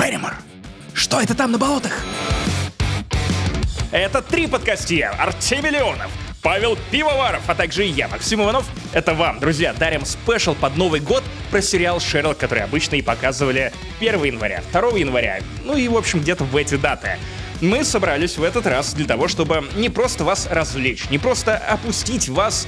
Берримор, что это там на болотах? Это три подкастия Артемий Леонов, Павел Пивоваров, а также я, Максим Иванов. Это вам, друзья, дарим спешл под Новый год про сериал «Шерлок», который обычно и показывали 1 января, 2 января, ну и, в общем, где-то в эти даты. Мы собрались в этот раз для того, чтобы не просто вас развлечь, не просто опустить вас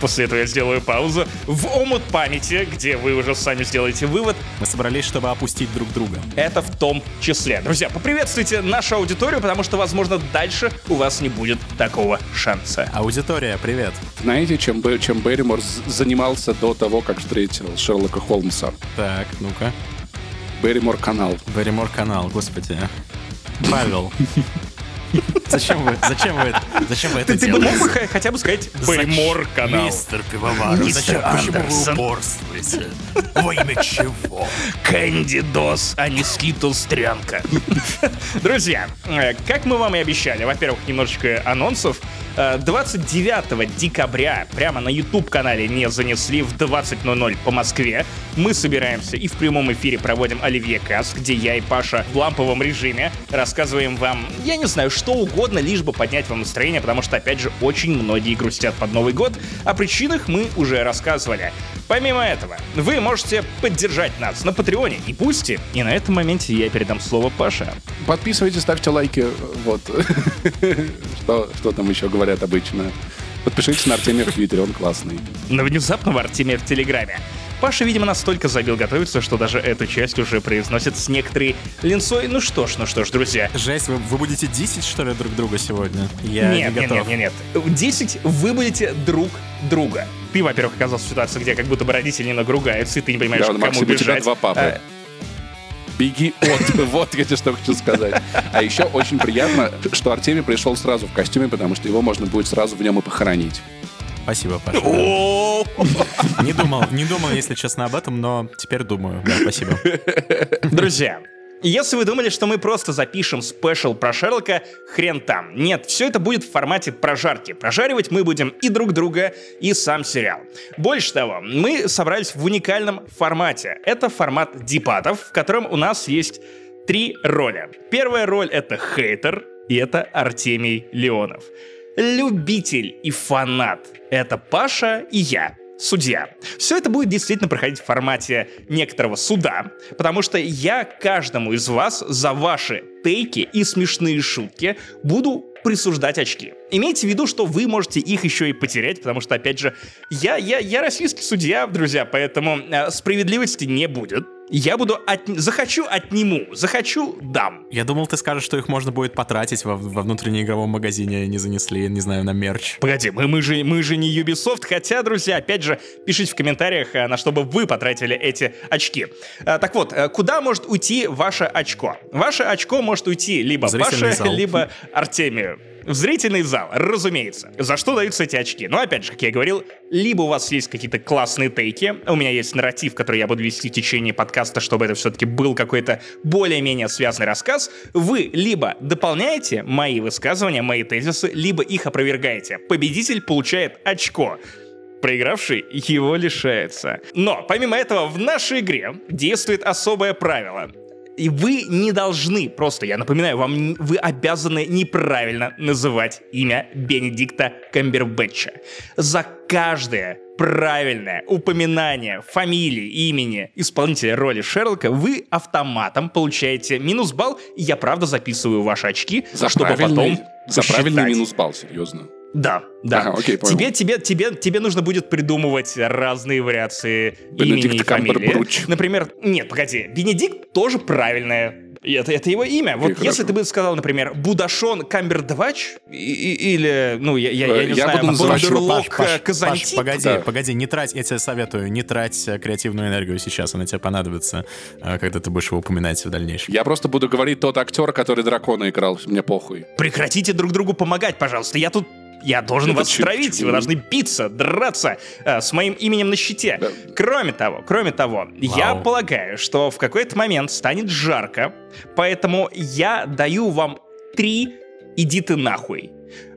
После этого я сделаю паузу. В омут памяти, где вы уже сами сделаете вывод. Мы собрались, чтобы опустить друг друга. Это в том числе. Друзья, поприветствуйте нашу аудиторию, потому что, возможно, дальше у вас не будет такого шанса. Аудитория, привет. Знаете, чем, чем Берримор занимался до того, как встретил Шерлока Холмса? Так, ну-ка. Берримор канал. Берримор канал, господи. Павел. Зачем вы, зачем вы, зачем вы это ты, делаете? Ты бы мог бы хотя бы сказать Бэймор канал. Мистер Пивоваров, зачем, почему вы упорствуете? Во имя чего? Кандидос, а не скитлстрянка. Друзья, э, как мы вам и обещали, во-первых, немножечко анонсов. 29 э, декабря прямо на YouTube-канале не занесли в 20.00 по Москве. Мы собираемся и в прямом эфире проводим Оливье Каст, где я и Паша в ламповом режиме рассказываем вам, я не знаю, что угодно, лишь бы поднять вам настроение, потому что, опять же, очень многие грустят под Новый год. О причинах мы уже рассказывали. Помимо этого, вы можете поддержать нас на Патреоне и Пусти, и на этом моменте я передам слово Паше. Подписывайтесь, ставьте лайки, вот. что там еще говорят обычно. Подпишитесь на Артемия в Твиттере, он классный. На внезапного Артемия в Телеграме. Паша, видимо, настолько забил готовиться, что даже эту часть уже произносит с некоторой линцой. Ну что ж, ну что ж, друзья. Жесть, вы, вы будете 10, что ли, друг друга сегодня? Я нет, не готов. Нет, нет, нет, 10 вы будете друг друга. Ты, во-первых, оказался в ситуации, где как будто бы родители немного ругаются, и ты не понимаешь, да, кому Максим, бежать. У тебя два папы. А, Беги от. Вот я тебе что хочу сказать. А еще очень приятно, что Артемий пришел сразу в костюме, потому что его можно будет сразу в нем и похоронить. Спасибо, Паша. Не думал, не думал, если честно, об этом, но теперь думаю. Да, спасибо. Друзья, если вы думали, что мы просто запишем спешл про Шерлока, хрен там. Нет, все это будет в формате прожарки. Прожаривать мы будем и друг друга, и сам сериал. Больше того, мы собрались в уникальном формате. Это формат дебатов, в котором у нас есть три роли. Первая роль — это хейтер, и это Артемий Леонов. Любитель и фанат — это Паша и я судья. Все это будет действительно проходить в формате некоторого суда, потому что я каждому из вас за ваши тейки и смешные шутки буду присуждать очки. Имейте в виду, что вы можете их еще и потерять, потому что, опять же, я, я, я российский судья, друзья, поэтому э, справедливости не будет. Я буду от... захочу отниму, захочу дам. Я думал, ты скажешь, что их можно будет потратить во, во внутреннеигровом магазине, не занесли, не знаю, на мерч. Погоди, мы, мы, же, мы же не Ubisoft, хотя, друзья, опять же, пишите в комментариях, э, на что бы вы потратили эти очки. Э, так вот, э, куда может уйти ваше очко? Ваше очко может уйти либо Паше, либо Артемию в зрительный зал, разумеется. За что даются эти очки? Ну, опять же, как я говорил, либо у вас есть какие-то классные тейки, у меня есть нарратив, который я буду вести в течение подкаста, чтобы это все-таки был какой-то более-менее связанный рассказ, вы либо дополняете мои высказывания, мои тезисы, либо их опровергаете. Победитель получает очко проигравший его лишается. Но, помимо этого, в нашей игре действует особое правило. И вы не должны, просто я напоминаю, вам вы обязаны неправильно называть имя Бенедикта Камбербэтча. За каждое правильное упоминание фамилии, имени исполнителя роли Шерлока, вы автоматом получаете минус балл, и я правда записываю ваши очки, за чтобы потом За правильный минус балл, серьезно. Да, да. Ага, окей, понял. Тебе, тебе, тебе, тебе нужно будет придумывать разные вариации Бенедикт имени и фамилии. Например, нет, погоди, Бенедикт тоже правильное это, это его имя. Вот okay, если ты бы сказал, например, Будашон Камбердвач, или, ну, я, я, я не я знаю, Бандерлок Паш, Казантип. Паш, погоди, да. погоди, не трать, я тебе советую, не трать креативную энергию сейчас, она тебе понадобится, э, когда ты будешь его упоминать в дальнейшем. Я просто буду говорить тот актер, который дракона играл, мне похуй. Прекратите друг другу помогать, пожалуйста, я тут я должен Это вас чуть травить, вы должны биться, драться э, с моим именем на щите. Да. Кроме того, кроме того, Вау. я полагаю, что в какой-то момент станет жарко, поэтому я даю вам три «иди ты нахуй».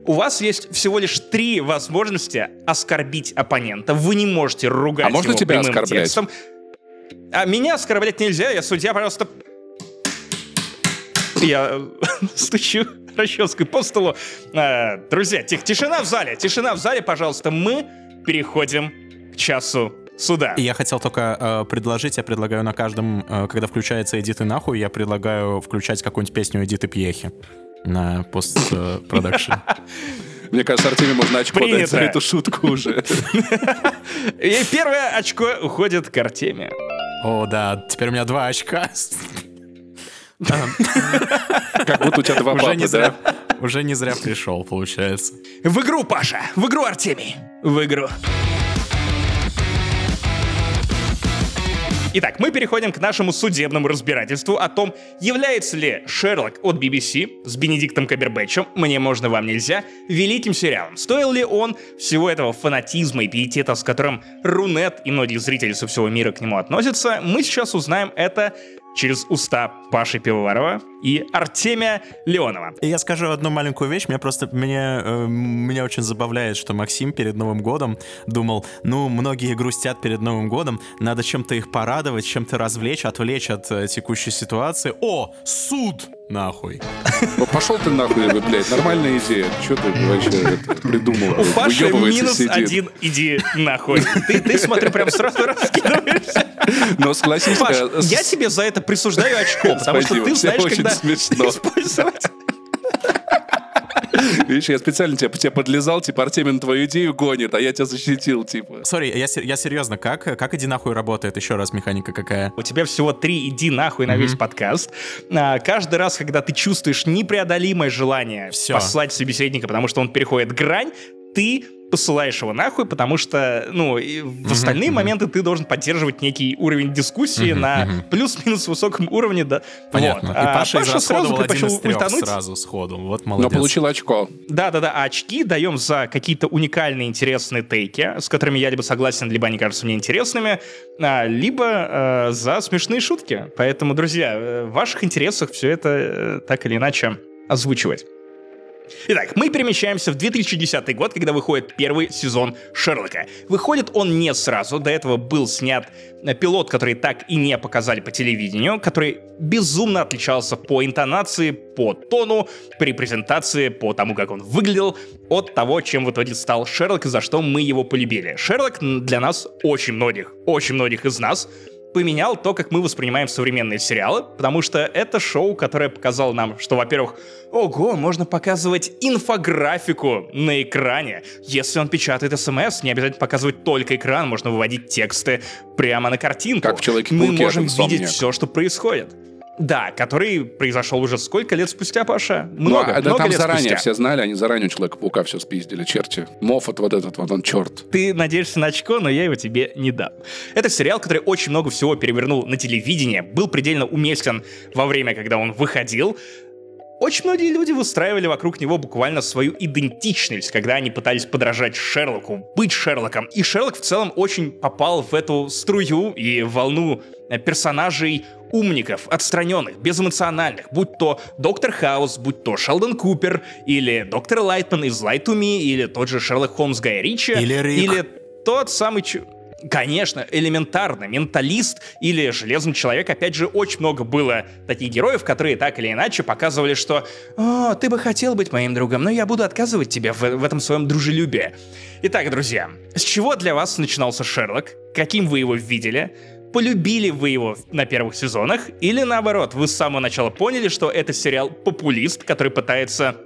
У вас есть всего лишь три возможности оскорбить оппонента. Вы не можете ругать а можно его тебя прямым оскорблять? текстом. А меня оскорблять нельзя, я судья, пожалуйста, Я э, стучу расческой по столу. А, друзья, тих, тишина в зале, тишина в зале, пожалуйста. Мы переходим к часу суда. И я хотел только э, предложить, я предлагаю на каждом, э, когда включается «Эдиты нахуй», я предлагаю включать какую-нибудь песню Эдиты Пьехи на постпродакшн. Мне кажется, Артемию можно очко дать Принято. за эту шутку уже. И первое очко уходит к Артемию. О, да, теперь у меня два очка. Как будто у тебя два Уже папы, не зря, да? уже не зря пришел, получается. В игру, Паша! В игру, Артемий! В игру. Итак, мы переходим к нашему судебному разбирательству о том, является ли Шерлок от BBC с Бенедиктом Камбербэтчем «Мне можно, вам нельзя» великим сериалом. Стоил ли он всего этого фанатизма и пиетета, с которым Рунет и многие зрители со всего мира к нему относятся, мы сейчас узнаем это через уста Паши Пивоварова и Артемия Леонова. Я скажу одну маленькую вещь. Меня просто меня, э, меня очень забавляет, что Максим перед Новым годом думал, ну, многие грустят перед Новым годом, надо чем-то их порадовать, чем-то развлечь, отвлечь от э, текущей ситуации. О, суд! Нахуй. Ну, Пошел ты нахуй, блядь, нормальная идея. Что ты вообще придумал? У Паши минус сидит. один, иди нахуй. Ты, ты смотри, прям сразу раскидываешься. Но согласись, Паш, э, я тебе за это присуждаю очко, потому что Спасибо, ты знаешь, очень когда смешно. использовать. Видишь, я специально тебе, тебе подлезал, типа, Артемин твою идею гонит, а я тебя защитил, типа. Сори, я, я серьезно, как, как иди нахуй работает? Еще раз, механика какая? У тебя всего три «иди нахуй» на весь подкаст. А, каждый раз, когда ты чувствуешь непреодолимое желание Всё. послать собеседника, потому что он переходит грань, ты посылаешь его нахуй, потому что, ну, и в остальные моменты ты должен поддерживать некий уровень дискуссии на плюс-минус высоком уровне, да. Понятно. Вот. И А Паша сразу предпочел ультануть. сразу сходу. Вот Но молодец. получил очко. Да-да-да, а очки даем за какие-то уникальные, интересные тейки, с которыми я либо согласен, либо они кажутся мне интересными, а, либо э, за смешные шутки. Поэтому, друзья, э, в ваших интересах все это э, так или иначе озвучивать. Итак, мы перемещаемся в 2010 год, когда выходит первый сезон Шерлока. Выходит он не сразу, до этого был снят э, пилот, который так и не показали по телевидению, который безумно отличался по интонации, по тону, при презентации, по тому, как он выглядел, от того, чем в итоге стал Шерлок и за что мы его полюбили. Шерлок для нас очень многих, очень многих из нас поменял то, как мы воспринимаем современные сериалы, потому что это шоу, которое показало нам, что, во-первых, ого, можно показывать инфографику на экране. Если он печатает смс, не обязательно показывать только экран, можно выводить тексты прямо на картинку. Как в Мы «Человеке-пауке» можем видеть все, что происходит. Да, который произошел уже сколько лет спустя, Паша? Ну, Много, а, да много там лет заранее спустя. все знали, они заранее у Человека-паука все спиздили, черти. Моффат вот этот вот, он черт. Ты надеешься на очко, но я его тебе не дам. Это сериал, который очень много всего перевернул на телевидении, был предельно уместен во время, когда он выходил. Очень многие люди выстраивали вокруг него буквально свою идентичность, когда они пытались подражать Шерлоку, быть Шерлоком. И Шерлок в целом очень попал в эту струю и волну э, персонажей умников, отстраненных, безэмоциональных, будь то Доктор Хаус, будь то Шелдон Купер, или Доктор Лайтман из Light to Me, или тот же Шерлок Холмс Гая Ричи, Или Рик. или тот самый... Конечно, элементарно, менталист или железный человек, опять же, очень много было таких героев, которые так или иначе показывали, что «О, ты бы хотел быть моим другом, но я буду отказывать тебе в, в этом своем дружелюбии». Итак, друзья, с чего для вас начинался Шерлок? Каким вы его видели? Полюбили вы его на первых сезонах? Или наоборот, вы с самого начала поняли, что это сериал популист, который пытается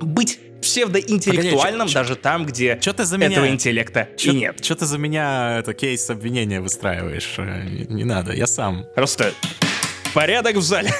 быть псевдоинтеллектуальным Погоди, чё- даже там, где чё ты за меня- этого интеллекта и нет. Что ты за меня это кейс обвинения выстраиваешь? Э, Не, не надо, я сам. Просто порядок в зале.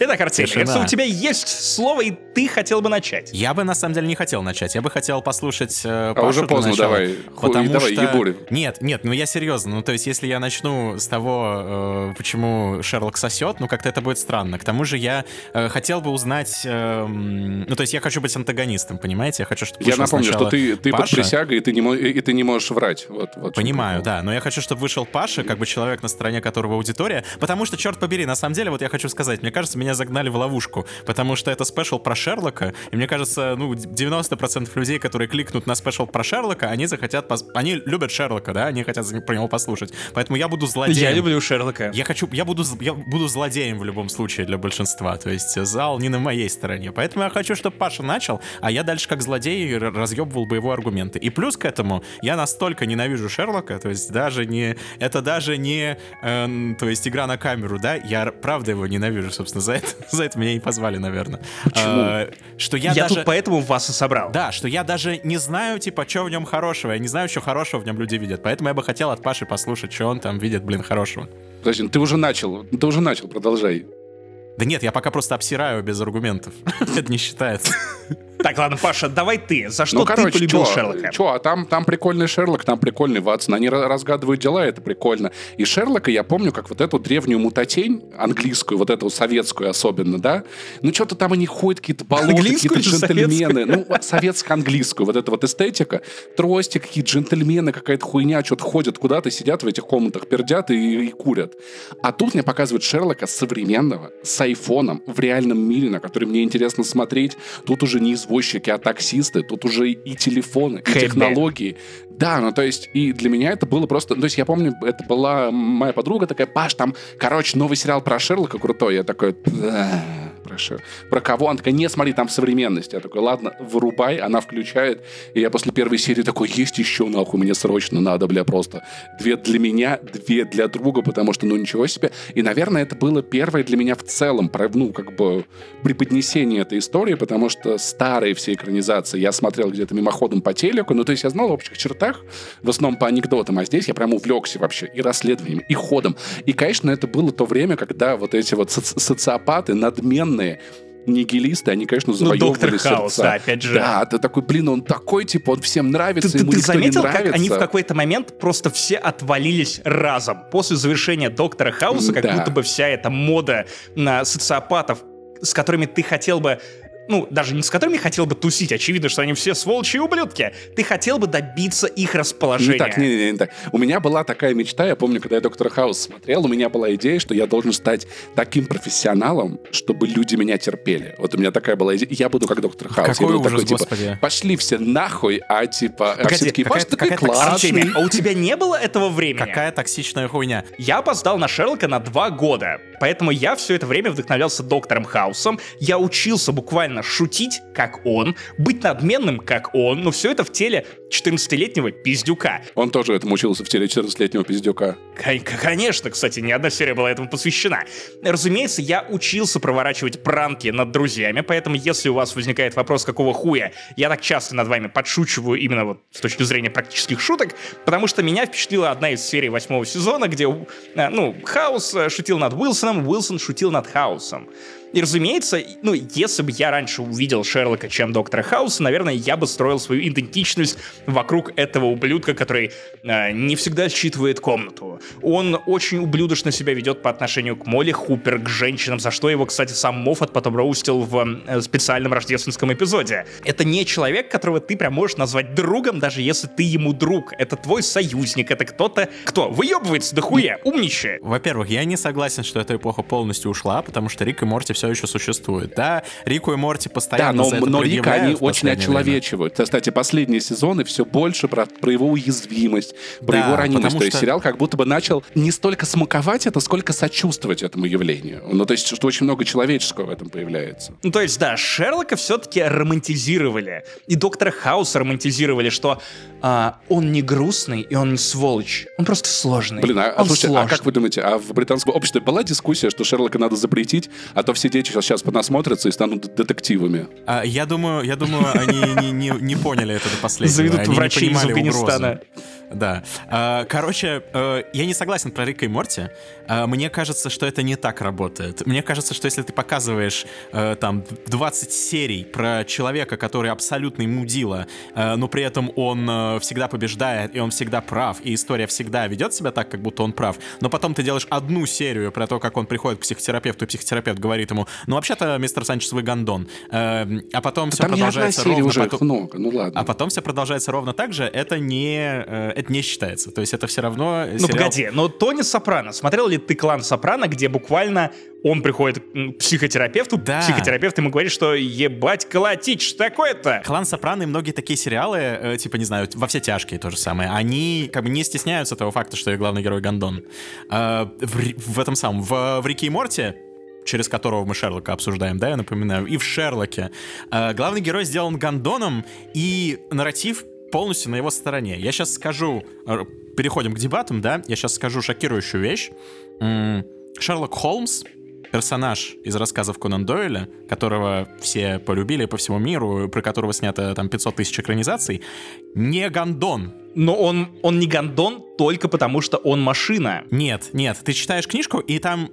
Итак, Артемий, Тишина. кажется, у тебя есть слово, и ты хотел бы начать. Я бы на самом деле не хотел начать. Я бы хотел послушать э, А Пашу уже поздно, начала, давай. Хуй, Потому давай, что... ебури. Нет, нет, ну я серьезно. Ну то есть если я начну с того, э, почему Шерлок сосет, ну как-то это будет странно. К тому же я э, хотел бы узнать... э, ну то есть я хочу быть антагонистом, понимаете? Я хочу, чтобы Я напомню, что ты, ты под присягой, и ты, не, мо- и ты не можешь врать. Вот, вот Понимаю, да, но я хочу, чтобы вышел Паша, как бы человек, на стороне которого аудитория, потому что, черт черт побери, на самом деле, вот я хочу сказать, мне кажется, меня загнали в ловушку, потому что это special про Шерлока, и мне кажется, ну, 90% людей, которые кликнут на special про Шерлока, они захотят, пос... они любят Шерлока, да, они хотят про него послушать. Поэтому я буду злодеем. Я люблю Шерлока. Я хочу, я буду, я буду злодеем в любом случае для большинства, то есть зал не на моей стороне. Поэтому я хочу, чтобы Паша начал, а я дальше как злодей разъебывал бы его аргументы. И плюс к этому я настолько ненавижу Шерлока, то есть даже не, это даже не, э, то есть игра на камеру, да, я правда его ненавижу, собственно, за это, за это меня и позвали, наверное. Почему? Э, что я, я даже... тут поэтому вас и собрал. Да, что я даже не знаю, типа, что в нем хорошего, я не знаю, что хорошего в нем люди видят, поэтому я бы хотел от Паши послушать, что он там видит, блин, хорошего. Подожди, ну ты уже начал, ты уже начал, продолжай. Да нет, я пока просто обсираю без аргументов. Это не считается. Так, ладно, Паша, давай ты. За что ну, короче, ты полюбил чё, Шерлока? Чё, а там, там прикольный Шерлок, там прикольный Ватсон. Они разгадывают дела, это прикольно. И Шерлока я помню, как вот эту древнюю мутатень, английскую, вот эту советскую особенно, да? Ну, что-то там они ходят, какие-то болота, какие-то джентльмены. Ну, советско-английскую, вот эта вот эстетика. Трости, какие джентльмены, какая-то хуйня, что-то ходят куда-то, сидят в этих комнатах, пердят и, и курят. А тут мне показывают Шерлока современного, с айфоном, в реальном мире, на который мне интересно смотреть. Тут уже не из извозчики, а таксисты, тут уже и телефоны, и технологии. Да, ну то есть, и для меня это было просто... То есть я помню, это была моя подруга такая, Паш, там, короче, новый сериал про Шерлока крутой. Я такой, да, про, про кого? Она такая, не, смотри, там современность. Я такой, ладно, вырубай. Она включает. И я после первой серии такой, есть еще, нахуй, мне срочно надо, бля, просто. Две для меня, две для друга, потому что, ну, ничего себе. И, наверное, это было первое для меня в целом, ну, как бы, преподнесение этой истории, потому что старые все экранизации я смотрел где-то мимоходом по телеку, ну, то есть я знал в общих чертах, в основном по анекдотам, а здесь я прям увлекся вообще и расследованием, и ходом. И, конечно, это было то время, когда вот эти вот соци социопаты надменно охуенные нигилисты, они, конечно, завоевывали ну, Доктор сердца. Хаус, да, опять же. Да, ты такой, блин, он такой, типа, он всем нравится, ты, ему ты, ты заметил, не нравится. как они в какой-то момент просто все отвалились разом? После завершения Доктора Хауса, как да. будто бы вся эта мода на социопатов, с которыми ты хотел бы ну, даже не с которыми хотел бы тусить, очевидно, что они все сволочи и ублюдки, ты хотел бы добиться их расположения. Не так, не, не, не так. У меня была такая мечта, я помню, когда я Доктора Хаус смотрел, у меня была идея, что я должен стать таким профессионалом, чтобы люди меня терпели. Вот у меня такая была идея. Я буду как Доктор Хаус. Какой я буду ужас, такой, типа, господи. пошли все нахуй, а типа... Погоди, а все такие, какая, такой классный. А у тебя не было этого времени? Какая токсичная хуйня. Я опоздал на Шерлока на два года, поэтому я все это время вдохновлялся Доктором Хаусом. Я учился буквально шутить, как он, быть надменным, как он, но все это в теле 14-летнего пиздюка. Он тоже этому учился в теле 14-летнего пиздюка. Конечно, кстати, ни одна серия была этому посвящена. Разумеется, я учился проворачивать пранки над друзьями, поэтому если у вас возникает вопрос, какого хуя я так часто над вами подшучиваю именно вот с точки зрения практических шуток, потому что меня впечатлила одна из серий восьмого сезона, где, э, ну, Хаус э, шутил над Уилсоном, Уилсон шутил над Хаусом. И, разумеется, ну, если бы я раньше увидел Шерлока, чем Доктора Хауса, наверное, я бы строил свою идентичность вокруг этого ублюдка, который э, не всегда считывает комнату. Он очень ублюдочно себя ведет по отношению к Молли Хупер, к женщинам, за что его, кстати, сам Моффат потом роустил в э, специальном рождественском эпизоде. Это не человек, которого ты прям можешь назвать другом, даже если ты ему друг. Это твой союзник, это кто-то, кто выебывается дохуя, умничает. Во-первых, я не согласен, что эта эпоха полностью ушла, потому что Рик и Морти все еще существует. Да, Рику и Морти постоянно да, но, за это но Рика они очень очеловечивают. Время. Кстати, последние сезоны все больше про, про его уязвимость, про да, его ранимость. То есть что... сериал как будто бы начал не столько смаковать это, сколько сочувствовать этому явлению. Ну, то есть, что очень много человеческого в этом появляется. Ну, то есть, да, Шерлока все-таки романтизировали. И доктора Хауса романтизировали, что а, он не грустный и он не сволочь. Он просто сложный. Блин, а, он слушайте, сложный. а как вы думаете, а в британском обществе была дискуссия, что Шерлока надо запретить, а то все дети сейчас, сейчас понасмотрятся и станут детективами? А, я думаю, я думаю, они не, не, не поняли это до последнего. Заведут они врачей из Афганистана. Угрозы. Да. А, короче, э, я не согласен про Рика и Морти. А, мне кажется, что это не так работает. Мне кажется, что если ты показываешь э, там 20 серий про человека, который абсолютный мудила, э, но при этом он всегда побеждает, и он всегда прав, и история всегда ведет себя так, как будто он прав, но потом ты делаешь одну серию про то, как он приходит к психотерапевту, и психотерапевт говорит ему, ну, вообще-то, мистер Санчес, вы гондон. А потом все продолжается ровно... уже потом... много, ну ладно. А потом все продолжается ровно так же, это не это не считается. То есть это все равно Ну сериал... погоди, но Тони Сопрано, смотрел ли ты «Клан Сопрано», где буквально он приходит к психотерапевту, Да. психотерапевт ему говорит, что ебать колотить, что такое-то? Клан Сопрано и многие такие сериалы, э, типа, не знаю, во все тяжкие то же самое, они как бы не стесняются того факта, что их главный герой Гондон. Э, в, в этом самом, в, в Рике и Морте через которого мы Шерлока обсуждаем, да, я напоминаю, и в Шерлоке. э, главный герой сделан Гондоном, и нарратив полностью на его стороне. Я сейчас скажу, э, переходим к дебатам, да, я сейчас скажу шокирующую вещь. Шерлок Холмс персонаж из рассказов Конан Дойля, которого все полюбили по всему миру, про которого снято там 500 тысяч экранизаций, не Гондон. Но он, он не гондон только потому, что он машина. Нет, нет, ты читаешь книжку, и там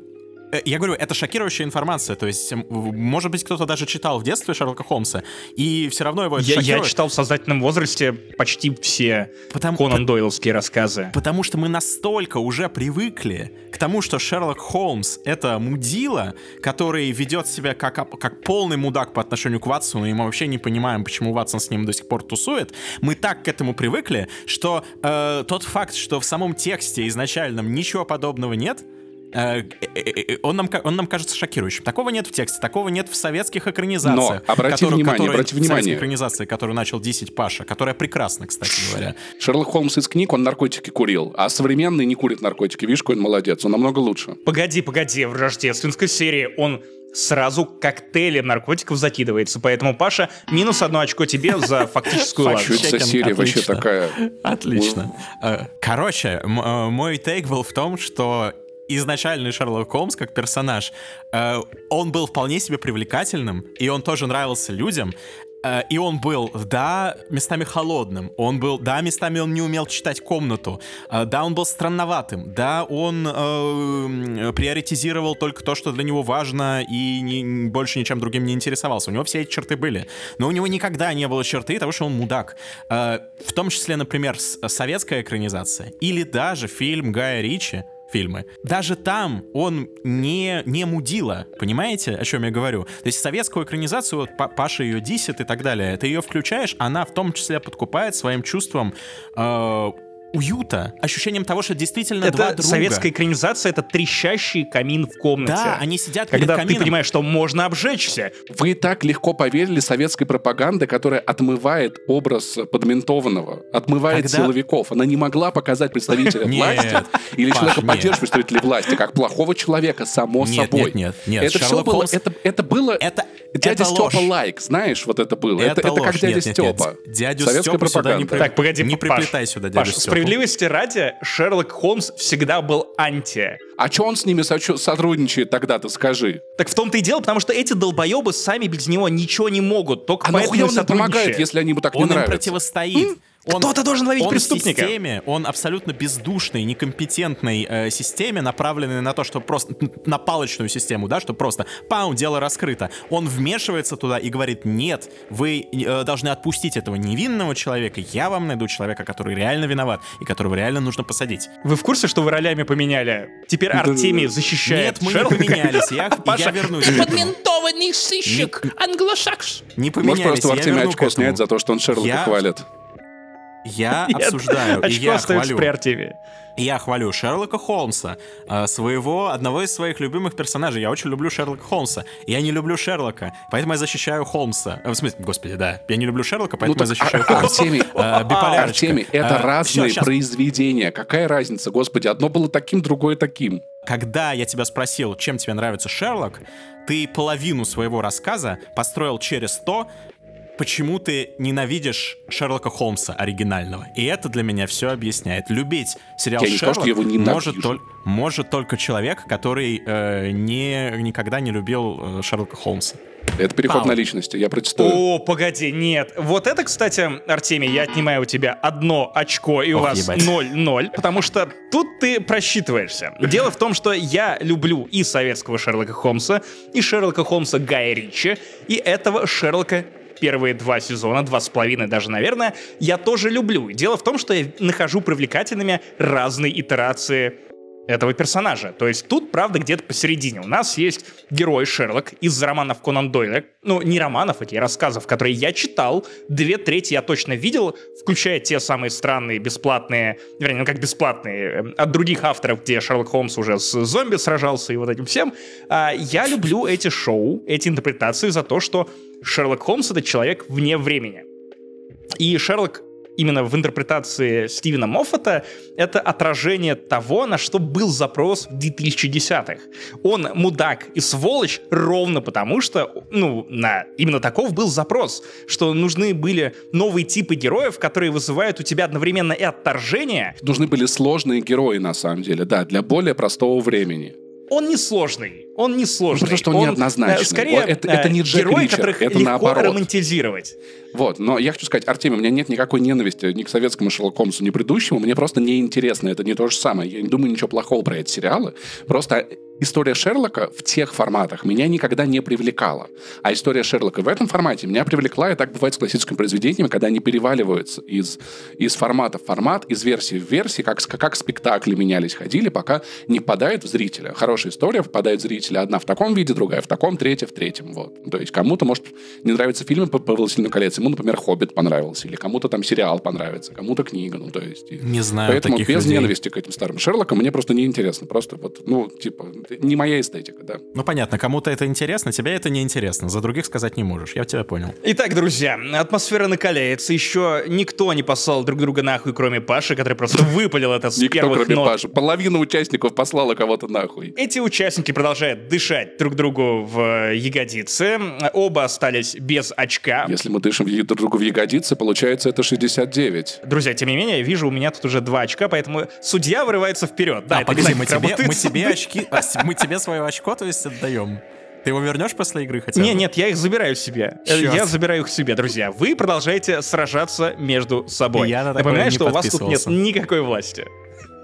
я говорю, это шокирующая информация. То есть, может быть, кто-то даже читал в детстве Шерлока Холмса, и все равно его это Я, я шокирует. читал в сознательном возрасте почти все Потому- Конан Дойловские рассказы. Потому что мы настолько уже привыкли к тому, что Шерлок Холмс — это мудила, который ведет себя как, как полный мудак по отношению к Ватсону, и мы вообще не понимаем, почему Ватсон с ним до сих пор тусует. Мы так к этому привыкли, что э, тот факт, что в самом тексте изначальном ничего подобного нет, э, э, э, он, нам, он нам кажется шокирующим. Такого нет в тексте, такого нет в советских экранизациях. Но обрати которые- внимание, которые- обрати внимание. экранизации, которую начал десять Паша, которая прекрасна, кстати говоря. Шерлок Холмс из книг, он наркотики курил, а современный не курит наркотики. Видишь, какой он молодец, он намного лучше. Погоди, погоди, в рождественской серии он сразу коктейлем наркотиков закидывается. Поэтому, Паша, минус одно очко тебе за фактическую Факт Что за серия вообще отлично. такая? Отлично. Э, Короче, э, мой тейк был в том, что изначальный Шерлок Холмс как персонаж, э, он был вполне себе привлекательным, и он тоже нравился людям, э, и он был, да, местами холодным, он был, да, местами он не умел читать комнату, э, да, он был странноватым, да, он э, приоритизировал только то, что для него важно, и ни- больше ничем другим не интересовался. У него все эти черты были. Но у него никогда не было черты того, что он мудак. Э, в том числе, например, советская экранизация или даже фильм Гая Ричи, фильмы. Даже там он не, не мудила, понимаете, о чем я говорю? То есть советскую экранизацию, вот Па- Паша ее дисит и так далее, ты ее включаешь, она в том числе подкупает своим чувством э, уюта, ощущением того, что действительно два Это друга. советская экранизация, это трещащий камин в комнате. Да, они сидят перед Когда ты камином. понимаешь, что можно обжечься. Вы так легко поверили советской пропаганде, которая отмывает образ подментованного, отмывает Когда- силовиков. Она не могла показать представителя власти или человека, поддерживающего представителей власти, как плохого человека, само собой. нет, нет, нет. Это все было, это, это было дядя Степа лайк, знаешь, вот это было. Это, как дядя. Степа. Дядю Советская Степу сюда не Так, погоди, Не приплетай сюда дядю Степу. Справедливости ради, Шерлок Холмс всегда был анти. А что он с ними сотрудничает тогда, ты скажи? Так в том-то и дело, потому что эти долбоебы сами без него ничего не могут. Только А поэтому он им помогает, если они ему так не Он им нравятся? противостоит. Он- Кто-то должен ловить он преступника. системе, он абсолютно бездушной, некомпетентной э, системе, направленной на то, что просто на палочную систему, да, что просто пау, дело раскрыто. Он вмешивается туда и говорит: нет, вы э, должны отпустить этого невинного человека. Я вам найду человека, который реально виноват и которого реально нужно посадить. Вы в курсе, что вы ролями поменяли? Теперь Артемий защищает Нет, мы Шерлока. не поменялись. Я, Паша, я вернусь. Подментованный сыщик, англосакс. Не Может, поменялись. просто у Артемия очко снять за то, что он Шерлока Я- хвалит. Я Нет, обсуждаю, и я хвалю. при Артемии. Я хвалю Шерлока Холмса, э, своего, одного из своих любимых персонажей. Я очень люблю Шерлока Холмса. Я не люблю Шерлока, поэтому я защищаю Холмса. Э, В смысле, господи, да. Я не люблю Шерлока, поэтому я так, защищаю а- Холмса. Артемий, Э, биполярочка. Артемий, это Э, разные щас. произведения. Какая разница, господи? Одно было таким, другое таким. Когда я тебя спросил, чем тебе нравится Шерлок, ты половину своего рассказа построил через то, почему ты ненавидишь Шерлока Холмса оригинального. И это для меня все объясняет. Любить сериал Я не сказал, Шерлок что я его ненавижу. может, толь- может только человек, который э, не, никогда не любил э, Шерлока Холмса. Это переход Пау. на личности. Я протестую. О, погоди, нет. Вот это, кстати, Артемий, я отнимаю у тебя одно очко, и у Ох, вас ебать. 0-0, потому что тут ты просчитываешься. Дело в том, что я люблю и советского Шерлока Холмса, и Шерлока Холмса Гая Ричи, и этого Шерлока первые два сезона, два с половиной даже, наверное, я тоже люблю. Дело в том, что я нахожу привлекательными разные итерации этого персонажа. То есть тут, правда, где-то посередине. У нас есть герой Шерлок из романов Конан Дойля. Ну, не романов, эти рассказов, которые я читал. Две трети я точно видел, включая те самые странные, бесплатные, вернее, ну как бесплатные, э, от других авторов, где Шерлок Холмс уже с зомби сражался и вот этим всем. А, я люблю эти шоу, эти интерпретации за то, что Шерлок Холмс — это человек вне времени. И Шерлок именно в интерпретации Стивена Моффата это отражение того, на что был запрос в 2010-х. Он мудак и сволочь ровно потому, что ну, на именно таков был запрос, что нужны были новые типы героев, которые вызывают у тебя одновременно и отторжение. Нужны были сложные герои, на самом деле, да, для более простого времени. Он не сложный. Он не сложный. Ну, потому что он, неоднозначный. Скорее, это, это не Джек герой, Ричер, которых это легко наоборот. романтизировать. Вот, но я хочу сказать, Артемий, у меня нет никакой ненависти ни к советскому Шерлоку Холмсу, ни к предыдущему. Мне просто неинтересно. Это не то же самое. Я не думаю ничего плохого про эти сериалы. Просто история Шерлока в тех форматах меня никогда не привлекала. А история Шерлока в этом формате меня привлекла, и так бывает с классическими произведениями, когда они переваливаются из, из формата в формат, из версии в версии, как, как спектакли менялись, ходили, пока не попадает в зрителя. Хорошая история попадает в зрителя. Одна в таком виде, другая в таком, третья в третьем. Вот. То есть кому-то, может, не нравятся фильмы по, по «Властелину колец», ему, например, «Хоббит» понравился, или кому-то там сериал понравится, кому-то книга, ну, то есть... Не знаю Поэтому без людей. ненависти к этим старым Шерлокам мне просто неинтересно. Просто вот, ну, типа, не моя эстетика, да. Ну понятно, кому-то это интересно, тебе это не интересно. За других сказать не можешь. Я тебя понял. Итак, друзья, атмосфера накаляется. Еще никто не послал друг друга нахуй, кроме Паши, который просто выпалил это с Никто, первых кроме нот. Паши. Половина участников послала кого-то нахуй. Эти участники продолжают дышать друг другу в ягодицы. Оба остались без очка. Если мы дышим друг другу в ягодицы, получается это 69. Друзья, тем не менее, я вижу, у меня тут уже два очка, поэтому судья вырывается вперед. Да, а, это погоди, не мы тебе, мы тебе очки, а, мы тебе свое очко, то есть отдаем. Ты его вернешь после игры хотя бы? Не, нет, я их забираю себе. Э, Чёрт. Я забираю их себе, друзья. Вы продолжаете сражаться между собой. Я на Напоминаю, что у вас тут нет никакой власти.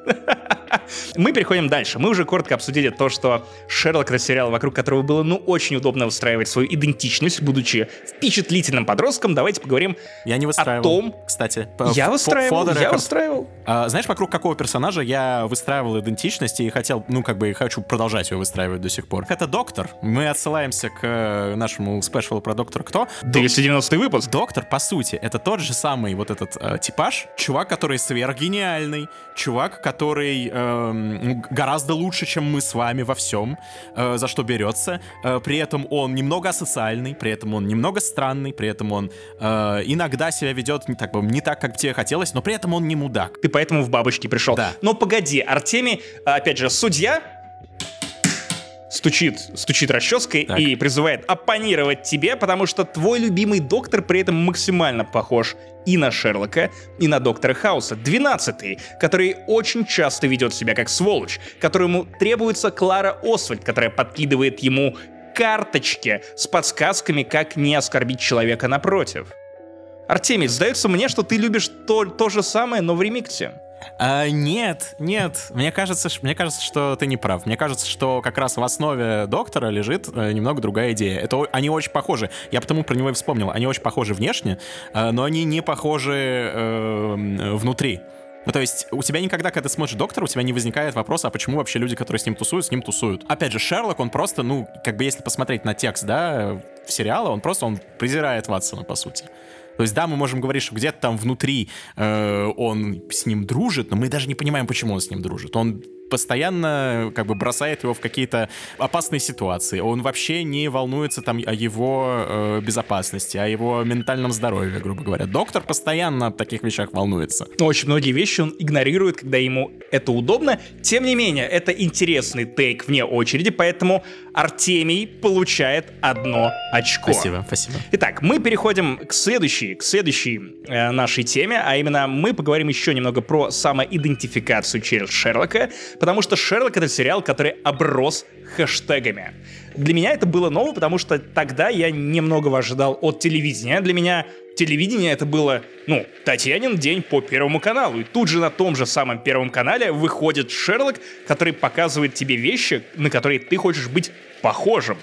Мы переходим дальше. Мы уже коротко обсудили то, что Шерлок это сериал, вокруг которого было ну очень удобно выстраивать свою идентичность, будучи впечатлительным подростком. Давайте поговорим. Я не выстраивал. О том- Кстати, по- Я выстраивал, я выстраивал. А, знаешь, вокруг какого персонажа я выстраивал идентичность и хотел, ну, как бы, и хочу продолжать ее выстраивать до сих пор. Это доктор. Мы отсылаемся к э, нашему спешлу про доктора Кто. 290 выпуск. Доктор, по сути, это тот же самый вот этот э, типаж. Чувак, который сверхгениальный. Чувак, который эм, ну, гораздо лучше, чем мы с вами во всем, э, за что берется. Э, при этом он немного асоциальный, при этом он немного странный, при этом он э, иногда себя ведет не так, не так, как тебе хотелось, но при этом он не мудак. Ты поэтому в бабочки пришел. Да. Но погоди, Артемий, опять же, судья стучит, стучит расческой Так. и призывает оппонировать тебе, потому что твой любимый доктор при этом максимально похож и на Шерлока, и на доктора Хауса. Двенадцатый, который очень часто ведет себя как сволочь, которому требуется Клара Освальд, которая подкидывает ему карточки с подсказками, как не оскорбить человека напротив. Артемий, сдается мне, что ты любишь то, то же самое, но в ремиксе. А, нет, нет. Мне кажется, мне кажется, что ты не прав. Мне кажется, что как раз в основе доктора лежит э, немного другая идея. Это они очень похожи. Я потому про него и вспомнил. Они очень похожи внешне, э, но они не похожи э, внутри. Ну, то есть, у тебя никогда, когда ты смотришь доктора, у тебя не возникает вопроса, а почему вообще люди, которые с ним тусуют, с ним тусуют. Опять же, Шерлок, он просто, ну, как бы если посмотреть на текст, да, в сериала, он просто, он презирает Ватсона, по сути. То есть, да, мы можем говорить, что где-то там внутри э, он с ним дружит, но мы даже не понимаем, почему он с ним дружит. Он постоянно как бы бросает его в какие-то опасные ситуации. Он вообще не волнуется там о его э, безопасности, о его ментальном здоровье, грубо говоря. Доктор постоянно о таких вещах волнуется. Очень многие вещи он игнорирует, когда ему это удобно. Тем не менее, это интересный тейк вне очереди, поэтому Артемий получает одно очко. Спасибо, спасибо. Итак, мы переходим к следующей, к следующей э, нашей теме, а именно мы поговорим еще немного про самоидентификацию через Шерлока, потому что Шерлок это сериал, который оброс хэштегами. Для меня это было ново, потому что тогда я немногого ожидал от телевидения. Для меня телевидение это было, ну, Татьянин день по Первому каналу. И тут же на том же самом Первом канале выходит Шерлок, который показывает тебе вещи, на которые ты хочешь быть похожим.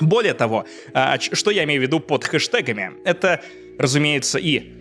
Более того, а, что я имею в виду под хэштегами? Это, разумеется, и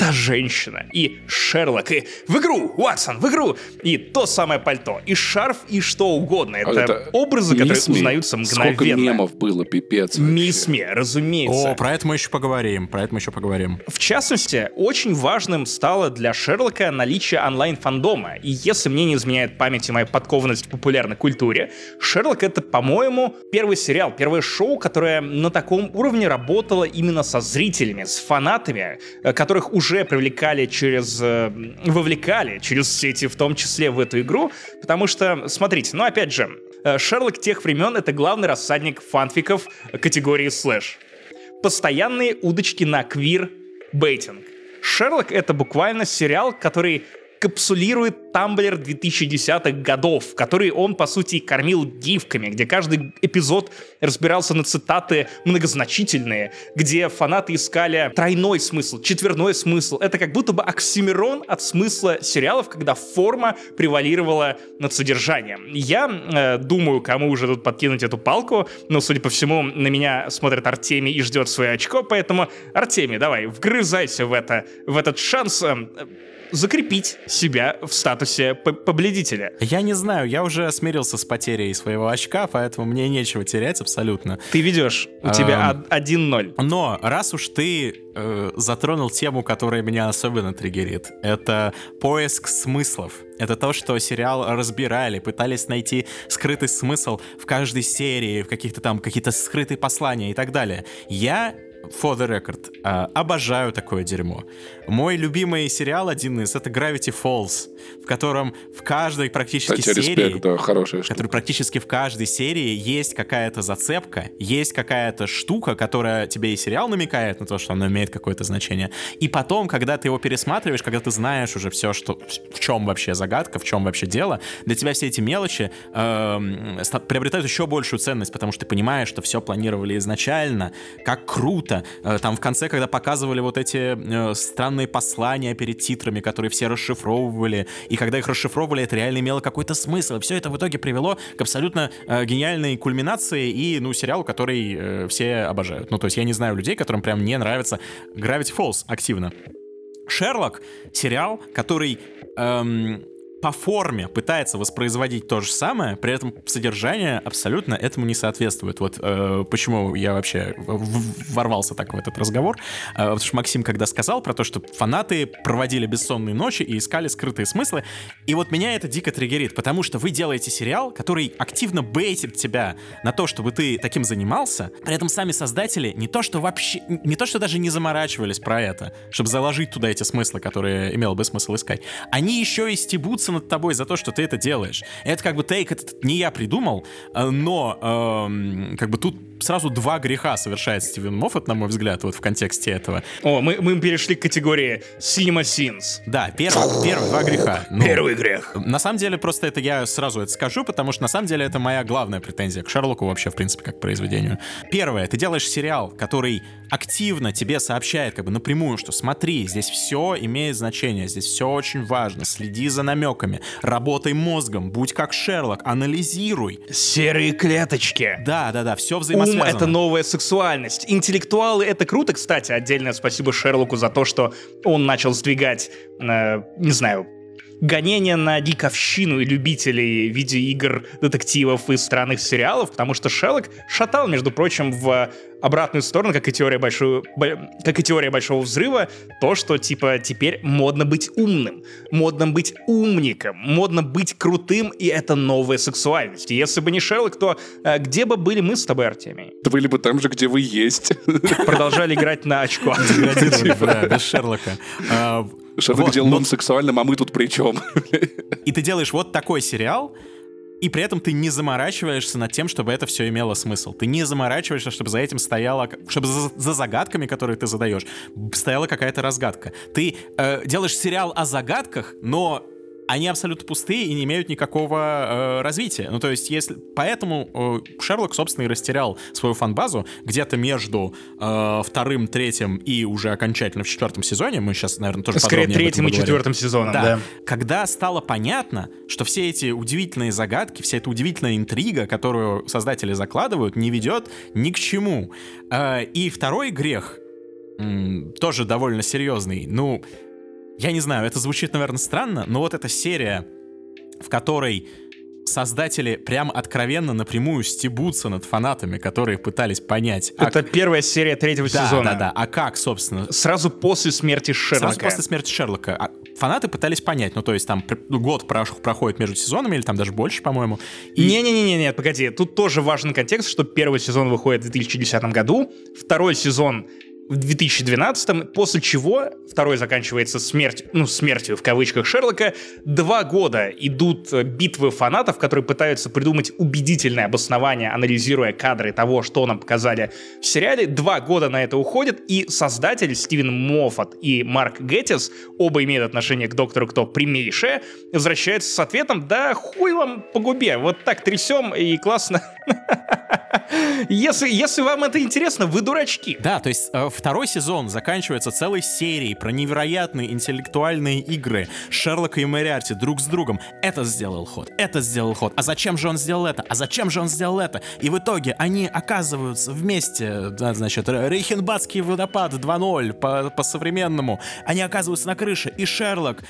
та женщина, и Шерлок, и в игру, Уатсон, в игру, и то самое пальто, и шарф, и что угодно. Это, А это образы, которые Мисс Ми. узнаются мгновенно. Сколько мемов было, пипец. вообще. Мисс Ми, разумеется. О, про это мы еще поговорим, про это мы еще поговорим. В частности, очень важным стало для Шерлока наличие онлайн-фандома. И если мне не изменяет память и моя подкованность в популярной культуре, Шерлок — это, по-моему, первый сериал, первое шоу, которое на таком уровне работало именно со зрителями, с фанатами, э, которых уже привлекали через... э, вовлекали через сети, в том числе в эту игру. Потому что, смотрите, ну опять же, э, Шерлок тех времен — это главный рассадник фанфиков категории слэш постоянные удочки на квир-бейтинг. Шерлок — это буквально сериал, который капсулирует Тамблер 2010-х годов, который он, по сути, кормил гифками, где каждый эпизод разбирался на цитаты многозначительные, где фанаты искали тройной смысл, четверной смысл. Это как будто бы оксимирон от смысла сериалов, когда форма превалировала над содержанием. Я э, думаю, кому уже тут подкинуть эту палку, но, судя по всему, на меня смотрит Артемий и ждет свое очко, поэтому, Артемий, давай, вгрызайся в, это, в этот шанс э, закрепить себя в статусе победителя. Я не знаю, я уже смирился с потерей своего очка, поэтому мне нечего терять абсолютно. Ты ведешь, у тебя од- 1-0. Но раз уж ты э, затронул тему, которая меня особенно триггерит, это поиск смыслов. Это то, что сериал разбирали, пытались найти скрытый смысл в каждой серии, в каких-то там какие-то скрытые послания и так далее. Я For the record, э, обожаю такое дерьмо. Мой любимый сериал один из это Gravity Falls, в котором в каждой практически Кстати, серии респект, да, хорошая штука. который практически в каждой серии есть какая-то зацепка, есть какая-то штука, которая тебе и сериал намекает на то, что она имеет какое-то значение. И потом, когда ты его пересматриваешь, когда ты знаешь уже все, что в чем вообще загадка, в чем вообще дело, для тебя все эти мелочи ста- приобретают еще большую ценность, потому что ты понимаешь, что все планировали изначально, как круто. Э, Там в конце, когда показывали вот эти э, странные послания перед титрами, которые все расшифровывали, и когда их расшифровывали, это реально имело какой-то смысл. И все это в итоге привело к абсолютно э, гениальной кульминации и, ну, сериалу, который э, все обожают. Ну, то есть я не знаю людей, которым прям не нравится Gravity Falls активно. Шерлок — сериал, который эм, по форме пытается воспроизводить то же самое, при этом содержание абсолютно этому не соответствует. Вот э, почему я вообще ворвался так в этот разговор. Э, потому что Максим когда сказал про то, что фанаты проводили бессонные ночи и искали скрытые смыслы, и вот меня это дико триггерит, потому что вы делаете сериал, который активно бейтит тебя на то, чтобы ты таким занимался, при этом сами создатели не то, что вообще, не то, что даже не заморачивались про это, чтобы заложить туда эти смыслы, которые имело бы смысл искать, они еще и стебутся над тобой за то, что ты это делаешь. Это как бы тейк этот не я придумал, э, но эм, как бы тут сразу два греха совершает Стивен Моффат, на мой взгляд, вот в контексте этого. О, мы, мы перешли к категории Cinema Sins. Да, первый, первый два греха. Ну, Первый грех. На самом деле, просто это я сразу это скажу, потому что на самом деле это моя главная претензия к Шерлоку вообще, в принципе, как к произведению. Первое, ты делаешь сериал, который активно тебе сообщает как бы напрямую, что смотри, здесь все имеет значение, здесь все очень важно, следи за намеками, работай мозгом, будь как Шерлок, анализируй. Серые клеточки. Да, да, да, все Ум это новая сексуальность. Интеллектуалы — это круто, кстати. Отдельное спасибо Шерлоку за то, что он начал сдвигать, э, не знаю, гонения на диковщину и любителей видеоигр, детективов и странных сериалов, потому что Шерлок шатал, между прочим, в обратную сторону, как и теория большого, бо- как и теория большого взрыва, то, что типа теперь модно быть умным, модно быть умником, модно быть крутым, и это новая сексуальность. И если бы не Шерлок, то э, где бы были мы с тобой, Артемий? Да Вы либо там же, где вы есть. Продолжали играть на очко. Да, без Шерлока. Шерлок вот, делал но- он сексуальным, а мы тут при чем? И ты делаешь вот такой сериал, и при этом ты не заморачиваешься над тем, чтобы это все имело смысл. Ты не заморачиваешься, чтобы за этим стояла, чтобы за, за загадками, которые ты задаешь, стояла какая-то разгадка. Ты э, делаешь сериал о загадках, но они абсолютно пустые и не имеют никакого э, развития. Ну, то есть, если... Поэтому э, Шерлок, собственно, и растерял свою фан-базу где-то между э, вторым, третьим и уже окончательно в четвертом сезоне. Мы сейчас, наверное, тоже Скорее подробнее третьим и четвертым сезоном, да. Когда стало понятно, что все эти удивительные загадки, вся эта удивительная интрига, которую создатели закладывают, не ведет ни к чему. Э, И второй грех, тоже довольно серьезный. Ну, я не знаю, это звучит, наверное, странно, но вот эта серия, в которой создатели прям откровенно напрямую стебутся над фанатами, которые пытались понять. а Это первая серия третьего да, сезона. да, да. А как, собственно, Сразу после смерти Шерлока. Сразу после смерти Шерлока. А фанаты пытались понять, ну, то есть там пр- год проходит между сезонами, или там даже больше, по-моему. И Не-не-не, нет, погоди. Тут тоже важен контекст, что первый сезон выходит в 2010 году, второй сезон в 2012, после чего второй заканчивается смерть, ну, смертью в кавычках Шерлока. Два года идут битвы фанатов, которые пытаются придумать убедительное обоснование, анализируя кадры того, что нам показали в сериале. Два года на это уходит, и создатель Стивен Моффат и Марк Геттис, оба имеют отношение к Доктору Кто прямейшее, возвращаются с ответом «Да хуй вам по губе, вот так трясем и классно». Если, если вам это интересно, вы дурачки. Да, то есть э, второй сезон заканчивается целой серией про невероятные интеллектуальные игры Шерлока и Мэриарти друг с другом. Это сделал ход, это сделал ход. А зачем же он сделал это? А зачем же он сделал это? И в итоге они оказываются вместе, значит, Рейхенбадский водопад 2.0 по, по-современному. Они оказываются на крыше, и Шерлок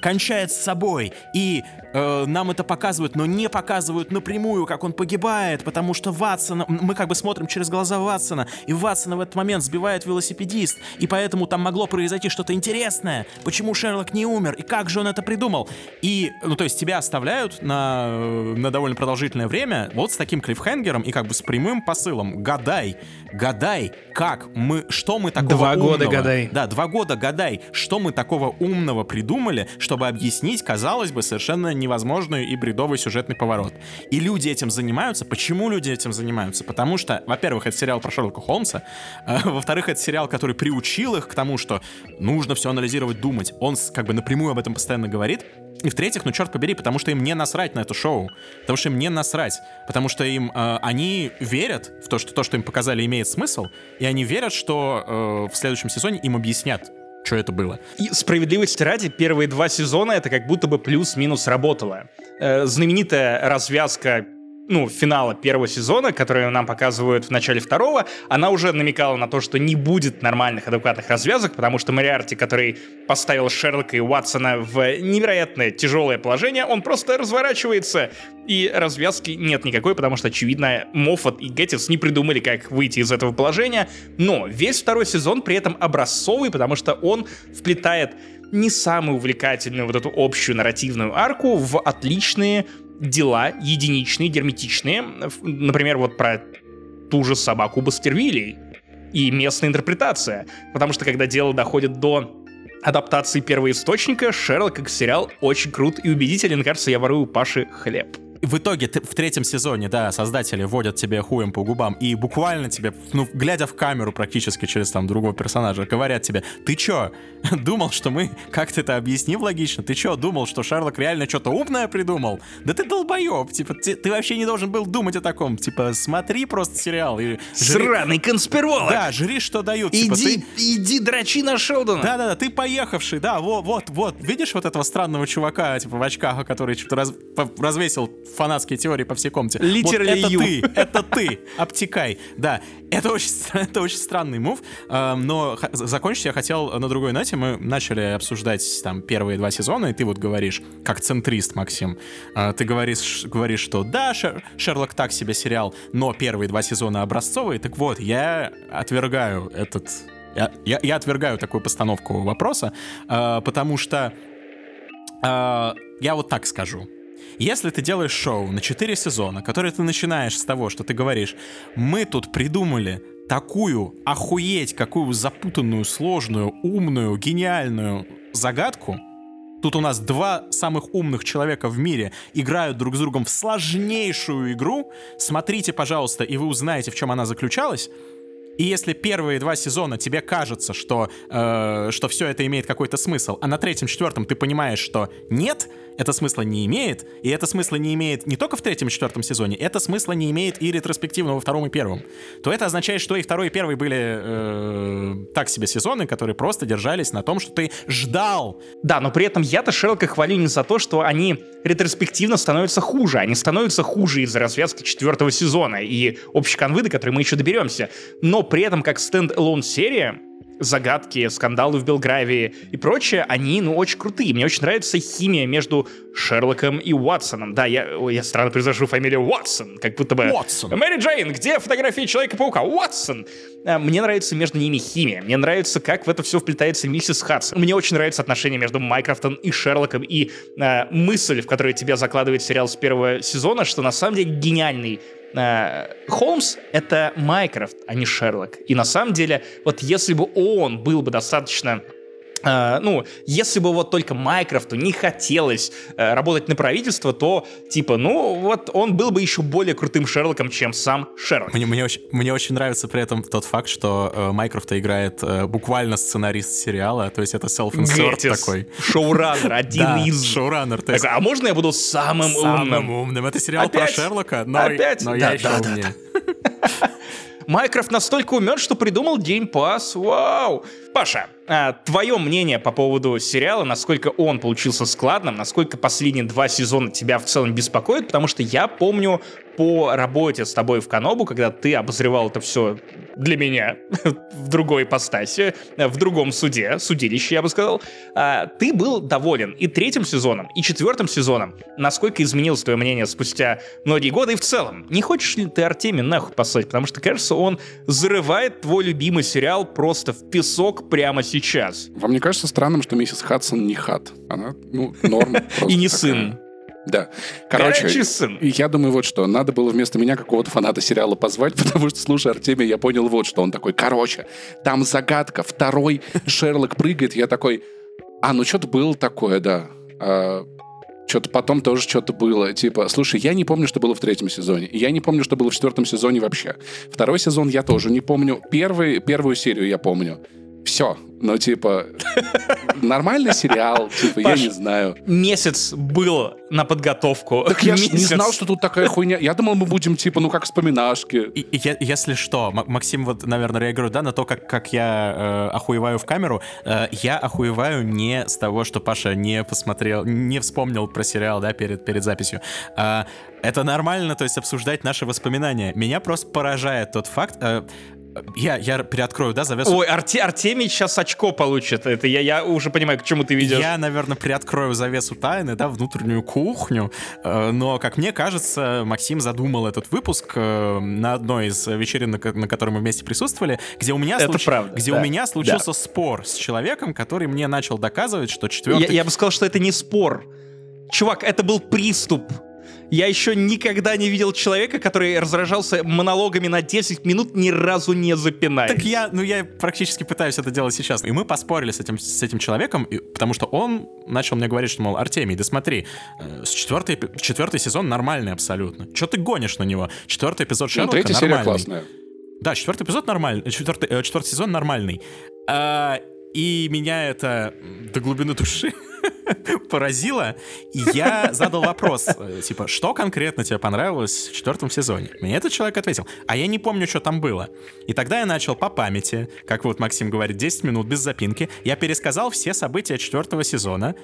кончает с собой, и э, нам это показывают, но не показывают напрямую, как он погибает, потому что Ватсона, мы как бы смотрим через глаза Ватсона, и Ватсона в этот момент сбивает велосипедист, и поэтому там могло произойти что-то интересное. Почему Шерлок не умер, и как же он это придумал? И, ну, то есть тебя оставляют на, э, на довольно продолжительное время вот с таким клиффхенгером и как бы с прямым посылом. Гадай, гадай, как мы, что мы такого Два года умного- гадай. да, два года гадай, что мы такого умного придумали, чтобы объяснить, казалось бы, совершенно невозможный и бредовый сюжетный поворот. И люди этим занимаются. Почему люди этим занимаются? Потому что, во-первых, это сериал про Шерлока Холмса, а, во-вторых, это сериал, который приучил их к тому, что нужно все анализировать, думать. Он как бы напрямую об этом постоянно говорит. И в-третьих, ну черт побери, потому что им не насрать на это шоу. Потому что им не насрать. Потому что им э, они верят в то, что то, что им показали, имеет смысл. И они верят, что э, в следующем сезоне им объяснят, что это было. И справедливости ради, первые два сезона это как будто бы плюс-минус работало. Э, знаменитая развязка ну, финала первого сезона, которую нам показывают в начале второго, она уже намекала на то, что не будет нормальных адекватных развязок, потому что Мариарти, который поставил Шерлока и Уатсона в невероятное тяжелое положение, он просто разворачивается, и развязки нет никакой, потому что, очевидно, Моффат и Геттис не придумали, как выйти из этого положения, но весь второй сезон при этом образцовый, потому что он вплетает не самую увлекательную вот эту общую нарративную арку в отличные дела, единичные, герметичные. Например, вот про ту же собаку Бастервилей и местная интерпретация. Потому что когда дело доходит до адаптации первоисточника, Шерлок как сериал очень крут и убедителен. Кажется, я ворую Паши хлеб. В итоге ты- в третьем сезоне, да, создатели водят тебе хуем по губам и буквально тебе, ну, глядя в камеру практически через там другого персонажа, говорят тебе, ты чё, думал, что мы как-то это объясним логично? Ты чё, думал, что Шерлок реально что-то умное придумал? Да ты долбоеб, типа, ты, ты вообще не должен был думать о таком, типа, смотри просто сериал и... жри- Сраный конспиролог! Да, жри, что дают. типа, Иди, ты- иди дрочи на Шелдона! да-да-да, ты поехавший, да, вот, вот, вот. Видишь вот этого странного чувака, типа, в очках, который что-то раз- развесил фанатские теории по всей комнате? Literally вот это you. ты, это ты, обтекай. Да, это очень, это очень странный мув, эм, но закончить я хотел на другой ноте. Мы начали обсуждать там первые два сезона, и ты вот говоришь, как центрист, Максим, э, ты говоришь, говоришь, что да, Шер- Шерлок так себе сериал, но первые два сезона образцовые. Так вот, я отвергаю этот я, я, я отвергаю такую постановку вопроса, э, потому что э, я вот так скажу. Если ты делаешь шоу на 4 сезона, которое ты начинаешь с того, что ты говоришь, мы тут придумали такую охуеть, какую запутанную, сложную, умную, гениальную загадку, Тут у нас два самых умных человека в мире играют друг с другом в сложнейшую игру. Смотрите, пожалуйста, и вы узнаете, в чем она заключалась. И если первые два сезона тебе кажется, что, э, что все это имеет какой-то смысл, а на третьем, четвертом ты понимаешь, что нет, это смысла не имеет, и это смысла не имеет не только в третьем и четвертом сезоне, это смысла не имеет и ретроспективно во втором и первом, то это означает, что и второй, и первый были э, так себе сезоны, которые просто держались на том, что ты ждал. Да, но при этом я-то Шерлока хвалю не за то, что они ретроспективно становятся хуже. Они становятся хуже из-за развязки четвертого сезона и общей конвы, до которой мы еще доберемся. Но при этом как стенд-алон серия загадки, скандалы в Белгравии и прочее, они, ну, очень крутые. Мне очень нравится химия между Шерлоком и Уотсоном. Да, я, я странно произношу фамилию Уотсон, как будто бы... Уотсон. Мэри Джейн, где фотографии Человека-паука? Уотсон! А, Мне нравится между ними химия. Мне нравится, как в это все вплетается миссис Хадсон. Мне очень нравится отношение между Майкрофтом и Шерлоком и а, мысль, в которую тебя закладывает сериал с первого сезона, что на самом деле гениальный э, Холмс — это Майкрофт, а не Шерлок. И на самом деле, вот если бы он был бы достаточно э, ну, если бы вот только Майкрофту не хотелось э, работать на правительство, то, типа, ну, вот он был бы еще более крутым Шерлоком, чем сам Шерлок. Мне, мне, очень, мне очень нравится при этом тот факт, что э, Майкрофта играет э, буквально сценарист сериала, то есть это self-insert такой. шоураннер, один Да, из... шоураннер, то есть Такой, а можно я буду самым, самым умным? умным. Это сериал Опять? про Шерлока, но, Опять? но Да, я еще да, да, умнее. Майкрофт настолько умен, что придумал Game Pass. Вау! Паша, а, твое мнение по поводу сериала, насколько он получился складным, насколько последние два сезона тебя в целом беспокоят, потому что я помню по работе с тобой в Канобу, когда ты обозревал это все для меня в другой ипостаси, в другом суде, судилище, я бы сказал, а, ты был доволен и третьим сезоном, и четвертым сезоном. Насколько изменилось твое мнение спустя многие годы и в целом? Не хочешь ли ты Артемия нахуй послать? Потому что, кажется, он зарывает твой любимый сериал просто в песок прямо сейчас. Вам не кажется странным, что миссис Хадсон не хат? Она, ну, норм. И не сын. Да. Короче, Горячий сын. я думаю вот что. Надо было вместо меня какого-то фаната сериала позвать, потому что, слушай, Артемий, я понял вот что. Он такой, короче, там загадка, второй Шерлок прыгает. Я такой, а, ну что-то было такое, да. что-то потом тоже что-то было. Типа, слушай, я не помню, что было в третьем сезоне. Я не помню, что было в четвертом сезоне вообще. Второй сезон я тоже не помню. Первый, первую серию я помню. Все. Ну, типа, нормальный сериал, типа, я Паш, не знаю. Месяц был на подготовку. Так я не знал, что тут такая хуйня. Я думал, мы будем, типа, ну, как вспоминашки. И, и я- если что, Максим вот, наверное, реагирует, да, на то, как, как я э, охуеваю в камеру. Э, я охуеваю не с того, что Паша не посмотрел, не вспомнил про сериал, да, перед, перед записью. А, это нормально, то есть обсуждать наши воспоминания. Меня просто поражает тот факт... э, я, я переоткрою, да, завесу Ой, Арте- Артемий сейчас очко получит. Это я, я уже понимаю, к чему ты ведешь. Я, наверное, приоткрою завесу тайны, да, внутреннюю кухню. Э, Но, как мне кажется, Максим задумал этот выпуск э, на одной из вечеринок, на которой мы вместе присутствовали, где у меня, Это случ- правда, где да, у меня случился спор с человеком, который мне начал доказывать, что Я, четвертый... я бы сказал, что это не спор. Чувак, это был приступ. Я еще никогда не видел человека, который разражался монологами на 10 минут, ни разу не запинаясь. Так я, ну я практически пытаюсь это делать сейчас. И мы поспорили с этим, с этим человеком, и- потому что он начал мне говорить, что, мол, Артемий, да смотри, э, с четвертый, четвертый сезон нормальный абсолютно. Че ты гонишь на него? Четвертый эпизод Ну, Шерлока третья серия нормальный. классная. Да, четвертый эпизод нормальный, четвертый, э, четвертый сезон нормальный. А, и меня это до глубины души поразило. И я задал вопрос, э, типа, что конкретно тебе понравилось в четвертом сезоне? Мне этот человек ответил, а я не помню, что там было. И тогда я начал по памяти, как вот Максим говорит, 10 минут без запинки, я пересказал все события четвертого сезона,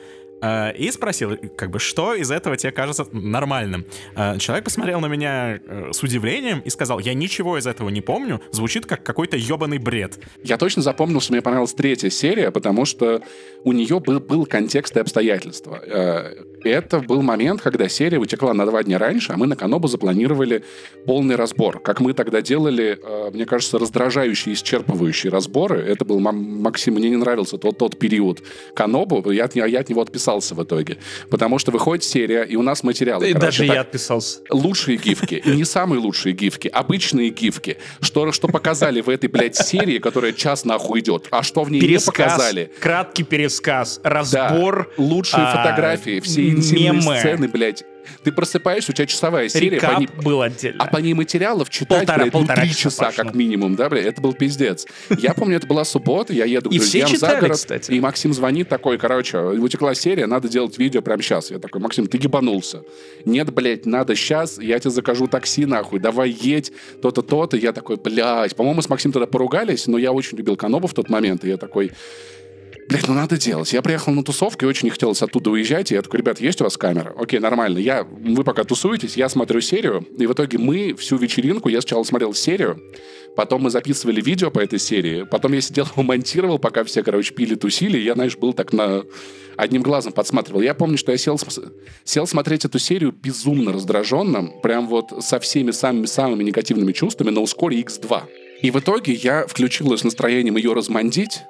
и спросил, как бы, что из этого тебе кажется нормальным? Э, Человек посмотрел на меня э, с удивлением и сказал, я ничего из этого не помню, звучит как какой-то ебаный бред. Я точно запомнил, что мне понравилась третья серия, потому что у нее был, был контекст и обстоятельства. Э, Это был момент, когда серия вытекла на два дня раньше, а мы на Канобу запланировали полный разбор. Как мы тогда делали, э, мне кажется, раздражающие, исчерпывающие разборы. Это был, Максим, мне не нравился тот, тот период Канобу, я, от- я от него отписался в итоге. Потому что выходит серия, и у нас материалы. И короче, даже так- я отписался. лучшие гифки, и не самые лучшие гифки, обычные гифки. Что, что показали в этой, блядь, серии, которая час нахуй идет, а что в ней не Пересказ, показали. краткий пересказ, Да, разбор, лучшие а, фотографии, все интимные мемы. сцены, блядь. Ты просыпаешься, у тебя часовая серия, по рекап ней- был отдельно. а по ней материалов читать, Полтора- блядь, ну, полтора три часа пошло. как минимум, да, блядь, это был пиздец. Я помню, это была суббота, я еду к И все друзьям за читали, город, кстати. и Максим звонит такой, короче, утекла серия, надо делать видео прямо сейчас. Я такой, Максим, ты ебанулся. Нет, блядь, надо сейчас, я тебе закажу такси, нахуй, давай едь, то-то, то-то. Я такой, блядь, по-моему, мы с Максимом тогда поругались, но я очень любил Канобу в тот момент, и я такой, Блять, ну надо делать. Я приехал на тусовку и очень не хотелось оттуда уезжать. И я такой, ребят, есть у вас камера? Окей, нормально. Я, вы пока тусуетесь, я смотрю серию. И в итоге мы всю вечеринку, я сначала смотрел серию, потом мы записывали видео по этой серии, потом я сидел монтировал, пока все, короче, пили, тусили. Я, знаешь, был так на одним глазом подсматривал. Я помню, что я сел, сел смотреть эту серию безумно раздраженным, прям вот со всеми самыми-самыми негативными чувствами на ускоре X2. И в итоге я включил ее с настроением ее размандить,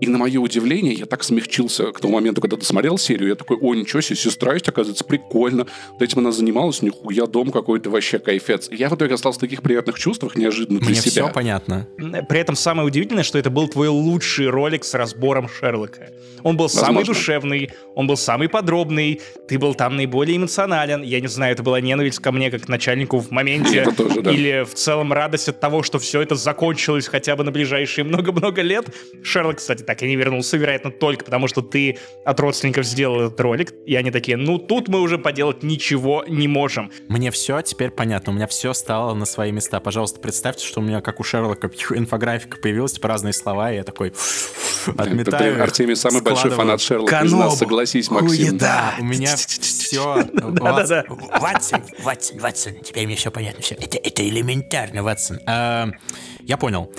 и на мое удивление, я так смягчился к тому моменту, когда досмотрел серию. Я такой, о, ничего себе, сестра есть, оказывается, прикольно. Вот этим она занималась, нихуя, дом какой-то вообще кайфец. И я в итоге остался в таких приятных чувствах, неожиданно для Мне себя. все понятно. При этом самое удивительное, что это был твой лучший ролик с разбором Шерлока. Он был самый Возможно. душевный, он был самый подробный, ты был там наиболее эмоционален. Я не знаю, это была ненависть ко мне как к начальнику в моменте. Это тоже, да. Или в целом радость от того, что все это закончилось хотя бы на ближайшие много-много лет. Шерлок, кстати, так и не вернулся, вероятно, только потому, что ты от родственников сделал этот ролик. И они такие, ну тут мы уже поделать ничего не можем. Мне все теперь понятно, у меня все стало на свои места. Пожалуйста, представьте, что у меня, как у Шерлока, инфографика появилась, типа разные слова, и я такой отметаю. Ты, Артемий, самый большой фанат Шерлока из нас, согласись, Максим. Да, у меня все... Да-да-да. Ватсон, Ватсон, Ватсон, теперь мне все понятно. Все. Это, это элементарно, Ватсон. Э, Я понял.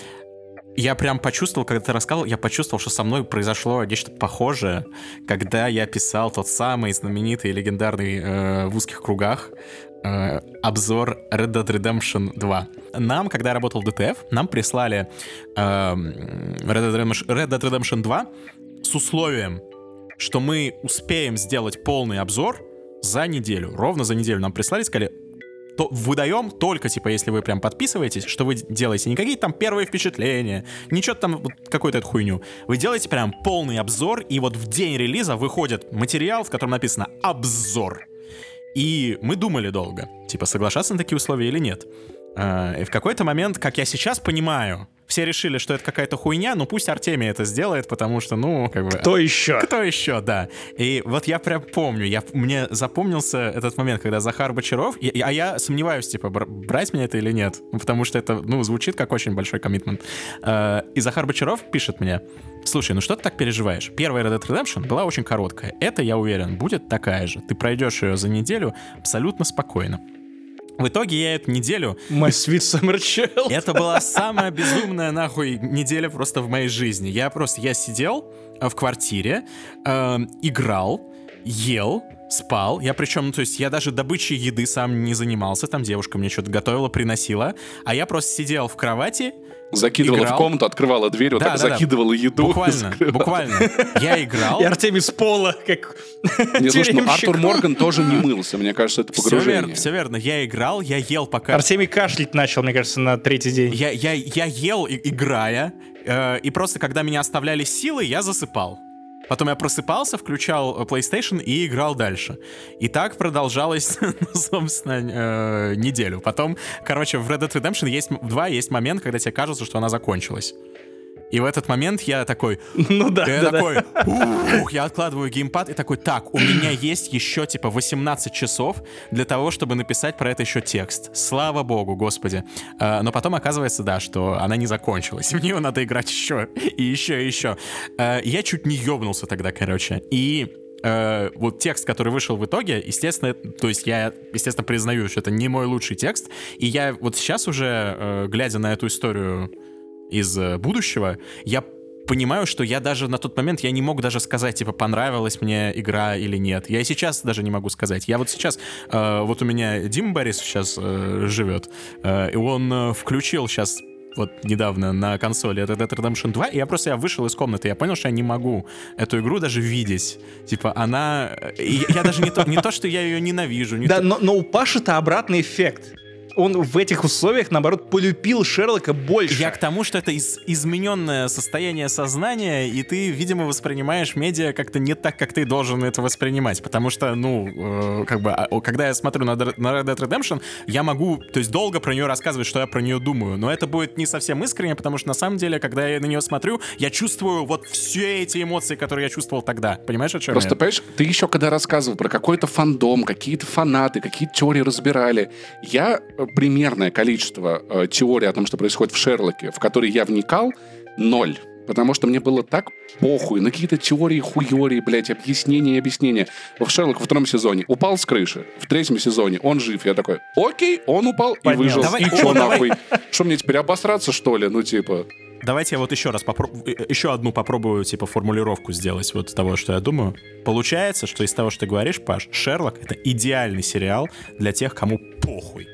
Я прям почувствовал, когда ты рассказал, я почувствовал, что со мной произошло нечто похожее, когда я писал тот самый знаменитый легендарный э, в узких кругах э, обзор Red Dead Redemption 2. Нам, когда я работал в DTF, нам прислали э, Red, Dead Red Dead Redemption 2 с условием, что мы успеем сделать полный обзор за неделю. Ровно за неделю нам прислали, сказали, то выдаем только, типа, если вы прям подписываетесь, что вы делаете не какие-то там первые впечатления, ничего там, вот какую-то эту хуйню. Вы делаете прям полный обзор, и вот в день релиза выходит материал, в котором написано «обзор». И мы думали долго, типа, соглашаться на такие условия или нет. А, И в какой-то момент, как я сейчас понимаю, все решили, что это какая-то хуйня, но пусть Артемий это сделает, потому что, ну, как бы... Кто еще? Кто еще, да. И вот я прям помню, я, мне запомнился этот момент, когда Захар Бочаров, и- а я сомневаюсь, типа, бр- брать мне это или нет, Ну, потому что это, ну, звучит как очень большой коммитмент. Э, И Захар Бочаров пишет мне, слушай, ну что ты так переживаешь? Первая Red Dead Redemption была очень короткая. Это, я уверен, будет такая же. Ты пройдешь ее за неделю абсолютно спокойно. В итоге я эту неделю My sweet summer child. это была самая безумная нахуй неделя просто в моей жизни. Я просто, я сидел э, в квартире, э, играл, ел, спал. Я причем, ну, то есть я даже добычей еды сам не занимался. Там девушка мне что-то готовила, приносила. А я просто сидел в кровати. Закидывала Играл. в комнату, открывала дверь, вот Да, так да, да. закидывала еду. Буквально, буквально. Я играл. И Артемий с пола, как Не, слушай, ну. Артур Морган тоже не мылся, мне кажется, это Все погружение. верно, все верно. Я играл, я ел пока... Артемий кашлять начал, мне кажется, на третий день. Я, я, я ел, играя, э, и просто когда меня оставляли силы, я засыпал. Потом я просыпался, включал э, PlayStation и играл дальше. И так продолжалось, ну, собственно, э, неделю. Потом, короче, в Red Dead Redemption есть, м- 2 есть момент, когда тебе кажется, что она закончилась. И в этот момент я такой, Ну да, я да, да. такой, ух, я откладываю геймпад и такой, так, у меня есть еще типа 18 часов для того, чтобы написать про это еще текст. Слава богу, господи. А, но потом оказывается, да, что она не закончилась. В нее надо играть еще и еще и еще. А, я чуть не ебнулся тогда, короче. И э, вот текст, который вышел в итоге, естественно, то есть я, естественно, признаю, что это не мой лучший текст. И я вот сейчас уже, э, глядя на эту историю из э, будущего, я понимаю, что я даже на тот момент я не мог даже сказать, типа, понравилась мне игра или нет. Я и сейчас даже не могу сказать. Я вот сейчас, э, вот у меня Дима Борис сейчас э, живет, э, и он э, включил сейчас вот недавно на консоли Red Dead Redemption 2, и я просто я вышел из комнаты, я понял, что я не могу эту игру даже видеть. Типа, она... и Я даже не то, не то, что я ее ненавижу, не Да, то- но, но у Паши-то обратный эффект. Он в этих условиях, наоборот, полюбил Шерлока больше. Я к тому, что это из- измененное состояние сознания, и ты, видимо, воспринимаешь медиа как-то не так, как ты должен это воспринимать. Потому что, ну, э, как бы, а, когда я смотрю на, на Red Dead Redemption, я могу, то есть, долго про нее рассказывать, что я про нее думаю. Но это будет не совсем искренне, потому что на самом деле, когда я на нее смотрю, я чувствую вот все эти эмоции, которые я чувствовал тогда. Понимаешь, о чем Просто, я? понимаешь, ты еще когда рассказывал про какой-то фандом, какие-то фанаты, какие теории разбирали, я э, примерное количество э, теорий о том, что происходит в Шерлоке, в которые я вникал, ноль. Потому что мне было так похуй на какие-то теории, хуёрии, блядь, объяснения и объяснения. В Шерлок во втором сезоне упал с крыши. В третьем сезоне он жив. Я такой, окей, он упал и Поднялся. выжил. Давай- и чё давай. нахуй? Что мне теперь обосраться, что ли? Ну, типа... Давайте я вот еще раз попробую, еще одну попробую, типа, формулировку сделать вот того, что я думаю. Получается, что из того, что ты говоришь, Паш, Шерлок — это идеальный сериал для тех, кому похуй.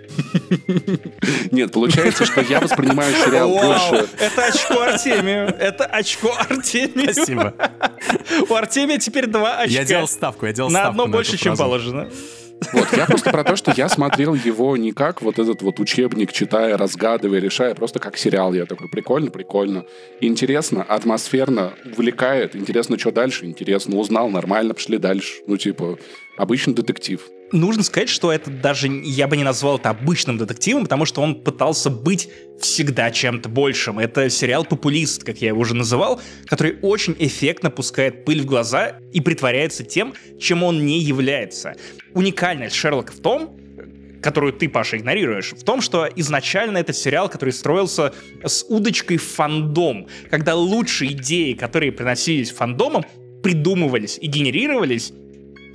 Нет, получается, что я воспринимаю сериал больше... это очко Артемию. Это очко Артемию. Спасибо. У Артемия теперь два очка. Я делал ставку, я делал На ставку одно на больше, эту чем положено. Вот, я просто про то, что я смотрел его не как вот этот вот учебник, читая, разгадывая, решая, просто как сериал. Я такой, прикольно, прикольно. Интересно, атмосферно, увлекает. Интересно, что дальше? Интересно, узнал, нормально, пошли дальше. Ну, типа, обычный детектив. Нужно сказать, что это даже я бы не назвал это обычным детективом, потому что он пытался быть всегда чем-то большим. Это сериал «Популист», как я его уже называл, который очень эффектно пускает пыль в глаза и притворяется тем, чем он не является. Уникальность Шерлока в том, которую ты, Паша, игнорируешь, в том, что изначально это сериал, который строился с удочкой фандом, когда лучшие идеи, которые приносились фандомом, придумывались и генерировались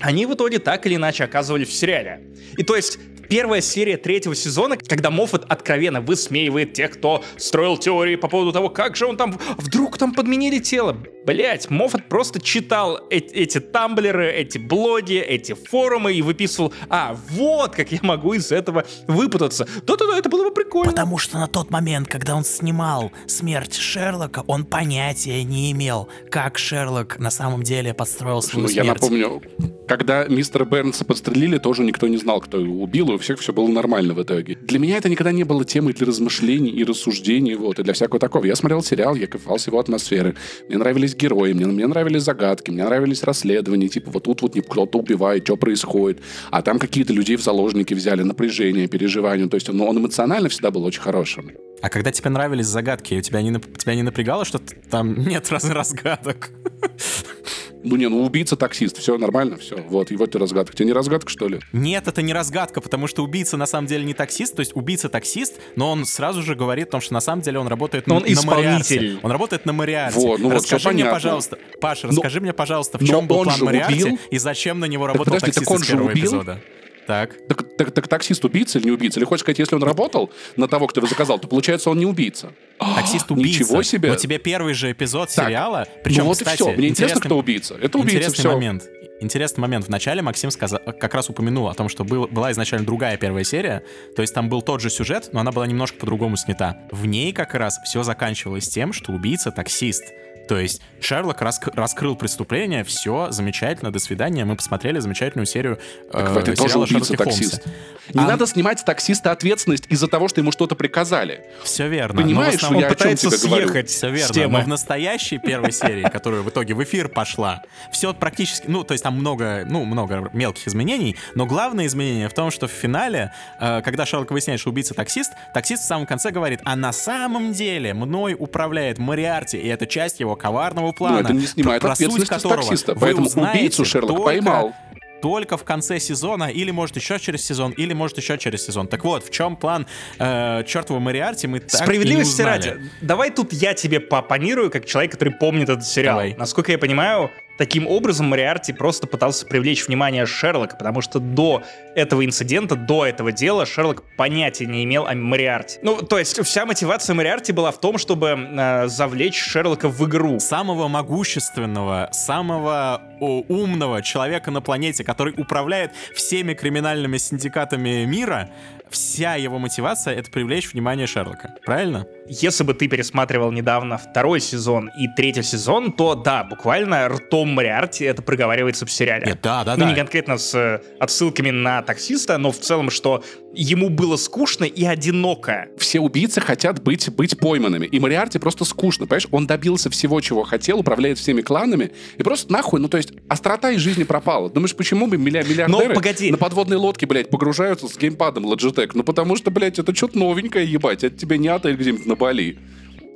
они в итоге так или иначе оказывались в сериале. И то есть первая серия третьего сезона, когда Моффат откровенно высмеивает тех, кто строил теории по поводу того, как же он там, вдруг там подменили тело. Блять, Моффат просто читал э- эти тамблеры, эти блоги, эти форумы и выписывал, а, вот как я могу из этого выпутаться. Да-да-да, это было бы прикольно. Потому что на тот момент, когда он снимал «Смерть Шерлока», он понятия не имел, как Шерлок на самом деле подстроил свою Ну, я смерть. напомню, когда мистера Бернса подстрелили, тоже никто не знал, кто его убил, и у всех все было нормально в итоге. Для меня это никогда не было темой для размышлений и рассуждений, вот, и для всякого такого. Я смотрел сериал, я кайфовал с его атмосферы. Мне нравились герои, мне, мне нравились загадки, мне нравились расследования, типа вот тут вот не кто-то убивает, что происходит, а там какие-то людей в заложники взяли, напряжение, переживание, то есть ну, он эмоционально всегда был очень хорошим. А когда тебе нравились загадки, у тебя не, тебя не напрягало, что там нет раз разгадок? Ну не, ну убийца таксист, все нормально, все, вот, и вот и разгадка. Тебе не разгадка, что ли? Нет, это не разгадка, потому что убийца на самом деле не таксист, то есть убийца таксист, но он сразу же говорит о том, что на самом деле он работает Но на, он на исполнитель. Мариарте. Он работает на Мариарте. Вот, ну вот расскажи всё мне, понятно. пожалуйста, Паша, Но- расскажи мне, пожалуйста, в но чем был план же Мариарти убил. и зачем на него работал подожди, таксист так он из же первого убил? эпизода? Так. Так, так, так таксист убийца или не убийца? Или хочешь сказать, если он работал на того, кто его заказал, то получается он не убийца? Таксист убийца. Ничего себе! Но тебе первый же эпизод Так, сериала, причем, ну вот кстати, и все. Мне интересно, кто убийца. Это убийца, Интересный все. момент. Интересный момент. Вначале Максим сказал, как раз упомянул о том, что был, была изначально другая первая серия, то есть там был тот же сюжет, но она была немножко по-другому снята. В ней как раз все заканчивалось тем, что убийца таксист. То есть Шерлок раск- раскрыл преступление, все, замечательно, до свидания. Мы посмотрели замечательную серию Так э, этой тоже сериала убийца Шерлока таксист. Холмса. Не А- надо снимать с таксиста ответственность из-за того, что ему что-то приказали. Все верно. Понимаешь, но в я о чем пытается тебе говорю? съехать Все верно, темы. но в настоящей первой серии, которая в итоге в эфир пошла, все практически, ну, то есть там много, ну, много мелких изменений, но главное изменение в том, что в финале, э, когда Шерлок выясняет, что убийца таксист, таксист в самом конце говорит, а на самом деле мной управляет Мариарти, и это часть его коварного плана. Но это не снимает про- суть которого таксиста. вы Поэтому узнаете убийцу Шерлок только- поймал. только в конце сезона, или может еще через сезон, или может еще через сезон. Так вот, в чем план э, чертова Мариарти, мы так и не Справедливости ради, давай тут я тебе поопонирую, как человек, который помнит этот сериал. Давай. Насколько я понимаю, таким образом Мариарти просто пытался привлечь внимание Шерлока, потому что до этого инцидента, до этого дела Шерлок понятия не имел о Мариарти. Ну, то есть вся мотивация Мариарти была в том, чтобы э, завлечь Шерлока в игру. самого могущественного, самого о, умного человека на планете, который управляет всеми криминальными синдикатами мира, вся его мотивация — это привлечь внимание Шерлока. Правильно? Если бы ты пересматривал недавно второй сезон и третий сезон, то да, буквально ртом Мариарти это проговаривается в сериале. Нет, да, да, ну, да. не конкретно с э, отсылками на таксиста, но в целом, что ему было скучно и одиноко. Все убийцы хотят быть, быть пойманными. И Мариарти просто скучно, понимаешь? Он добился всего, чего хотел, управляет всеми кланами. И просто нахуй, ну то есть острота из жизни пропала. Думаешь, почему бы миллиардеры Но погоди. на подводной лодке, блядь, погружаются с геймпадом Logitech? Ну потому что, блядь, это что-то новенькое, ебать. Это тебе не отель где-нибудь на Бали.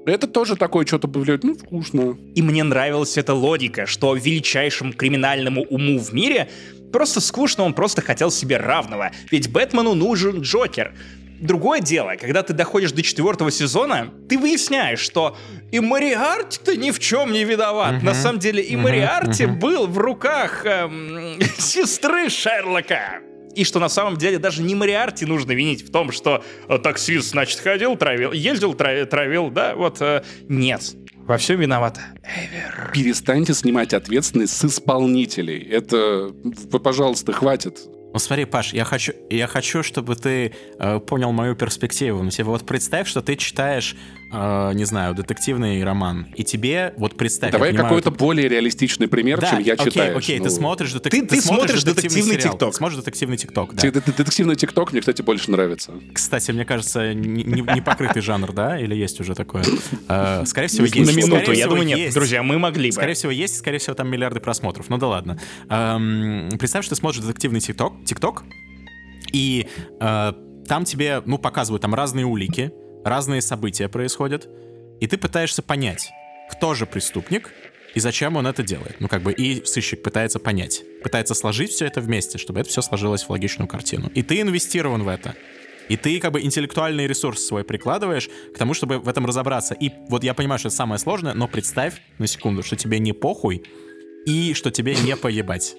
Это тоже такое что-то, блядь, ну скучно. И мне нравилась эта логика, что величайшему криминальному уму в мире просто скучно, он просто хотел себе равного. Ведь Бэтмену нужен Джокер. другое дело, когда ты доходишь до четвертого сезона, ты выясняешь, что и Мариарти-то ни в чем не виноват. На самом деле и Мариарти был в руках эм, сестры Шерлока. И что на самом деле даже не Мариарти нужно винить в том, что э, таксист, значит, ходил, травил, ездил, травил, травил да, вот э, нет. Во всем виновата Эвер. Перестаньте снимать ответственность с исполнителей. Это, пожалуйста, хватит. Ну смотри, Паш, я хочу, я хочу, чтобы ты э, понял мою перспективу. Ну, тебе вот представь, что ты читаешь, э, не знаю, детективный роман, и тебе вот представь. Давай понимаю, какой-то ты- более реалистичный пример, Да, чем я окей, читаю. окей, Ну, ты смотришь, детек- Ты- ты смотришь детективный. ТикТок. Смотришь детективный ТикТок, да. те- дет- Детективный ТикТок мне, кстати, больше нравится. Кстати, мне кажется, не, не- не покрытый жанр, да? Или есть уже такое? Э, Скорее всего, есть. На минуту, я думаю, нет. Друзья, мы могли бы. Скорее всего, есть, скорее всего, там миллиарды просмотров. Ну да ладно. Эм, представь, что ты смотришь детективный ТикТок, ТикТок, и э, там тебе, ну, показывают там разные улики, разные события происходят, и ты пытаешься понять, кто же преступник и зачем он это делает. Ну, как бы и сыщик пытается понять, пытается сложить все это вместе, чтобы это все сложилось в логичную картину. И ты инвестирован в это. И ты как бы интеллектуальный ресурс свой прикладываешь к тому, чтобы в этом разобраться. И вот я понимаю, что это самое сложное, но представь на секунду, что тебе не похуй и что тебе не поебать.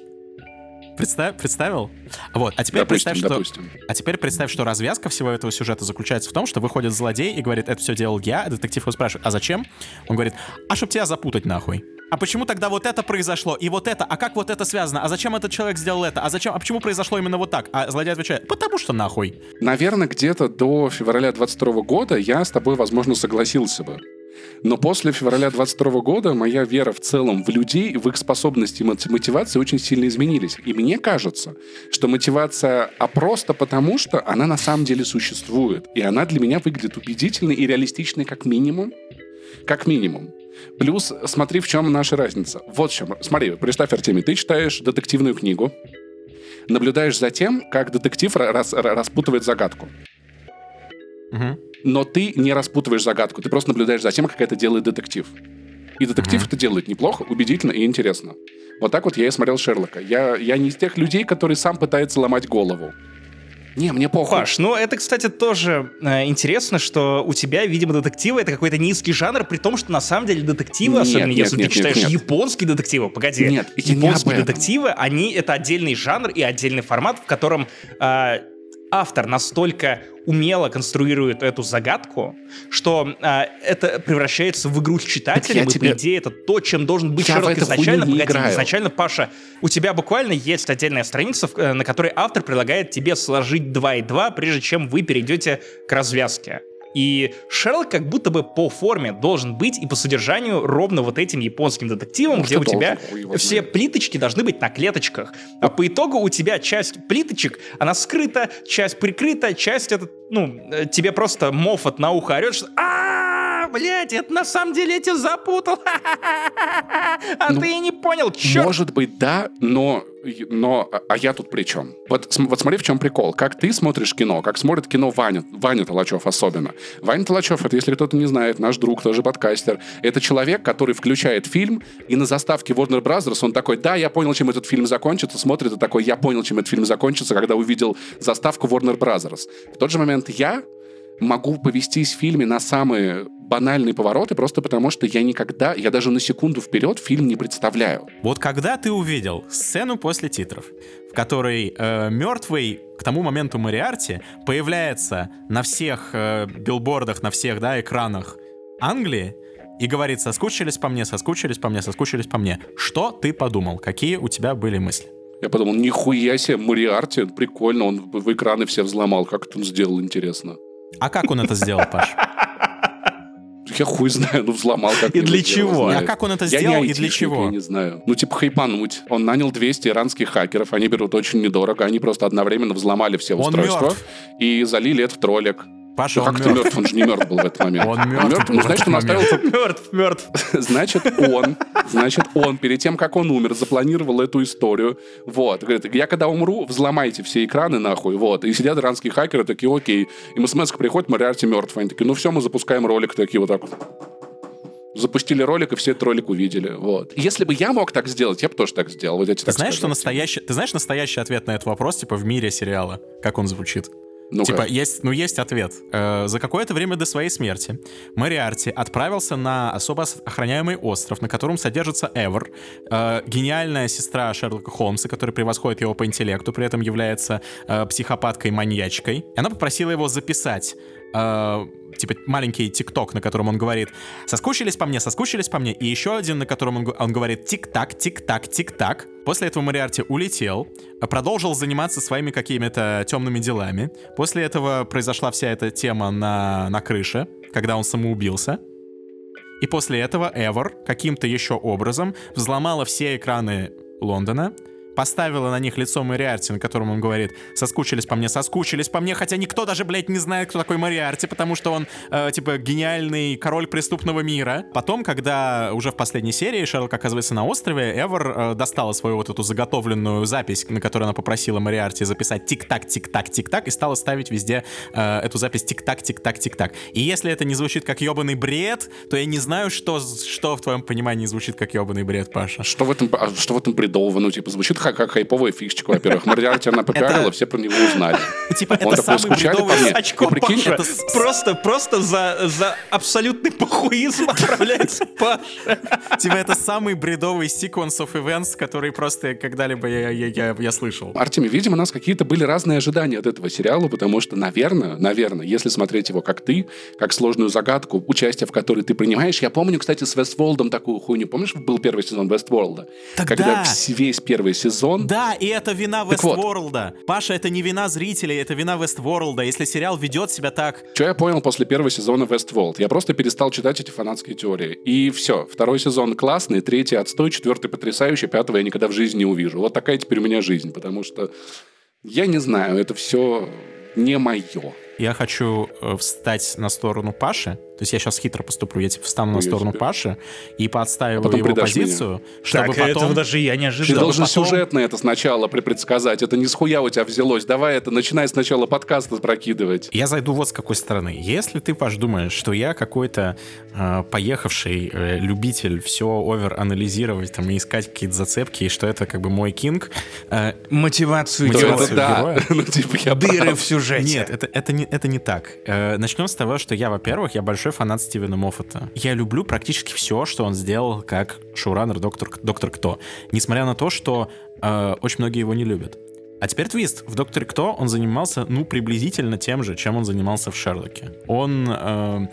Представь, представил? Вот, а теперь Допустим, представь, что... допустим. А теперь представь, что развязка всего этого сюжета заключается в том, что выходит злодей и говорит, это все делал я, а детектив его спрашивает, а зачем? Он говорит, а чтоб тебя запутать нахуй. А почему тогда вот это произошло, и вот это, а как вот это связано, а зачем этот человек сделал это, а зачем, а почему произошло именно вот так? А злодей отвечает, потому что нахуй. Наверное, где-то до февраля 22 года я с тобой, возможно, согласился бы. Но после февраля 22 года моя вера в целом в людей, в их способности и моти- мотивации очень сильно изменились. И мне кажется, что мотивация, а просто потому, что она на самом деле существует. И она для меня выглядит убедительной и реалистичной как минимум. Как минимум. Плюс, смотри, в чем наша разница. Вот в чем. Смотри, представь, Артемий, ты читаешь детективную книгу, наблюдаешь за тем, как детектив ра- рас- ра- распутывает загадку. Мгм. Но ты не распутываешь загадку, ты просто наблюдаешь за тем, как это делает детектив. И детектив это делает неплохо, убедительно и интересно. Вот так вот я и смотрел Шерлока. Я, я не из тех людей, которые сам пытается ломать голову. Не, мне похуй. Паш, ну это, кстати, тоже э, интересно, что у тебя, видимо, детективы это какой-то низкий жанр, при том, что на самом деле детективы, Нет, особенно нет, если нет, ты читаешь нет, нет. японские детективы, погоди, Нет, не японские этом. детективы, они это отдельный жанр и отдельный формат, в котором э, автор настолько умело конструирует эту загадку, что э, это превращается в игру с читателем, и, тебе- по идее, это то, чем должен быть Я Шерлок изначально. Погоди, играю. изначально, Паша, у тебя буквально есть отдельная страница, э, на которой автор предлагает тебе сложить 2 и 2, прежде чем вы перейдете к развязке. И Шерлок как будто бы по форме должен быть и по содержанию ровно вот этим японским детективом, Ну, где у тебя должен, все плиточки должны быть на клеточках. А по итогу у тебя часть плиточек, она скрыта, часть прикрыта, часть это, ну, э, тебе просто мофот на ухо орет, что а блядь, это на самом деле я тебя запутал. А Ну, ты и не понял, черт. Может быть, да, но, но а- а я тут при чем? Вот, вот смотри, в чем прикол. Как ты смотришь кино, как смотрит кино Ваня, Ваня Толачев особенно. Ваня Толачев, это, если кто-то не знает, наш друг, тоже подкастер. Это человек, который включает фильм, и на заставке Warner Brothers он такой, да, я понял, чем этот фильм закончится, смотрит и такой, я понял, чем этот фильм закончится, когда увидел заставку Warner Brothers. В тот же момент я могу повестись в фильме на самые банальные повороты, просто потому что я никогда, я даже на секунду вперед фильм не представляю. Вот когда ты увидел сцену после титров, в которой э, мертвый к тому моменту Мариарти появляется на всех э, билбордах, на всех да, экранах Англии и говорит, соскучились по мне, соскучились по мне, соскучились по мне. Что ты подумал? Какие у тебя были мысли? Я подумал, нихуя себе, Мариарти, прикольно, он в экраны все взломал, как это он сделал, интересно. А как он это сделал, Паш? Я хуй знаю, ну взломал как И для чего? А как он это Я сделал не и для чего? Я не знаю. Ну, типа хайпануть. Он нанял 200 иранских хакеров, они берут очень недорого, они просто одновременно взломали все Он устройства мертв. и залили это в троллик. Паша, Ну, он как мертв. мертв? Он же не мертв был в этот момент. Он мертв был Ну, в значит, он оставил. Мертв, мертв. Значит, он, значит, он перед тем, как он умер, запланировал эту историю. Вот. Говорит, я когда умру, взломайте все экраны нахуй. Вот. И сидят иранские хакеры такие, окей. Им смс приходит, Мариарти мертв. Они такие, ну все, мы запускаем ролик. Такие вот так вот. Запустили ролик, и все этот ролик увидели. Вот. Если бы я мог так сделать, я бы тоже так сделал. Вот я тебе Ты так знаешь, что скажу. настоящий, ты знаешь настоящий ответ на этот вопрос, типа в мире сериала, как он звучит? Ну-ка. Типа, есть, ну, есть ответ. Э, за какое-то время до своей смерти Мариарти отправился на особо ос- охраняемый остров, на котором содержится Эвер, э, гениальная сестра Шерлока Холмса, которая превосходит его по интеллекту, при этом является э, психопаткой-маньячкой. Она попросила его записать э, типа маленький тикток, на котором он говорит «соскучились по мне, соскучились по мне», и еще один, на котором он, он говорит «тик-так, тик-так, тик-так». После этого Мариарти улетел, э, продолжил заниматься своими какими-то темными делами. После этого произошла вся эта тема на, на крыше, когда он самоубился. И после этого Эвер каким-то еще образом взломала все экраны Лондона, поставила на них лицо Мариарти, на котором он говорит «соскучились по мне, соскучились по мне», хотя никто даже, блядь, не знает, кто такой Мариарти, потому что он, э, типа, гениальный король преступного мира. Потом, когда уже в последней серии Шерлок оказывается на острове, Эвер э, достала свою вот эту заготовленную запись, на которой она попросила Мариарти записать тик-так, тик-так, тик-так, и стала ставить везде э, эту запись тик-так, тик-так, тик-так. И если это не звучит как ебаный бред, то я не знаю, что, что в твоем понимании звучит как ебаный бред, Паша. Что в этом, а что в этом бредово? Ну, типа, звучит как, как хайповая фишечка, во-первых. Мариарти она попиарила, все про него узнали. Типа, Он это такой, самый бредовый... мне? Очко Паша. Просто, просто за, за абсолютный похуизм отправляется Паша. Типа, это самый бредовый sequence of events, который просто когда-либо я, я, я, я слышал. Артемий, видимо, у нас какие-то были разные ожидания от этого сериала, потому что, наверное, наверное, если смотреть его как ты, как сложную загадку, участие в которой ты принимаешь, я помню, кстати, с Вестворлдом такую хуйню. Помнишь, был первый сезон Вестворлда? Так Когда весь первый сезон Да, и это вина Так вот. Вестворлда. Паша, это не вина зрителей, это вина Вестворлда. Если сериал ведет себя так... Что я понял после первого сезона Westworld? Я просто перестал читать эти фанатские теории. И все. Второй сезон классный, третий отстой, четвертый потрясающий, пятого я никогда в жизни не увижу. Вот такая теперь у меня жизнь, потому что я не знаю, это все не мое. Я хочу э, встать на сторону Паши. То есть я сейчас хитро поступлю. Я типа встану на Ой, я сторону себе. Паши и подстаиваю потом его предашь меня. позицию, чтобы Так, потом... этого даже я не Ты ожидал. должен потом- сюжетно это сначала предсказать. Это не схуя у тебя взялось. Давай это, начинай сначала подкаст прокидывать. Я зайду вот с какой стороны. Если ты, Паш, думаешь, что я какой-то э, поехавший э, любитель все овер анализировать там, и искать какие-то зацепки, и что это как бы мой кинг, э, Мотивацию Мотивацию это да. героя? Ну, типа, я Дыры прав. в сюжете. Нет, это, это, не, это не так. Э, начнем с того, что я, во-первых, я большой фанат Стивена Моффата. Я люблю практически все, что он сделал как шоураннер Доктор, Доктор Кто. Несмотря на то, что э, очень многие его не любят. А теперь твист. В «Докторе Кто» он занимался, ну, приблизительно тем же, чем он занимался в «Шерлоке». Он э,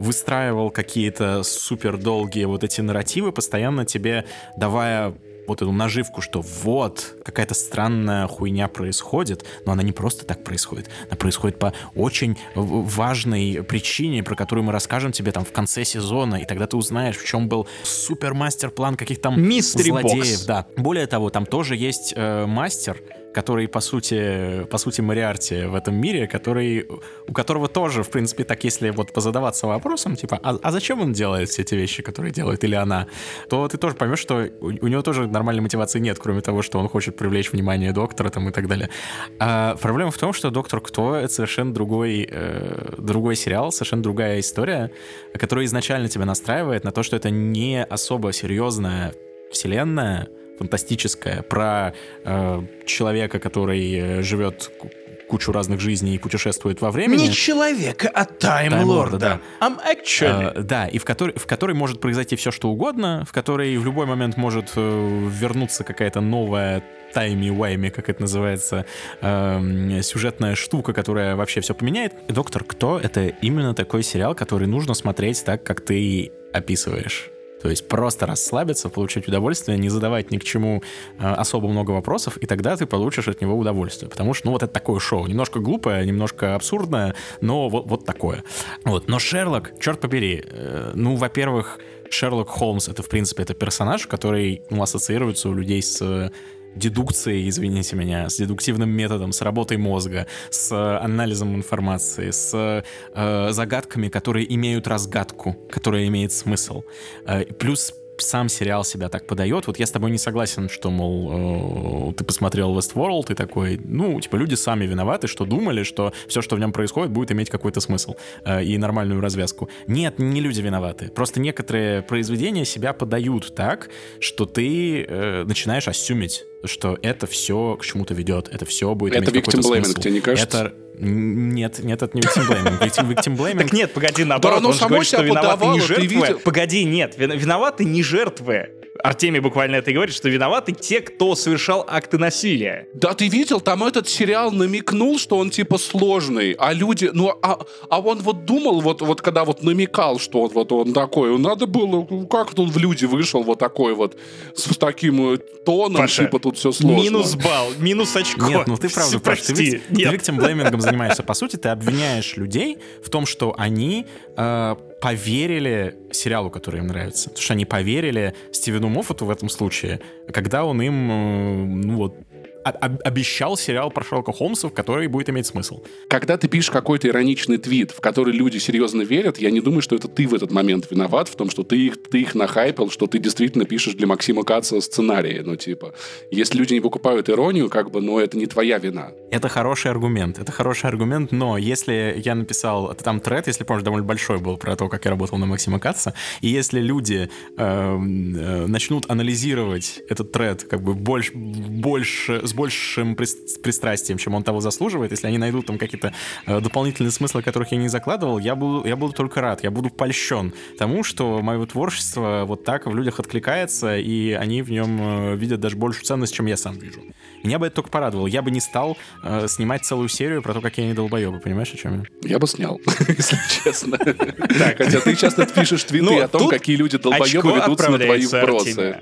выстраивал какие-то супер долгие вот эти нарративы, постоянно тебе давая вот эту наживку, что вот, какая-то странная хуйня происходит, но она не просто так происходит, она происходит по очень важной причине, про которую мы расскажем тебе там в конце сезона, и тогда ты узнаешь, в чем был супер мастер-план каких-то там Mystery злодеев. box. Да. Более того, там тоже есть э, мастер, который, по сути, по сути, Мариарти в этом мире, который, у которого тоже, в принципе, так, если вот позадаваться вопросом, типа, а, а зачем он делает все эти вещи, которые делает, или она, то ты тоже поймешь, что у, у него тоже нормальной мотивации нет, кроме того, что он хочет привлечь внимание доктора там и так далее. А проблема в том, что «Доктор Кто» — это совершенно другой, э, другой сериал, совершенно другая история, которая изначально тебя настраивает на то, что это не особо серьезная вселенная, фантастическая, про э, человека, который э, живет ку- кучу разных жизней и путешествует во времени. Не человека, а Таймлорда, да. I'm actually. Э, да, и в которой, в которой может произойти все, что угодно, в которой в любой момент может э, вернуться какая-то новая тайми-вайми, как это называется, эм, сюжетная штука, которая вообще все поменяет. «Доктор Кто» — это именно такой сериал, который нужно смотреть так, как ты описываешь. То есть просто расслабиться, получить удовольствие, не задавать ни к чему э, особо много вопросов, и тогда ты получишь от него удовольствие. Потому что, ну, вот это такое шоу. Немножко глупое, немножко абсурдное, но вот, вот такое. Вот. Но Шерлок, черт побери, э, ну, во-первых, Шерлок Холмс — это, в принципе, это персонаж, который, ну, ассоциируется у людей с дедукцией, извините меня, с дедуктивным методом, с работой мозга, с э, анализом информации, с э, загадками, которые имеют разгадку, которая имеет смысл. Э, плюс сам сериал себя так подает. Вот я с тобой не согласен, что, мол, э, ты посмотрел Westworld и такой, ну, типа, люди сами виноваты, что думали, что все, что в нем происходит, будет иметь какой-то смысл э, и нормальную развязку. Нет, не люди виноваты. Просто некоторые произведения себя подают так, что ты э, начинаешь assume ить, что это все к чему-то ведет, это все будет Это иметь какой-то смысл. тебе не кажется? Это Нет, нет, это не виктимблейминг. Виктим- Виктимблейминг Так нет, погоди, наоборот, оно он же говорит, что виноваты не ты жертвы. Погоди, нет, вин- виноваты не жертвы. Артемий буквально это и говорит, что виноваты те, кто совершал акты насилия. Да ты видел, там этот сериал намекнул, что он типа сложный, а люди, ну, а, а он вот думал, вот, вот когда вот намекал, что он вот он такой, надо было, ну, как он в люди вышел вот такой вот, с таким э, тоном, Паша, типа тут все сложно. Минус балл, минус очко. Нет, ну ты правда, Паш, ты, Прости, вик- ты виктимблеймингом занимаешься. По сути, ты обвиняешь людей в том, что они э, поверили сериалу, который им нравится. Потому что они поверили Стивену Моффату в этом случае, когда он им, э, ну вот, обещал сериал про Шерлока Холмса, в который будет иметь смысл. Когда ты пишешь какой-то ироничный твит, в который люди серьезно верят, я не думаю, что это ты в этот момент виноват в том, что ты их, ты их нахайпил, что ты действительно пишешь для Максима Каца сценарии. Ну, типа, если люди не покупают иронию, как бы, ну, это не твоя вина. Это хороший аргумент, это хороший аргумент, но если я написал, это там тред, если помнишь, довольно большой был про то, как я работал на Максима Катца, и если люди эм, э, начнут анализировать этот тред как бы больше, больше, с большим прис- пристрастием, чем он того заслуживает, если они найдут там какие-то э, дополнительные смыслы, которых я не закладывал, я буду, я буду только рад, я буду польщен тому, что мое творчество вот так в людях откликается, и они в нем э, видят даже большую ценность, чем я сам вижу. Меня бы это только порадовало. Я бы не стал э, снимать целую серию про то, какие они долбоебы. Понимаешь, о чем я? Я бы снял, если честно. Хотя ты часто пишешь твиты Ну, о том, какие люди долбоебы ведутся на твои вбросы. Артемию.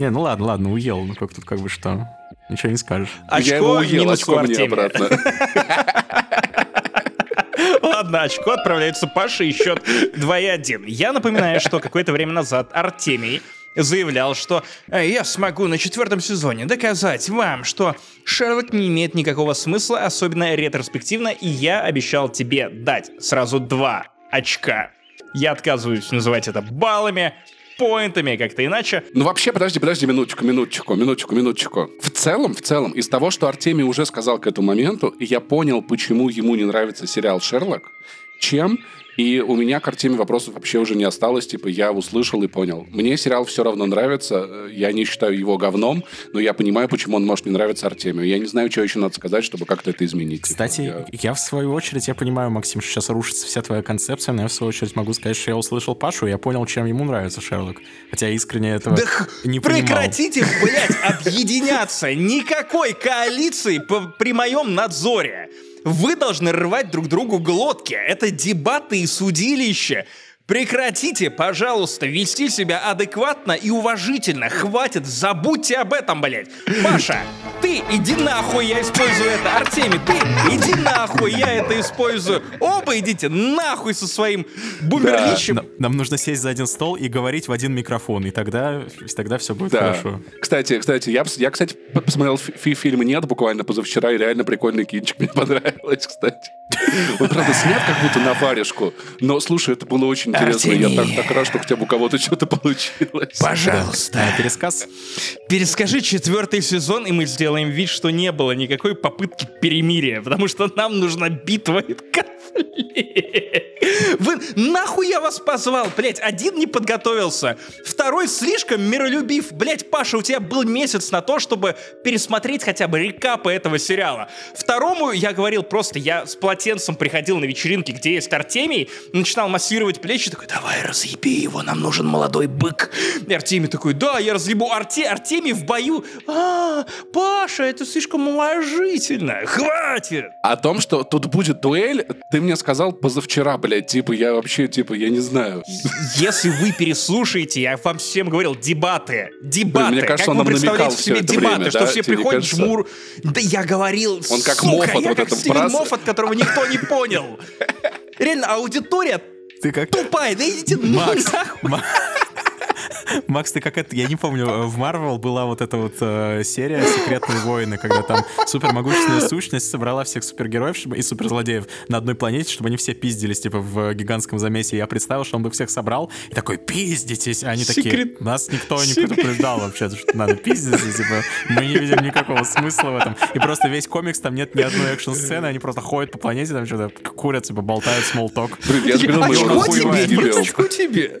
Не, ну ладно, ладно, уел. Ну как тут как бы что? Ничего не скажешь. Я его Очко уел, минус у очко мне обратно. Ладно, очко отправляется Паше и счет 2-1. Я напоминаю, что какое-то время назад Артемий заявлял, что «Э, я смогу на четвертом сезоне доказать вам, что Шерлок не имеет никакого смысла, особенно ретроспективно, и я обещал тебе дать сразу два очка. Я отказываюсь называть это баллами, поинтами, как-то иначе. Ну вообще, подожди, подожди, минуточку, минуточку, минуточку, минуточку. В целом, в целом, из того, что Артемий уже сказал к этому моменту, я понял, почему ему не нравится сериал «Шерлок», чем и у меня к Артеме вопросов вообще уже не осталось. Типа, я услышал и понял. Мне сериал все равно нравится. э, Я не считаю его говном, но я понимаю, почему он может не нравиться Артемию. Я не знаю, что еще надо сказать, чтобы как-то это изменить. Типа, Кстати, я- я... в свою очередь, я понимаю, Максим, что сейчас рушится вся твоя концепция, но я в свою очередь могу сказать, что я услышал Пашу, и я понял, чем ему нравится Шерлок. Хотя искренне этого Да х- не понимал. прекратите, блядь, объединяться. Никакой коалиции при моем надзоре. Вы должны рвать друг другу глотки. Это дебаты и судилище. Прекратите, пожалуйста, вести себя адекватно и уважительно. Хватит, забудьте об этом, блядь. Паша, ты иди нахуй, я использую это. Артемий, ты иди нахуй, я это использую. Оба идите нахуй со своим бумерлищем. Нам- Нам нужно сесть за один стол и говорить в один микрофон, и тогда, тогда все будет Да. хорошо. Кстати, кстати, я, я, кстати, посмотрел фи- фи- фильм «Нет» буквально позавчера, и реально прикольный кинчик. Мне понравилось, кстати. Он, правда, снят как будто на варежку. Но, слушай, это было очень интересно. Я так, так рад, что хотя бы у кого-то что-то получилось. Пожалуйста. Пересказ? Перескажи четвертый сезон, и мы сделаем вид, что не было никакой попытки перемирия, потому что нам нужна битва. Вы нахуй я вас позвал, блять, один не подготовился, второй слишком миролюбив. Блять, Паша, у тебя был месяц на то, чтобы пересмотреть хотя бы рекапы этого сериала. Второму я говорил просто, я с полотенцем приходил на вечеринки, где есть Артемий, начинал массировать плечи, такой, давай разъеби его, нам нужен молодой бык. И Артемий такой, да, я разъебу. Арте, Артемий в бою, а, Паша, это слишком уважительно, хватит. О том, что тут будет дуэль, ты мне сказал позавчера, блядь. Типа, я вообще, типа, я не знаю. Если вы переслушаете, я вам всем говорил, дебаты, дебаты. Мне кажется, как он вы нам намекал представляете всё себе это дебаты, время, что да? все Тебе приходят, кажется? жмур. Да я говорил, Он как сука, Моффат я вот как Стивен брас- Моффат, которого никто не понял. Реально, аудитория Ты как... тупая, да идите Макс, нахуй. Ма- Макс, ты как это, я не помню, э, в Марвел была вот эта вот э, серия «Секретные войны», когда там супермогущественная сущность собрала всех супергероев чтобы- и суперзлодеев на одной планете, чтобы они все пиздились, типа, в гигантском замесе. Я представил, что он бы всех собрал и такой, пиздитесь! А они такие, нас никто не предупреждал вообще, что надо пиздиться, типа, мы не видим никакого смысла в этом. И просто весь комикс, там нет ни одной экшн-сцены, они просто ходят по планете, там что-то курят, типа, болтают смолток. Блин, я же говорил, мы его Очко тебе,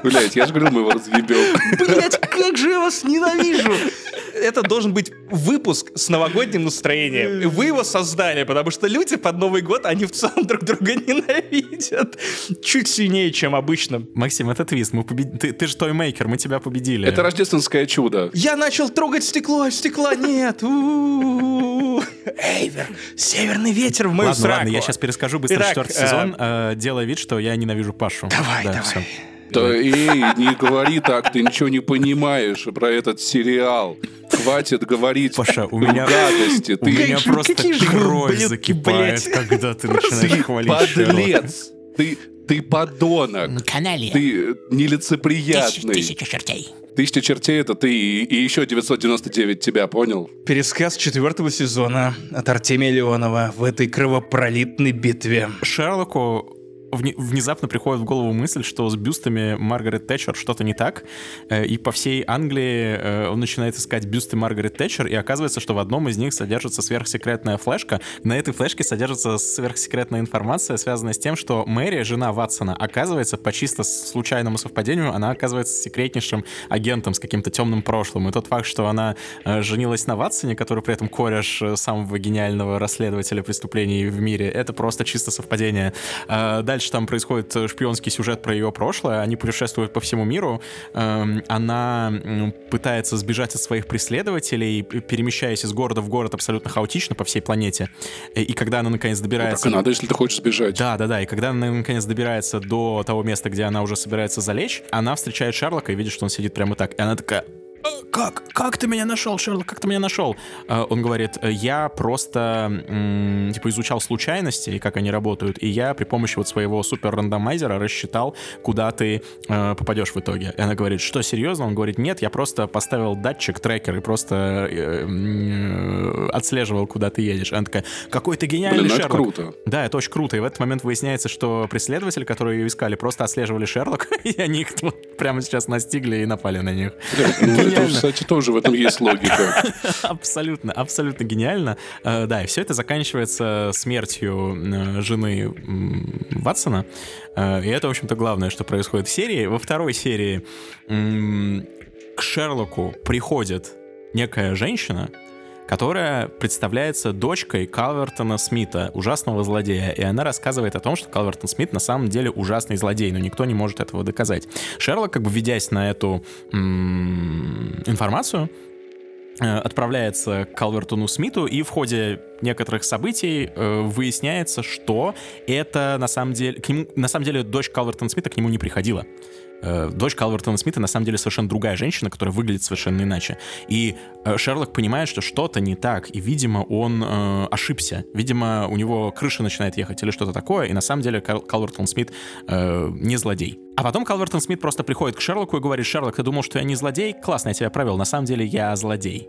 Блядь, я же говорил, мы его разъебем. Блять, как же я вас ненавижу! это должен быть выпуск с новогодним настроением. Вы его создали, потому что люди под Новый год, они в целом друг друга ненавидят. Чуть сильнее, чем обычно. Максим, это твист. Мы побед... ты, ты же тоймейкер, мы тебя победили. Это рождественское чудо. Я начал трогать стекло, а стекла нет. У-у-у. Эйвер, северный ветер в мою Ладно, сраку. ладно, я сейчас перескажу быстро Итак, четвертый э, сезон, э, делая вид, что я ненавижу Пашу. Давай, Да, давай. Да эй, не говори так, ты ничего не понимаешь про этот сериал. Хватит говорить Паша, у меня- гадости. У Ты, меня просто кровь ублюдки, закипает, блядь. когда ты начинаешь ты хвалить Шерлока. подлец. Ты, ты подонок. Канале. Ты э, Тысяч- нелицеприятный. Тысяча чертей. Тысяча чертей это ты и, и еще 999 тебя, понял? Пересказ четвертого сезона от Артемия Леонова в этой кровопролитной битве. Шерлоку внезапно приходит в голову мысль, что с бюстами Маргарет Тэтчер что-то не так, э, и по всей Англии э, он начинает искать бюсты Маргарет Тэтчер, и оказывается, что в одном из них содержится сверхсекретная флешка. На этой флешке содержится сверхсекретная информация, связанная с тем, что Мэри, жена Ватсона, оказывается, по чисто случайному совпадению, она оказывается секретнейшим агентом с каким-то темным прошлым. И тот факт, что она э, женилась на Ватсоне, который при этом кореш самого гениального расследователя преступлений в мире, это просто чисто совпадение. Э, Дальше там происходит э, шпионский сюжет про ее прошлое, они путешествуют по всему миру, Эм, она пытается сбежать от своих преследователей, перемещаясь из города в город абсолютно хаотично по всей планете. Э, И когда она наконец Так добирается... и надо, если ты хочешь сбежать. Да, да, да. И когда она наконец добирается до того места, где она уже собирается залечь, она встречает Шерлока и видит, что он сидит прямо так. И она такая. «Э, Как? Как ты меня нашел, Шерлок? Как ты меня нашел? Э, Он говорит, «Э, я просто типа изучал случайности и как они работают, и я при помощи вот своего супер рандомайзера рассчитал, куда ты э, попадешь в итоге. И она говорит, что серьезно? Он говорит, нет, я просто поставил датчик, трекер и просто э, отслеживал, куда ты едешь. Она такая, какой ты гениальный Блин, ну это Шерлок. круто. Да, это очень круто. И в этот момент выясняется, что преследователи, которые ее искали, просто отслеживали Шерлока, и они их вот прямо сейчас настигли и напали на них. Это, Гениально. кстати, тоже в этом есть логика. Абсолютно, абсолютно гениально. Э, Да, и все это заканчивается смертью жены Ватсона. Э, И это, в общем-то, главное, что происходит в серии. Во второй серии к Шерлоку приходит некая женщина, которая представляется дочкой Калвертона Смита, ужасного злодея. И она рассказывает о том, что Калвертон Смит на самом деле ужасный злодей, но никто не может этого доказать. Шерлок, как бы ведясь на эту м, информацию, э, отправляется к Калвертону Смиту, и в ходе некоторых событий э, выясняется, что это на самом деле... К нему, на самом деле дочь Калвертона Смита к нему не приходила. Э, Дочь Калвертона Смита на самом деле совершенно другая женщина, которая выглядит совершенно иначе. И Шерлок понимает, что что-то не так, и, видимо, он э, ошибся. Видимо, у него крыша начинает ехать или что-то такое, и на самом деле Кал- Калвертон Смит э, не злодей. А потом Калвертон Смит просто приходит к Шерлоку и говорит, Шерлок, ты думал, что я не злодей? Классно, я тебя провел. На самом деле я злодей.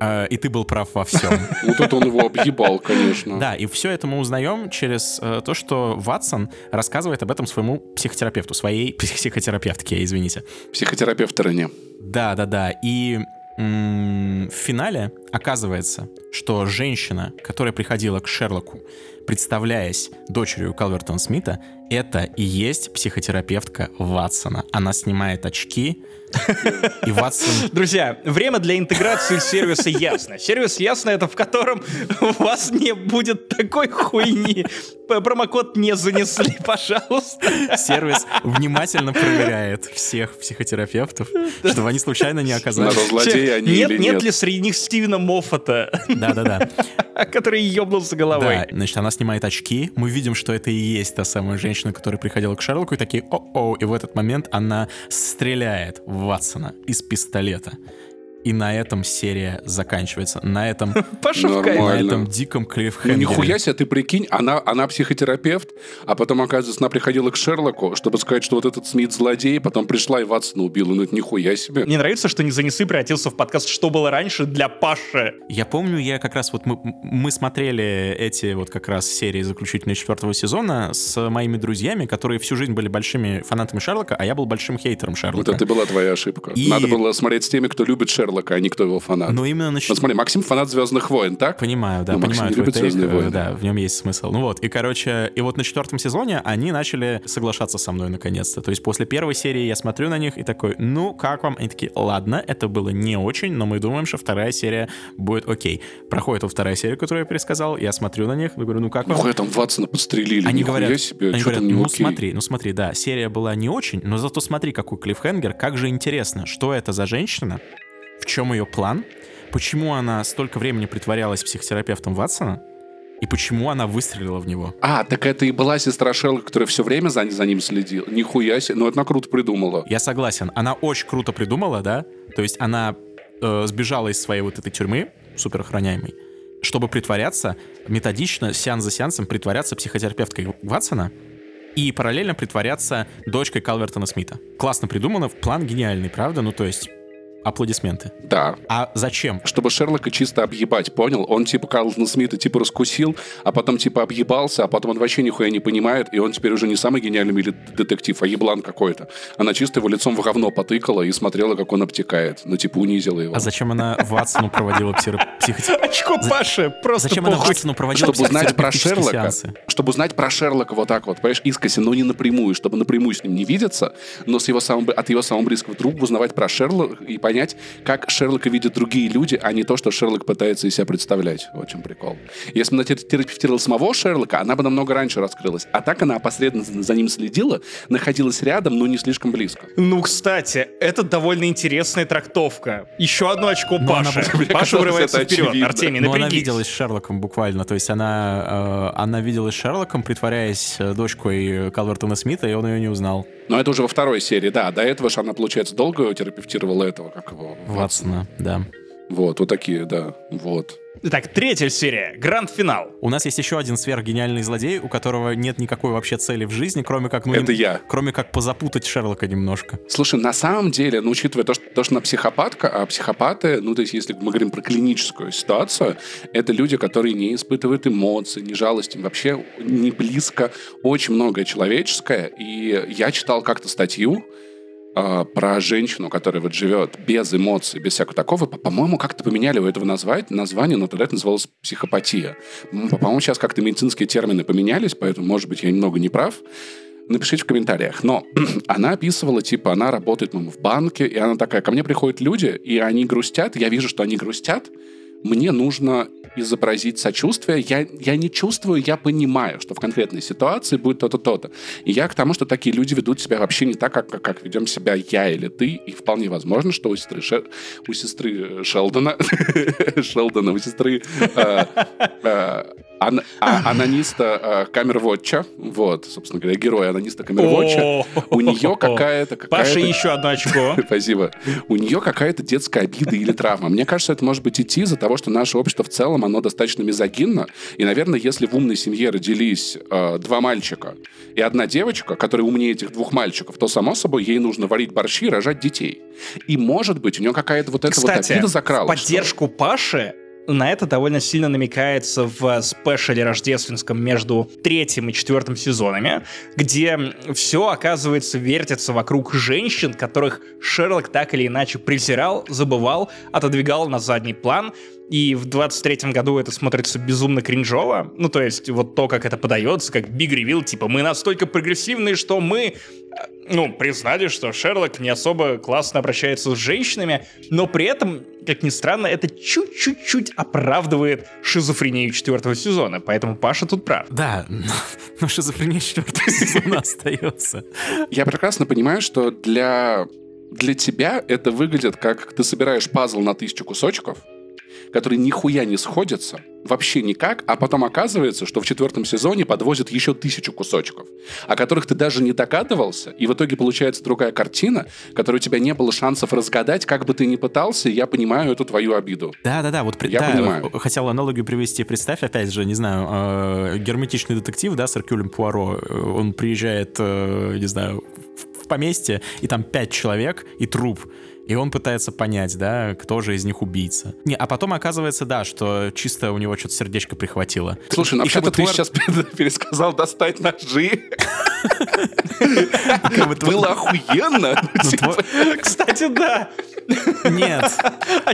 Э, И ты был прав во всем. Вот это он его объебал, конечно. Да, и все это мы узнаем через э, то, что Ватсон рассказывает об этом своему психотерапевту, своей психотерапевтке, извините. Психотерапевт стороне. Да, да, да. И в финале оказывается, что женщина, которая приходила к Шерлоку, представляясь дочерью Калвертона Смита, это и есть психотерапевтка Ватсона. Она снимает очки, и Ватсон Друзья, время для интеграции сервиса Ясно. Сервис Ясно это в котором у вас не будет такой хуйни. Промокод не занесли, пожалуйста. сервис внимательно проверяет всех психотерапевтов, чтобы они случайно не оказались... Надо злодеи они нет, или нет нет. ли среди них Стивена Моффата, Да-да-да. который ебнулся головой? Да, значит, она снимает очки, мы видим, что это и есть та самая женщина, которая приходила к Шерлоку, и такие, о-о, и в этот момент она стреляет в Ватсона из пистолета. И на этом серия заканчивается. На этом, кайф. на этом диком Ну, клиффхенгере. нихуя себе, ты прикинь, она, она психотерапевт, а потом, оказывается, она приходила к Шерлоку, чтобы сказать, что вот этот Смит злодей, потом пришла и Ватсона убила. Ну, это нихуя себе. Мне нравится, что не занесы превратился в подкаст «Что было раньше» для Паши. Я помню, я как раз вот мы, мы смотрели эти вот как раз серии заключительные четвертого сезона с моими друзьями, которые всю жизнь были большими фанатами Шерлока, а я был большим хейтером Вот Шерлока. это и была твоя ошибка. И- Надо было смотреть с теми, кто любит Шерлока. Шерлока, а не кто его фанат. Ну, именно начи- Вот смотри, Максим фанат «Звездных войн», так? Понимаю, да, Ну, Максим понимаю твой любит тейк, «Звездные войны». Да, в нем есть смысл. Ну вот, и, короче, и вот на четвертом сезоне они начали соглашаться со мной наконец-то. То есть после первой серии я смотрю на них и такой, ну, как вам? Они такие, ладно, это было не очень, но мы думаем, что вторая серия будет окей. Проходит вот вторая серия, которую я пересказал, я смотрю на них, говорю, ну, как вам? Нихуя там Ватсона подстрелили, Они говорят, себе, они говорят, не ну окей. смотри, ну смотри, да, серия была не очень, но зато смотри, какой клиффхенгер, как же интересно, что это за женщина, в чем ее план, почему она столько времени притворялась психотерапевтом Ватсона, и почему она выстрелила в него. А, так это и была сестра Шерлока, которая все время за, за ним следила. Нихуя себе, ну это она круто придумала. Я согласен, она очень круто придумала, да, то есть она э, сбежала из своей вот этой тюрьмы, супер охраняемой, чтобы притворяться, методично, сеанс за сеансом, притворяться психотерапевткой Ватсона, и параллельно притворяться дочкой Калвертона Смита. Классно придумано, план гениальный, правда? Ну, то есть, аплодисменты. Да. А зачем? Чтобы Шерлока чисто объебать, понял? Он типа Карлтона Смита типа раскусил, а потом типа объебался, а потом он вообще нихуя не понимает, и он теперь уже не самый гениальный детектив, а еблан какой-то. Она чисто его лицом в говно потыкала и смотрела, как он обтекает. Ну, типа, унизила его. А зачем она Ватсону проводила психо- психотерапию? Очко Паши, просто Зачем она. Ватсону проводила Чтобы узнать про Шерлока, чтобы узнать про Шерлока вот так вот, понимаешь, искоси, но не напрямую, чтобы напрямую с ним не видеться, но с его самым, от его самого близкого друга узнавать про Шерлока и понять, как Шерлока видят другие люди, а не то, что Шерлок пытается из себя представлять. Вот в чем прикол. Если бы она тер- терапевтировала самого Шерлока, она бы намного раньше раскрылась. А так она опосредованно за ним следила, находилась рядом, но не слишком близко. Ну, кстати, это довольно интересная трактовка. Еще одно очко она Паши. Паша вырывается вперед. очевидно. Артемий, Ну, она напрягись. виделась с Шерлоком буквально. То есть она, э, она виделась с Шерлоком, притворяясь э, дочкой Калвертона Смита, и он ее не узнал. Но это уже во второй серии, да. До этого же она, получается, долго терапевтировала этого, как его, Ватсона, да. Вот, вот такие, да, вот. Итак, третья серия. Гранд-финал. У нас есть еще один сверхгениальный злодей, у которого нет никакой вообще цели в жизни, кроме как... Ну, Это им- я. Кроме как позапутать Шерлока немножко. Слушай, на самом деле, ну, учитывая то, что, то, что она психопатка, а психопаты, ну, то есть, если мы говорим про клиническую ситуацию, это люди, которые не испытывают эмоций, не жалости, вообще не близко, очень многое человеческое. И я читал как-то статью, а, про женщину, которая вот живет без эмоций, без всякого такого, По- по-моему, как-то поменяли у этого назвать, название, но тогда это называлось психопатия. По-моему, сейчас как-то медицинские термины поменялись, поэтому, может быть, я немного не прав. Напишите в комментариях. Но она описывала, типа, она работает, по в банке, и она такая, ко мне приходят люди, и они грустят, я вижу, что они грустят, мне нужно изобразить сочувствие. Я, я не чувствую, я понимаю, что в конкретной ситуации будет то-то, то-то. И я к тому, что такие люди ведут себя вообще не так, как, как, ведем себя я или ты. И вполне возможно, что у сестры, Ше- у сестры Шелдона, Шелдона, у сестры э, э, ан- а- анониста э, Камервотча, вот, собственно говоря, героя анониста Камервотча, у нее какая-то... Паша, какая-то- еще одно очко. Спасибо. У нее какая-то детская обида или травма. Мне кажется, это может быть идти из-за того, что наше общество в целом, оно достаточно мизогинно. И, наверное, если в умной семье родились э, два мальчика и одна девочка, которая умнее этих двух мальчиков, то, само собой, ей нужно варить борщи и рожать детей. И, может быть, у нее какая-то вот эта вот Кстати, обида в закралась. поддержку Паши на это довольно сильно намекается в спешле рождественском между третьим и четвертым сезонами, где все, оказывается, вертится вокруг женщин, которых Шерлок так или иначе презирал, забывал, отодвигал на задний план. И в 23-м году это смотрится безумно кринжово. Ну, то есть, вот то, как это подается, как Биг Ревил, типа, мы настолько прогрессивные, что мы э, ну, признали, что Шерлок не особо классно обращается с женщинами, но при этом, как ни странно, это чуть-чуть-чуть оправдывает шизофрению четвертого сезона, поэтому Паша тут прав. Да, но шизофрения четвертого сезона остается. Я прекрасно понимаю, что для, для тебя это выглядит как ты собираешь пазл на тысячу кусочков, которые нихуя не сходятся, вообще никак, а потом оказывается, что в четвертом сезоне подвозят еще тысячу кусочков, о которых ты даже не догадывался, и в итоге получается другая картина, которую у тебя не было шансов разгадать, как бы ты ни пытался, и я понимаю эту твою обиду. Да-да-да, вот Я да, понимаю. хотел аналогию привести. Представь, опять же, не знаю, э, герметичный детектив, да, с Эркюлем Пуаро. Э, Он приезжает, э, не знаю, в поместье, и там пять человек и труп. И он пытается понять, да, кто же из них убийца. Не, а потом оказывается, да, что чисто у него что-то сердечко прихватило. Слушай, ну вообще-то ты твор- сейчас пересказал достать ножи. Было охуенно. Ну, ну, Кстати, да. Нет.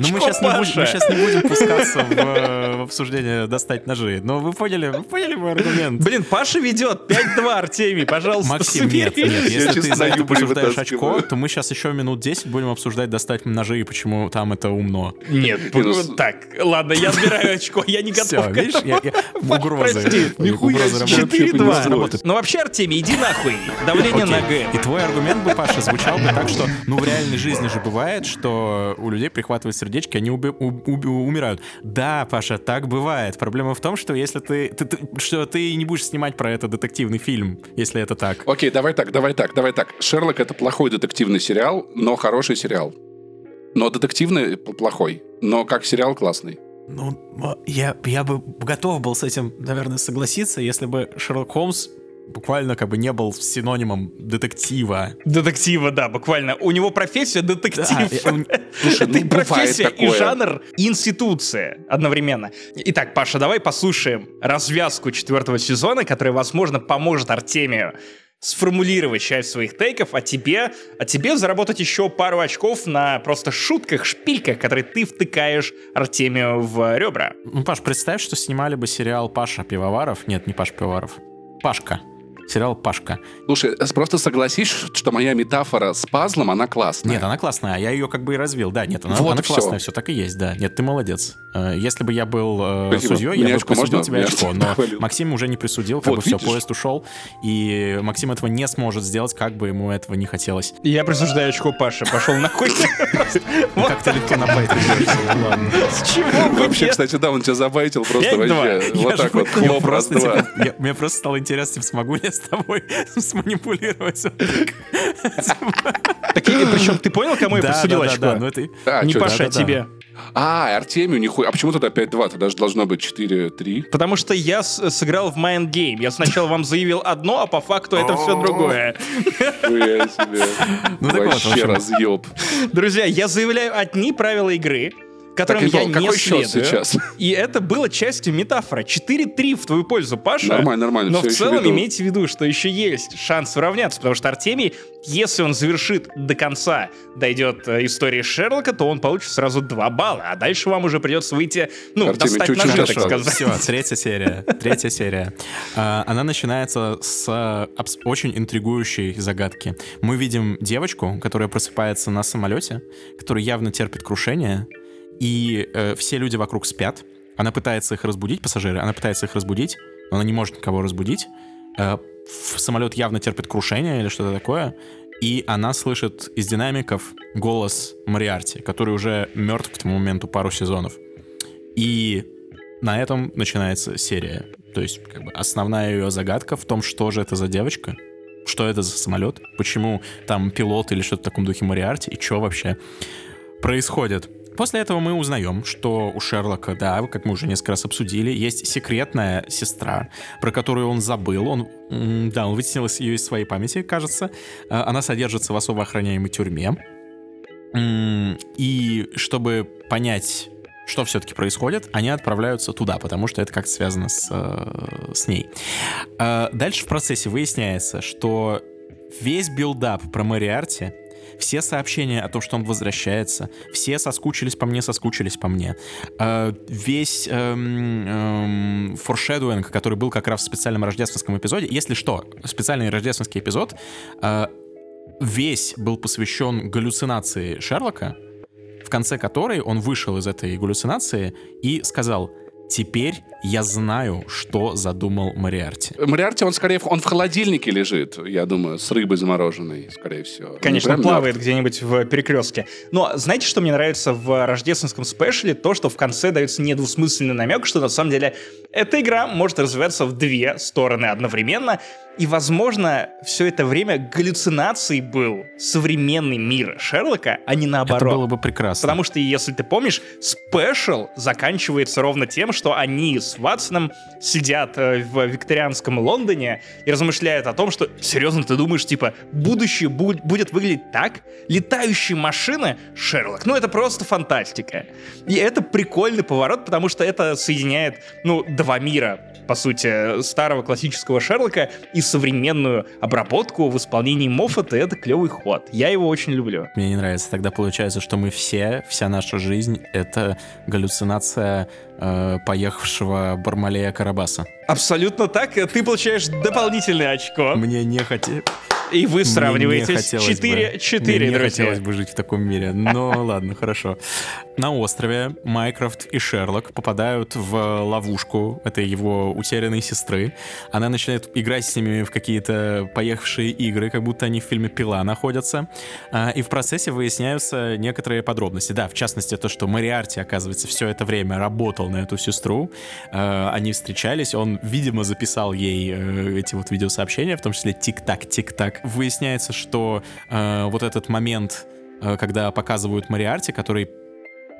Ну, мы сейчас, не будем, мы щас не будем пускаться в, э, в обсуждение достать ножи. Но вы поняли, вы поняли мой аргумент. Блин, Паша ведет 5-2, Артемий, пожалуйста, Максим, нет, нет, если ты за это обсуждаешь очко, то мы сейчас еще минут 10 будем обсуждать достать ножи и почему там это умно. Нет, Минус. так, ладно, я забираю очко, я не готов к этому. угрозы. Нихуя Угрозы себе, работают. 4-2. Угрозы работают. Ну вообще, Артемий, иди нахуй. Давление на Окей. Г. И твой аргумент бы, Паша, звучал бы так, что, ну, в реальной жизни же бывает, что у людей прихватывают сердечки, они уби- уби- умирают. Да, Паша, так бывает. Проблема в том, что если ты, ты- ты- что ты не будешь снимать про это детективный фильм, если это так. Окей, давай так, давай так, давай так. Шерлок это плохой детективный сериал, но хороший сериал. Но детективный плохой, но как сериал классный. Ну, м, я, я бы готов был с этим, наверное, согласиться, если бы Шерлок Холмс буквально как бы не был синонимом детектива. Детектива, да, буквально. У него профессия детектив. Да, и он- Слушай, Это и ну, бывает профессия, и жанр, и институция одновременно. Итак, Паша, давай послушаем развязку четвертого сезона, которая, возможно, поможет Артемию сформулировать часть своих тейков, а тебе, а тебе заработать еще пару очков на просто шутках, шпильках, которые ты втыкаешь Артемию в ребра. Ну, Паш, представь, что снимали бы сериал Паша Пивоваров. Нет, не Паша Пивоваров. Пашка. Сериал Пашка. Слушай, э, просто согласись, что моя метафора с пазлом, она классная. Нет, она классная, а я ее как бы и развил. Да, нет, она, Вот она классная, все так и есть, да. Нет, ты молодец. Э, Если бы я был э, Спасибо. судьей, Мне я бы очко присудил можно? тебе Я очко. Но похвалил. Максим уже не присудил, как Вот, бы все, видишь? поезд ушел, и Максим этого не сможет сделать, как бы ему этого не хотелось. Я присуждаю очко Паше, пошел нахуй. Ну, как ты легко на. С чего бы Вообще, кстати, да, он тебя забайтил просто 5-2. вообще. Вот так вот, хлоп, раз, просто, два. я- Мне просто стало интересно, типа, смогу ли я с тобой сманипулировать так? Причем ты понял, кому я присудил очко? Не Паша, тебе. А, Артемию, нихуя. А почему тогда 5-2? Тогда же должно быть 4-3. Потому что я с- сыграл в Mind Game. Я сначала вам заявил одно, а по факту это все другое. Ну так вот, Вообще разъеб. Друзья, я заявляю одни правила игры, которым Так, я не какой счет следую. сейчас? И это было частью метафоры. 4-3 в твою пользу, Паша. Нормально, нормально, Но в целом веду. имейте в виду, что еще есть шанс уравняться, потому что Артемий, если он завершит до конца, дойдет э, истории Шерлока, то он получит сразу 2 балла, а дальше вам уже придется выйти, ну, Артемий, достать чуть-чуть ножи, так дошел. сказать. Все, третья серия. Третья серия. А, Она начинается с абс- очень интригующей загадки. Мы видим девочку, которая просыпается на самолете, который явно терпит крушение, и э, все люди вокруг спят. Она пытается их разбудить, пассажиры, она пытается их разбудить, но она не может никого разбудить. Э, самолет явно терпит крушение или что-то такое. И она слышит из динамиков голос Мариарти, который уже мертв к тому моменту пару сезонов. И на этом начинается серия. То есть, как бы, основная ее загадка в том, что же это за девочка, что это за самолет, почему там пилот или что-то в таком духе Мариарти, и что вообще происходит. После этого мы узнаем, что у Шерлока, да, как мы уже несколько раз обсудили, есть секретная сестра, про которую он забыл. Он, да, он вытеснил ее из своей памяти, кажется. А, Она содержится в особо охраняемой тюрьме. И чтобы понять, что все-таки происходит, они отправляются туда, потому что это как-то связано с, э, с ней. А Дальше в процессе выясняется, что весь build-up про Мариарти, все сообщения о том, что он возвращается, все соскучились по мне, соскучились по мне. А, Весь эм, эм, foreshadowing, который был как раз в специальном рождественском эпизоде, если что, специальный рождественский эпизод, а, весь был посвящен галлюцинации Шерлока, в конце которой он вышел из этой галлюцинации и сказал, теперь я знаю, что задумал Мариарти. Мариарти, он скорее, он в холодильнике лежит, я думаю, с рыбой замороженной, скорее всего. Конечно, Не прям плавает где-нибудь в перекрестке. Но знаете, что мне нравится в рождественском спешле? То, что в конце дается недвусмысленный намек, что на самом деле эта игра может развиваться в две стороны одновременно. И, возможно, все это время галлюцинацией был современный мир Шерлока, а не наоборот. Это было бы прекрасно. Потому что, если ты помнишь, спешл заканчивается ровно тем, что они с Ватсоном сидят э, в викторианском Лондоне и размышляют о том, что, серьезно, ты думаешь, типа, будущее бу- будет выглядеть так? Летающие машины? Шерлок. Ну, это просто фантастика. И это прикольный поворот, потому что это соединяет, ну, два мира по сути, старого классического Шерлока и современную обработку в исполнении Моффата, это клевый ход. Я его очень люблю. Мне не нравится. Тогда получается, что мы все, вся наша жизнь — это галлюцинация э, поехавшего Бармалея Карабаса. Абсолютно так. Ты получаешь дополнительное очко. Мне не хотелось... И вы сравниваете 4, 4, Мне не друзья. хотелось бы жить в таком мире. Но ладно, хорошо. На острове Майкрофт и Шерлок попадают в ловушку этой его утерянной сестры. Она начинает играть с ними в какие-то поехавшие игры, как будто они в фильме «Пила» находятся. А, И в процессе выясняются некоторые подробности. Да, в частности, то, что Мариарти, оказывается, все это время работал на эту сестру. А, Они встречались, он, видимо, записал ей э, эти вот видеосообщения, в том числе тик-так, тик-так. Выясняется, что э, вот этот момент, э, когда показывают Мариарти, который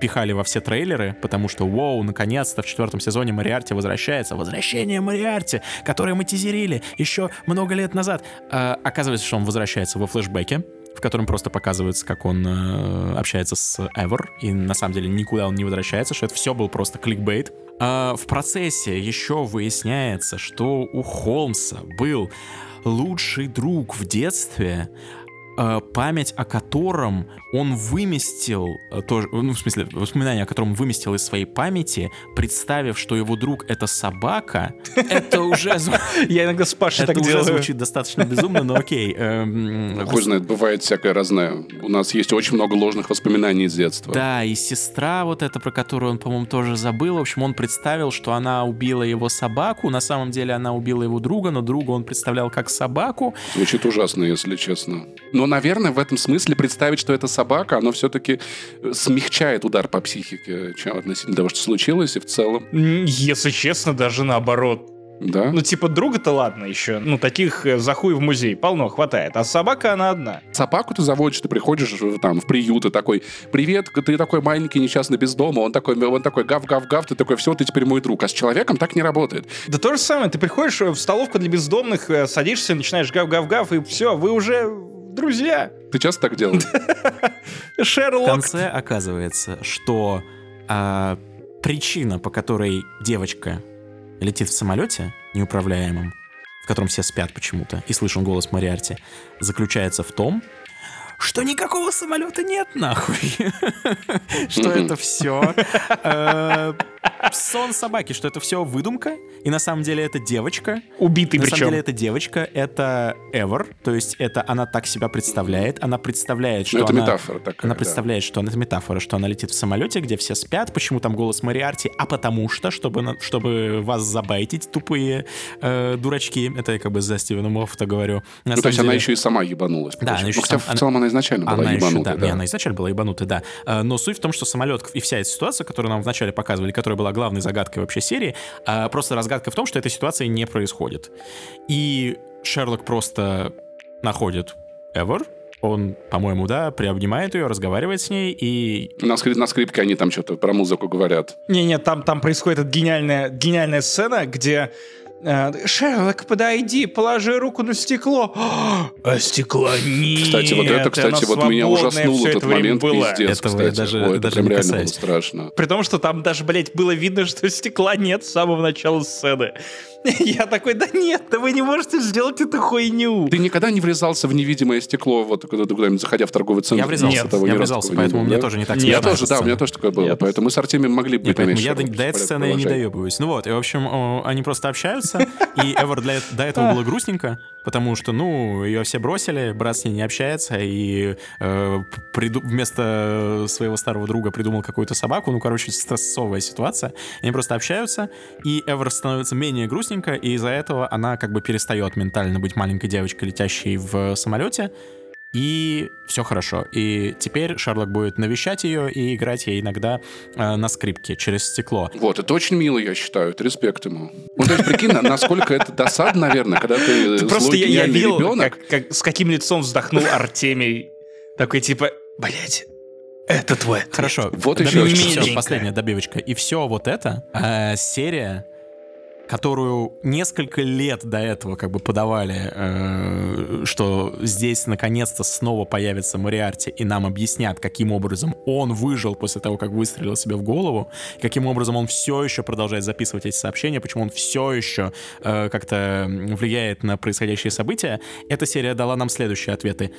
пихали во все трейлеры, потому что, вау, наконец-то в четвертом сезоне Мариарти возвращается. Возвращение Мариарти, которое мы тизерили еще много лет назад. А, оказывается, что он возвращается во флешбеке, в котором просто показывается, как он э, общается с Эвер, и на самом деле никуда он не возвращается, что это все был просто кликбейт. А, в процессе еще выясняется, что у Холмса был лучший друг в детстве, память о котором он выместил, э, тоже, ну, в смысле, воспоминания о котором он выместил из своей памяти, представив, что его друг — это собака, это уже, Я иногда с Пашей это так уже делаю. звучит достаточно безумно, но окей. эм, Хуй знает, бывает всякое разное. У нас есть очень много ложных воспоминаний из детства. Да, и сестра вот эта, про которую он, по-моему, тоже забыл. В общем, он представил, что она убила его собаку. На самом деле она убила его друга, но друга он представлял как собаку. Звучит ужасно, если честно. Но, наверное, в этом смысле представить, что это собака, оно все-таки смягчает удар по психике, чем относительно того, что случилось, и в целом, Если честно, даже наоборот. да. Ну, типа, друга-то ладно еще. Ну, таких э, за хуй в музей полно хватает. А собака, она одна. Собаку ты заводишь, ты приходишь там в приют и такой, привет, ты такой маленький несчастный без дома, он такой, он такой гав-гав-гав, ты такой, все, ты теперь мой друг. А с человеком так не работает. Да то же самое. Ты приходишь в столовку для бездомных, э, садишься, начинаешь гав-гав-гав, и все, вы уже друзья. Ты часто так делаешь? В Шерлок. конце оказывается, что а, причина, по которой девочка летит в самолете неуправляемом, в котором все спят почему-то, и слышен голос Мариарти, заключается в том, что никакого самолета нет, нахуй. Что это все сон собаки, что это все выдумка, и на самом деле это девочка. Убитый На причем. самом деле это девочка, это Эвер, то есть это она так себя представляет, она представляет, что Ну, это она... метафора такая, Она да. представляет, что она, это метафора, что она летит в самолете, где все спят. Почему там голос Мариарти? А потому что, чтобы, на- чтобы вас забайтить, тупые э, дурачки. Это я как бы за Стивена Моффата говорю. На Ну, то есть она еще и сама ебанулась. Да, она еще Ну, хотя сам- в целом она изначально была она еще, ебанутая. да, да. не, она изначально была ебанутая, да. Э, Но суть в том, что самолет и вся эта ситуация, которую нам вначале показывали, которая была главной загадкой вообще серии, э, просто разгадка в том, что этой ситуации не происходит. И Шерлок просто находит Эвер, он, по-моему, да, приобнимает ее, разговаривает с ней, и На, скрип- на скрипке они там что-то про музыку говорят. Не-не, там, там происходит эта гениальная, гениальная сцена, где Шерлок, подойди, положи руку на стекло. А стекла нет. Кстати, вот это, кстати, вот меня ужаснул этот это момент, было. пиздец, Этого кстати. даже- Ой, это даже прям не реально было страшно. При том, что там даже, блядь, было видно, что стекла нет с самого начала сцены. Я такой, да нет, да вы не можете сделать эту хуйню. Ты никогда не врезался в невидимое стекло, вот когда ты куда-нибудь заходя в торговый центр? я врезался, Нет, я врезался, поэтому мне тоже не так Я тоже, да, у меня тоже такое было. Поэтому мы с Артемием могли бы поменьше я до, этой сцены я не доебываюсь. Ну вот, и в общем, они просто общаются, и Эвер до этого было грустненько, потому что, ну, ее все бросили, брат с ней не общается, и э, приду- вместо своего старого друга придумал какую-то собаку, ну, короче, стрессовая ситуация. Они просто общаются, и Эвер становится менее грустненько, и из-за этого она как бы перестает ментально быть маленькой девочкой, летящей в самолете, и все хорошо. И теперь Шерлок будет навещать ее и играть ей иногда э, на скрипке через стекло. Вот, это очень мило, я считаю. Это респект ему. Ну, то есть, прикинь, на- насколько это досадно, наверное, когда ты Ты Просто я, видел, ребенок. как, как- с каким лицом вздохнул Артемий. Такой типа, блядь, это твой ответ». Хорошо. Вот еще миленькая. последняя добивочка. И все вот это э, серия которую несколько лет до этого как бы подавали, э, что здесь наконец-то снова появится Мариарти, и нам объяснят, каким образом он выжил после того, как выстрелил себе в голову, каким образом он все еще продолжает записывать эти сообщения, почему он все еще э, как-то влияет на происходящие события, эта серия дала нам следующие ответы.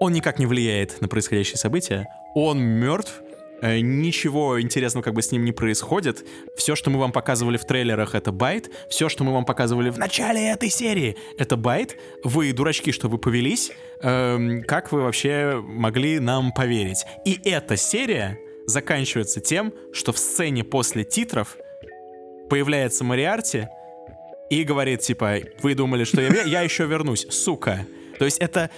Он никак не влияет на происходящие события, он мертв, ничего интересного как бы с ним не происходит. Все, что мы вам показывали в трейлерах, это bait. Все, что мы вам показывали в начале этой серии, это bait. Вы дурачки, что вы повелись. Эм, как вы вообще могли нам поверить? И эта серия заканчивается тем, что в сцене после титров появляется Мариарти и говорит, типа, вы думали, что я, я еще вернусь, сука. То есть это...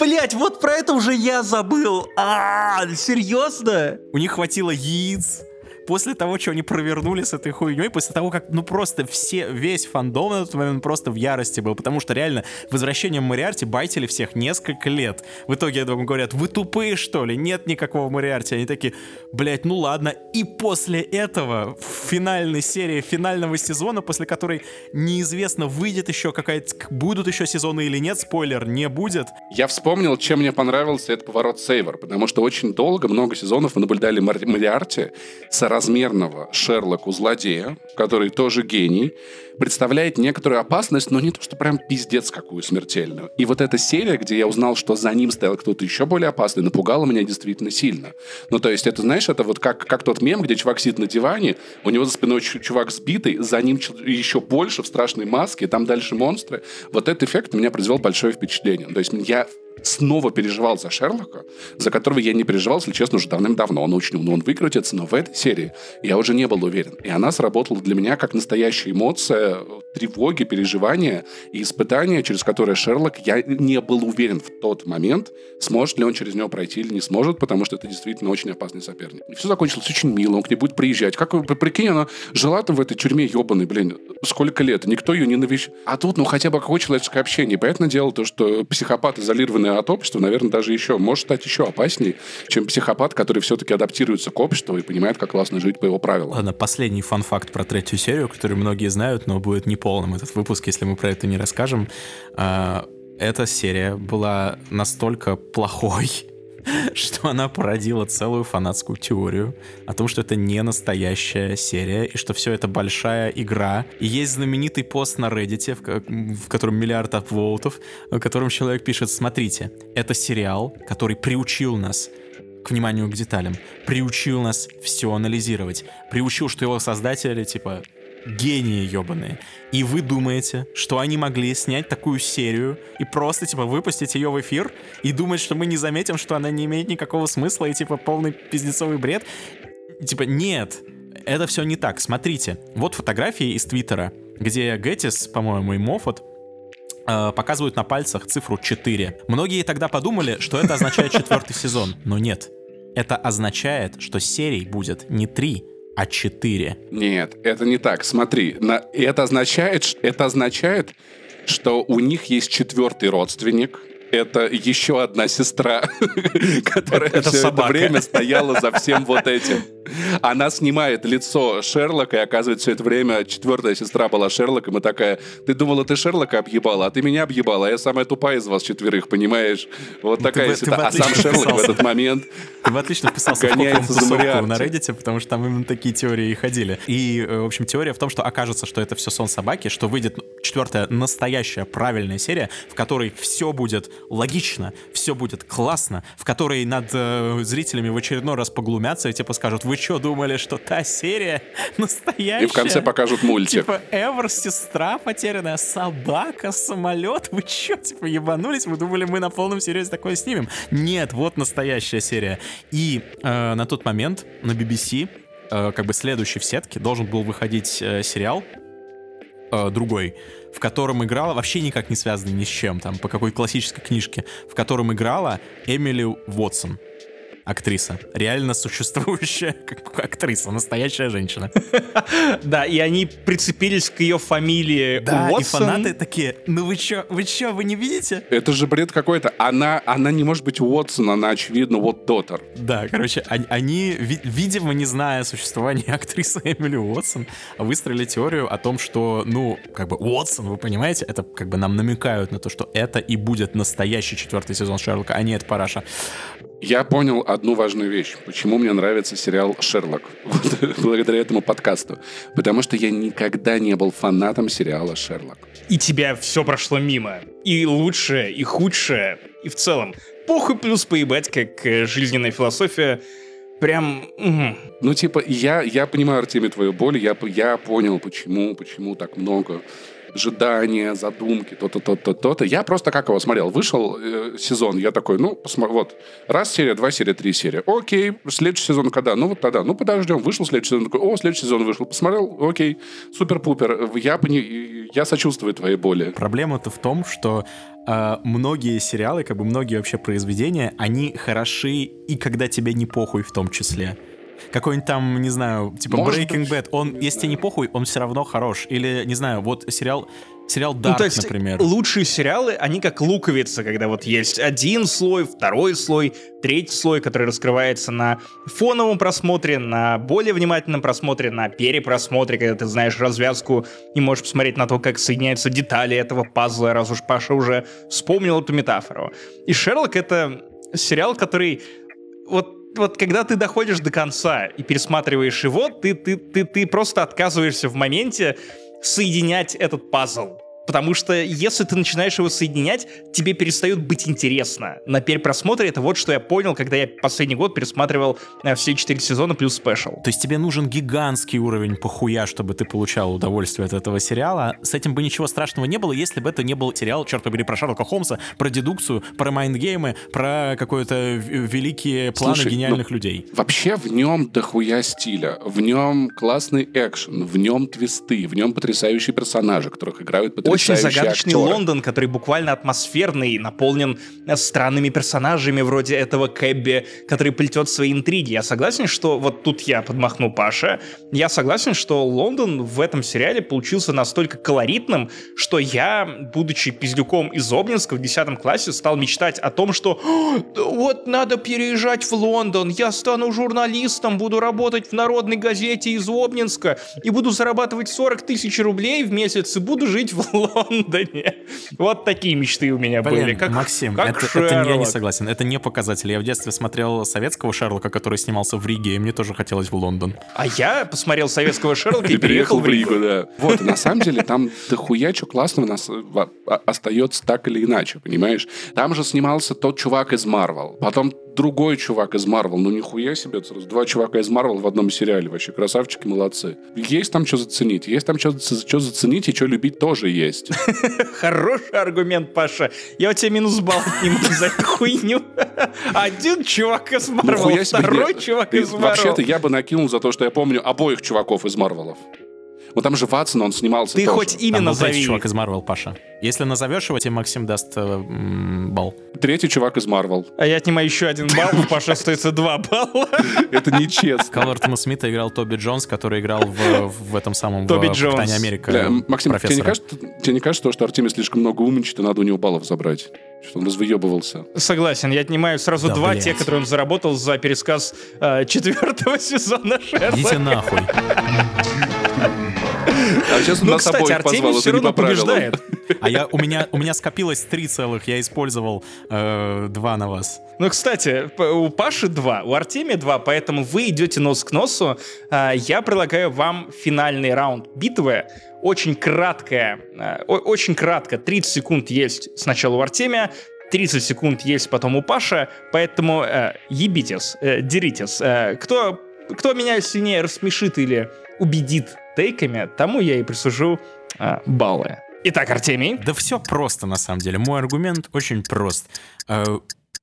Блять, вот про это уже я забыл. А, серьезно? У них хватило яиц после того, что они провернули с этой хуйней, после того, как, ну, просто все, весь фандом на тот момент просто в ярости был, потому что реально возвращением Мариарти байтили всех несколько лет. В итоге, думаю, говорят, вы тупые, что ли? Нет никакого Мариарти. Они такие, блядь, ну ладно. И после этого, в финальной серии финального сезона, после которой неизвестно, выйдет еще какая-то, будут еще сезоны или нет, спойлер, не будет. Я вспомнил, чем мне понравился этот поворот Сейвер, потому что очень долго, много сезонов мы наблюдали Мариарти с размерного Шерлоку-злодея, который тоже гений, представляет некоторую опасность, но не то, что прям пиздец какую смертельную. И вот эта серия, где я узнал, что за ним стоял кто-то еще более опасный, напугала меня действительно сильно. Ну, то есть, это, знаешь, это вот как, как тот мем, где чувак сидит на диване, у него за спиной чувак сбитый, за ним еще больше в страшной маске, там дальше монстры. Вот этот эффект у меня произвел большое впечатление. То есть, я снова переживал за Шерлока, за которого я не переживал, если честно, уже давным-давно. Он очень умно, он выкрутится, но в этой серии я уже не был уверен. И она сработала для меня как настоящая эмоция тревоги, переживания и испытания, через которые Шерлок, я не был уверен в тот момент, сможет ли он через него пройти или не сможет, потому что это действительно очень опасный соперник. И все закончилось очень мило, он к ней будет приезжать. Как вы, прикинь, она жила там в этой тюрьме ебаной, блин, сколько лет, никто ее не навещал. А тут, ну, хотя бы какое человеческое общение. Понятное дело, то, что психопат, изолированный от общества, наверное, даже еще, может стать еще опаснее, чем психопат, который все-таки адаптируется к обществу и понимает, как классно жить по его правилам. Ладно, последний фан-факт про третью серию, который многие знают, но будет не полным этот выпуск, если мы про это не расскажем. А, эта серия была настолько плохой, что она породила целую фанатскую теорию о том, что это не настоящая серия, и что все это большая игра. И есть знаменитый пост на Reddit, в, в котором миллиард апвоутов, в котором человек пишет, смотрите, это сериал, который приучил нас к вниманию к деталям, приучил нас все анализировать, приучил, что его создатели, типа, гении ебаные. И вы думаете, что они могли снять такую серию и просто, типа, выпустить ее в эфир и думать, что мы не заметим, что она не имеет никакого смысла и, типа, полный пиздецовый бред? Типа, нет, это все не так. Смотрите, вот фотографии из Твиттера, где Геттис, по-моему, и Моффат э, показывают на пальцах цифру 4. Многие тогда подумали, что это означает четвертый сезон, но нет. Это означает, что серий будет не 3, а 4. Нет, это не так. Смотри, на, это, означает, это означает, что у них есть четвертый родственник, это еще одна сестра, которая это все собака. это время стояла за всем вот этим. Она снимает лицо Шерлока, и оказывается, все это время четвертая сестра была Шерлоком, и такая, ты думала, ты Шерлока объебала, а ты меня объебала, а я самая тупая из вас четверых, понимаешь? Вот такая ситуация. А сам Шерлок в этот момент Ты бы отлично вписался гоняется за на Reddit, потому что там именно такие теории и ходили. И, э, в общем, теория в том, что окажется, что это все сон собаки, что выйдет четвертая настоящая правильная серия, в которой все будет логично, все будет классно, в которой над э, зрителями в очередной раз поглумятся и типа скажут, вы что, думали, что та серия настоящая? И в конце покажут мультик. Типа Эвер, сестра потерянная, собака, самолет. Вы что, типа ебанулись? Вы думали, мы на полном серьезе такое снимем? Нет, вот настоящая серия. И э, на тот момент на BBC э, как бы следующий в сетке должен был выходить э, сериал э, другой, в котором играла, вообще никак не связанный ни с чем, там, по какой классической книжке, в котором играла Эмили Уотсон. Актриса. Реально существующая как актриса, настоящая женщина. Да, и они прицепились к ее фамилии Да, и фанаты такие, ну вы чё, вы чё, вы не видите? Это же бред какой-то. Она, она не может быть Уотсон, она, очевидно, вот Доттер. Да, короче, они, они, ви- видимо, не зная существования актрисы Эмили Уотсон, выстроили теорию о том, что, ну, как бы Уотсон, вы понимаете, это как бы нам намекают на то, что это и будет настоящий четвертый сезон Шерлока, а не это параша. Я понял одну важную вещь. Почему мне нравится сериал «Шерлок» благодаря этому подкасту. Потому что я никогда не был фанатом сериала «Шерлок». И тебя все прошло мимо. И лучшее, и худшее, и в целом. Похуй плюс поебать, как э, жизненная философия. Прям... мгм. Ну, типа, я, я понимаю, Артемий, твою боль, я, я понял, почему, почему так много ожидания, задумки, то-то, то-то, то-то. Я просто как его смотрел. Вышел э, сезон, я такой, ну, посмо- вот, раз серия, два серия, три серия. Окей, следующий сезон когда? Ну, вот тогда. Ну, подождем. Вышел следующий сезон, такой, о, следующий сезон вышел. Посмотрел, окей, супер-пупер. Я, пони- я сочувствую твоей боли. Проблема-то в том, что э, многие сериалы, как бы многие вообще произведения, они хороши и когда тебе не похуй в том числе. Какой-нибудь там, не знаю, типа Может Breaking быть, Bad, он, если тебе не похуй, он все равно хорош. Или, не знаю, вот сериал, сериал Dark, Ну, то есть например. лучшие сериалы, они как луковицы, когда вот есть один слой, второй слой, третий слой, который раскрывается на фоновом просмотре, на более внимательном просмотре, на перепросмотре, когда ты знаешь развязку и можешь посмотреть на то, как соединяются детали этого пазла, раз уж Паша уже вспомнил эту метафору. И Шерлок — это сериал, который вот вот когда ты доходишь до конца и пересматриваешь его, ты, ты, ты, ты просто отказываешься в моменте соединять этот пазл. Потому что если ты начинаешь его соединять, тебе перестает быть интересно. На перепросмотре это вот что я понял, когда я последний год пересматривал э, все четыре сезона плюс спешл. То есть тебе нужен гигантский уровень похуя, чтобы ты получал удовольствие от этого сериала. С этим бы ничего страшного не было, если бы это не был сериал, черт побери, про Шерлока Холмса, про дедукцию, про майндгеймы, про какое-то в- великие планы Слушай, гениальных ну, людей. Вообще в нем дохуя стиля, в нем классный экшен, в нем твисты, в нем потрясающие персонажи, которых играют потрясающие Очень загадочный актеры. Лондон, который буквально атмосферный, наполнен э, странными персонажами вроде этого Кэбби, который плетет свои интриги. Я согласен, что вот тут я подмахну Паша. Я согласен, что Лондон в этом сериале получился настолько колоритным, что я, будучи пиздюком из Обнинска в 10 классе, стал мечтать о том, что «О, да вот надо переезжать в Лондон, я стану журналистом, буду работать в народной газете из Обнинска и буду зарабатывать 40 тысяч рублей в месяц и буду жить в Лондоне. Вот такие мечты у меня были. Блин, Как, Максим, как это, это не- я не Шерлок. согласен. Это не показатель. Я в детстве смотрел советского Шерлока, который снимался в Риге, и мне тоже хотелось в Лондон. А я посмотрел советского Шерлока и переехал в Ригу. да. Вот, на самом деле там дохуя чего классного нас а- остается так или иначе, понимаешь? Там же снимался тот чувак из Марвел, потом другой чувак из Марвел. Ну, нихуя себе, сразу два чувака из Марвел в одном сериале. Вообще красавчики, молодцы. Есть там что заценить, есть там что заценить и что любить тоже есть. Хороший аргумент, Паша. Я у тебя минус балл отниму за эту хуйню. Один чувак из Марвел, второй чувак из Марвел. Вообще-то я бы накинул за то, что я помню обоих чуваков из Марвелов. Вот там же Ватсон, он снимался Ты тоже. хоть имя был третий назови. чувак из Марвел, Паша. Если назовешь его, тебе Максим даст э, м, балл. Третий чувак из Марвел. А я отнимаю еще один балл, у Паши остается два балла. Это нечестно. Калвертона Смита играл Тоби Джонс, который играл в, в этом самом Тоби в Джонс. «Капитане Америка» Бля, Максим, тебе не, кажется, тебе не кажется, что Артемий слишком много умничает, и надо у него баллов забрать? Что он развыебывался. Согласен, я отнимаю сразу Да, два, блядь. те, которые он заработал за пересказ э, четвертого сезона Шерлока. Идите нахуй. А сейчас он Ну, нас кстати, обоих Артемий позвал, все равно побеждает. А я, у, меня, у меня скопилось три целых, я использовал э, два на вас. Ну, кстати, у Паши два, у Артемия два, поэтому вы идете нос к носу. А, Я предлагаю вам финальный раунд битвы. Очень краткая, а, очень кратко, 30 секунд есть сначала у Артемия, 30 секунд есть потом у Паша, поэтому э, ебитесь, э, деритесь. Э, кто, кто меня сильнее рассмешит или убедит тейками, тому я и присужу э, баллы. Итак, Артемий. Да все просто, на самом деле. Мой аргумент очень прост. Э,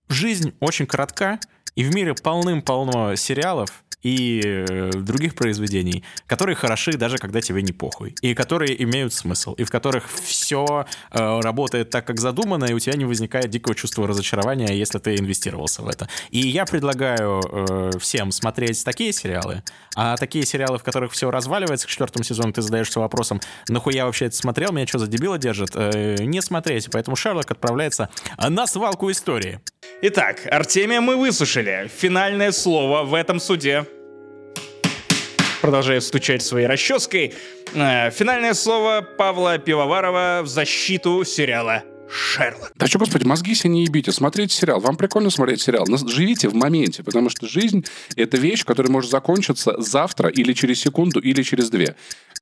жизнь очень коротка, и в мире полным-полно сериалов, и э, других произведений, которые хороши даже когда тебе не похуй, и которые имеют смысл, и в которых все э, работает так, как задумано, и у тебя не возникает дикого чувства разочарования, если ты инвестировался в это. И я предлагаю э, всем смотреть такие сериалы, а такие сериалы, в которых все разваливается к четвертому сезону, ты задаешься вопросом, нахуя вообще это смотрел, меня что за дебила держит? Э, не смотреть, поэтому Шерлок отправляется на свалку истории. Итак, Артемия мы выслушали. Финальное слово в этом суде. Продолжая стучать своей расческой. Э, Финальное слово Павла Пивоварова в защиту сериала Шерлок. Да что, господи, мозги себе не ебите, смотрите сериал. Вам прикольно смотреть сериал. Живите в моменте, потому что жизнь — это вещь, которая может закончиться завтра или через секунду, или через две.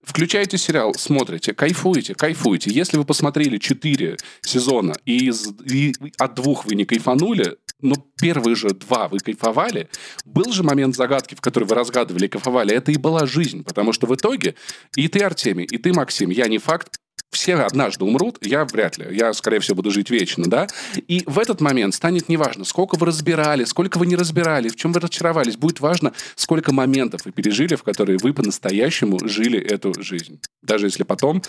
Включаете сериал, смотрите, кайфуете, кайфуете. Если вы посмотрели 4 сезона и, из, и от двух вы не кайфанули, но первые же два вы кайфовали, был же момент загадки, в который вы разгадывали и кайфовали, это и была жизнь, потому что в итоге и ты, Артемий, и ты, Максим, я не факт, все однажды умрут, я вряд ли. Я, скорее всего, буду жить вечно, да? И в этот момент станет неважно, сколько вы разбирали, сколько вы не разбирали, в чем вы разочаровались. Будет важно, сколько моментов вы пережили, в которые вы по-настоящему жили эту жизнь. Даже если потом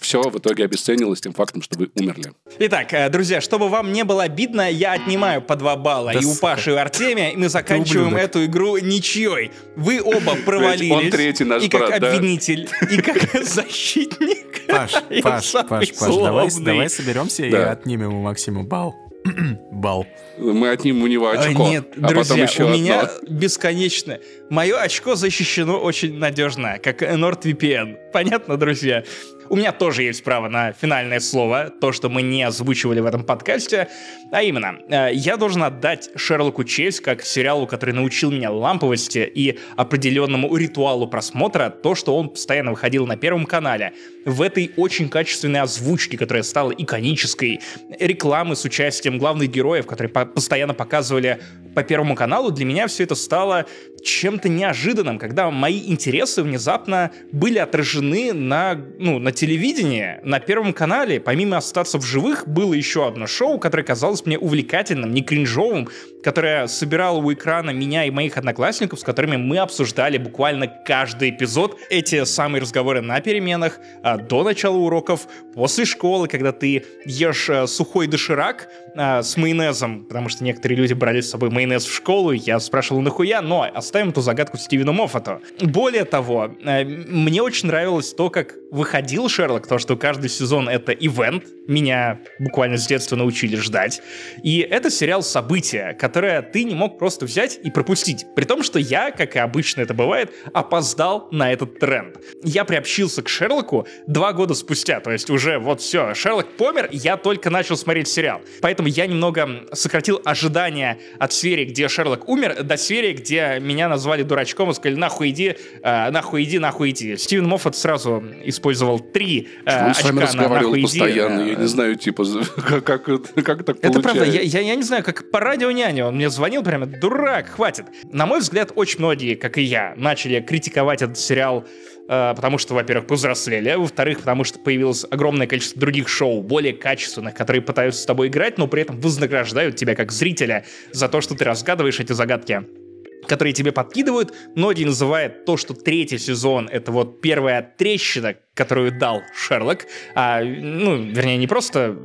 все в итоге обесценилось тем фактом, что вы умерли. Итак, э, друзья, чтобы вам не было обидно, я отнимаю по два балла Да и у. Паши, и у Артемия, и мы заканчиваем эту игру ничьей. Вы оба провалились. он третий наш И как брат, да? обвинитель, и как защитник. Паш, Паш, Паш, Паш, давай, давай соберемся и отнимем у Максима бал. бал. Мы отнимем у него А, очко, Нет, а потом друзья, еще у меня бесконечно. Мое очко защищено очень надежно, как NordVPN. Понятно, друзья? У меня тоже есть право на финальное слово, то, что мы не озвучивали в этом подкасте. А именно, э, я должен отдать Шерлоку честь, как сериалу, который научил меня ламповости и определенному ритуалу просмотра, то, что он постоянно выходил на Первом канале. В этой очень качественной озвучке, которая стала иконической, рекламы с участием главных героев, которые по- постоянно показывали по Первому каналу, для меня все это стало чем-то неожиданным, когда мои интересы внезапно были отражены на, ну, на телевидении, на Первом канале. Помимо «Остаться в живых» было еще одно шоу, которое казалось мне увлекательным, не кринжовым, которое собирало у экрана меня и моих одноклассников, с которыми мы обсуждали буквально каждый эпизод. Эти самые разговоры на переменах, а, до начала уроков, после школы, когда ты ешь а, сухой доширак а, с майонезом, потому что некоторые люди брали с собой майонез в школу, я спрашивал, нахуя, но оставим эту загадку Стивену Моффату. Более того, э, мне очень нравилось то, как выходил Шерлок, то, что каждый сезон это ивент, меня буквально с детства научили ждать, и это сериал «События», которое ты не мог просто взять и пропустить, при том, что я, как и обычно это бывает, опоздал на этот тренд. Я приобщился к Шерлоку два года спустя, то есть уже вот все, Шерлок помер, я только начал смотреть сериал. Поэтому я немного сократил ожидания от серии, где Шерлок умер, до серии, где меня назвали дурачком и сказали, нахуй иди, э, нахуй иди, нахуй иди. Стивен Моффат сразу использовал три э, очка на нахуй иди. постоянно, я Э, не знаю, типа, как, как, как так это правда, я, я, я не знаю, как по радио няне, он мне звонил прямо, дурак, хватит. На мой взгляд, очень многие, как и я, начали критиковать этот сериал, э, потому что, во-первых, повзрослели, а во-вторых, потому что появилось огромное количество других шоу, более качественных, которые пытаются с тобой играть, но при этом вознаграждают тебя как зрителя за то, что ты разгадываешь эти загадки которые тебе подкидывают. Многие называют то, что третий сезон — это вот первая трещина, которую дал Шерлок. А, ну, вернее, не просто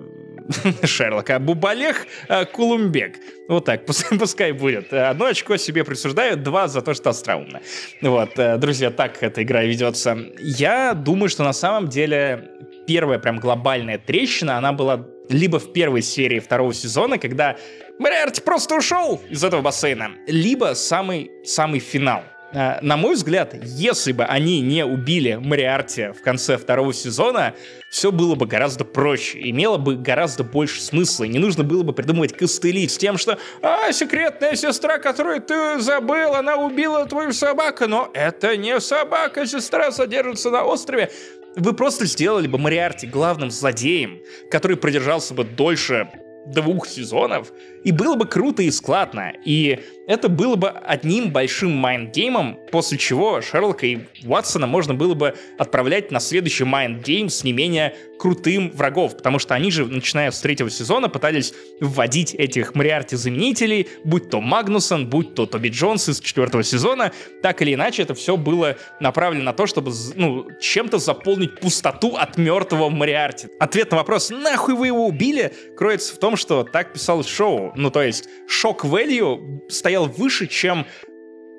Шерлок, а Бубалех а, Кулумбек. Вот так, пускай, будет. Одно очко себе присуждаю, два за то, что остроумно. Вот, э, друзья, так эта игра ведется. Я думаю, что на самом деле первая прям глобальная трещина, она была либо в первой серии второго сезона, когда Мариарти просто ушел из этого бассейна, либо самый, самый финал. А, На мой взгляд, если бы они не убили Мариарти в конце второго сезона, все было бы гораздо проще, имело бы гораздо больше смысла, и не нужно было бы придумывать костыли с тем, что «А, секретная сестра, которую ты забыл, она убила твою собаку», но это не собака, сестра содержится на острове. Вы просто сделали бы Мариарти главным злодеем, который продержался бы дольше двух сезонов, И было бы круто и складно. И это было бы одним большим mind game ом, после чего Шерлока и Уотсона можно было бы отправлять на следующий mind game с не менее крутым врагов, потому что они же, начиная с третьего сезона, пытались вводить этих Мариарти-заменителей, будь то Магнусон, будь то Тоби Джонс из четвертого сезона, так или иначе это все было направлено на то, чтобы ну, чем-то заполнить пустоту от мертвого Мариарти. Ответ на вопрос «Нахуй вы его убили?» кроется в том, что так писал шоу. Ну, то есть шок-вэлью стоял выше, чем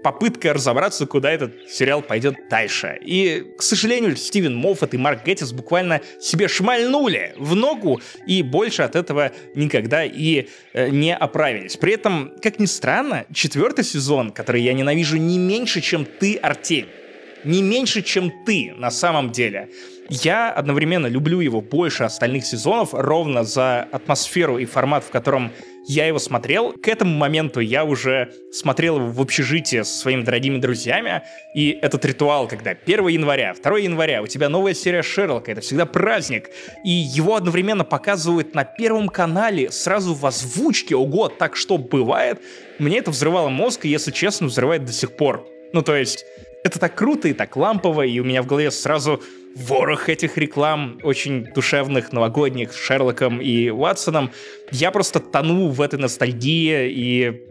попытка разобраться, куда этот сериал пойдет дальше. И, к сожалению, Стивен Моффат и Марк Геттис буквально себе шмальнули в ногу и больше от этого никогда и э, не оправились. При этом, как ни странно, четвертый сезон, который я ненавижу не меньше, чем ты, Артель, не меньше, чем ты на самом деле. Я одновременно люблю его больше остальных сезонов ровно за атмосферу и формат, в котором я его смотрел. К этому моменту я уже смотрел его в общежитии со своими дорогими друзьями, и этот ритуал, когда 1 января, 2 января у тебя новая серия Шерлока, это всегда праздник, и его одновременно показывают на Первом канале сразу в озвучке, ого, так что бывает, мне это взрывало мозг, и, если честно, взрывает до сих пор. Ну, то есть, это так круто и так лампово, и у меня в голове сразу ворох этих реклам, очень душевных, новогодних, с Шерлоком и Уатсоном. Я просто тону в этой ностальгии и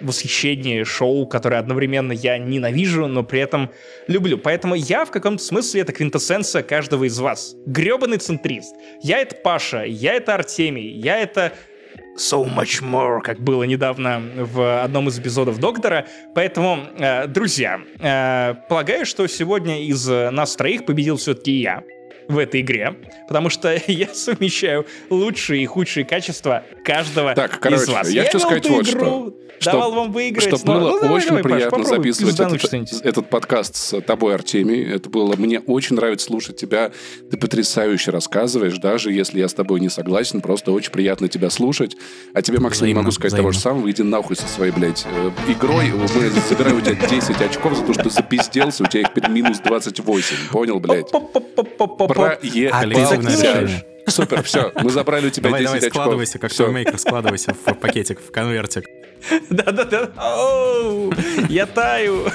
восхищении шоу, которое одновременно я ненавижу, но при этом люблю. Поэтому я в каком-то смысле это квинтэссенция каждого из вас. Гребаный центрист. Я это Паша, я это Артемий, я это so much more, как было недавно в одном из эпизодов Доктора. Поэтому, э, друзья, э, полагаю, что сегодня из нас троих победил все-таки я в этой игре, потому что я совмещаю лучшие и худшие качества каждого так, короче, из вас. Я, я хочу сказать вот игру, что. Давал вам выиграть. Что но... было ну, давай, очень давай, приятно Паш, попробуй записывать этот, этот подкаст с тобой, Артемий. Это было... Мне очень нравится слушать тебя. Ты потрясающе рассказываешь, даже если я с тобой не согласен. Просто очень приятно тебя слушать. А тебе, Максим, не могу сказать взаимно. того же самого. Иди нахуй со своей, блядь, э, игрой. Мы забираем у тебя 10 очков за то, что ты запизделся. У тебя их теперь минус 28. Понял, блядь? Проебался. решение. Супер, все. Мы забрали у тебя Давай, 10 давай, очков. складывайся, как Всё. тоймейкер, складывайся в пакетик, в конвертик. Да-да-да. Я таю.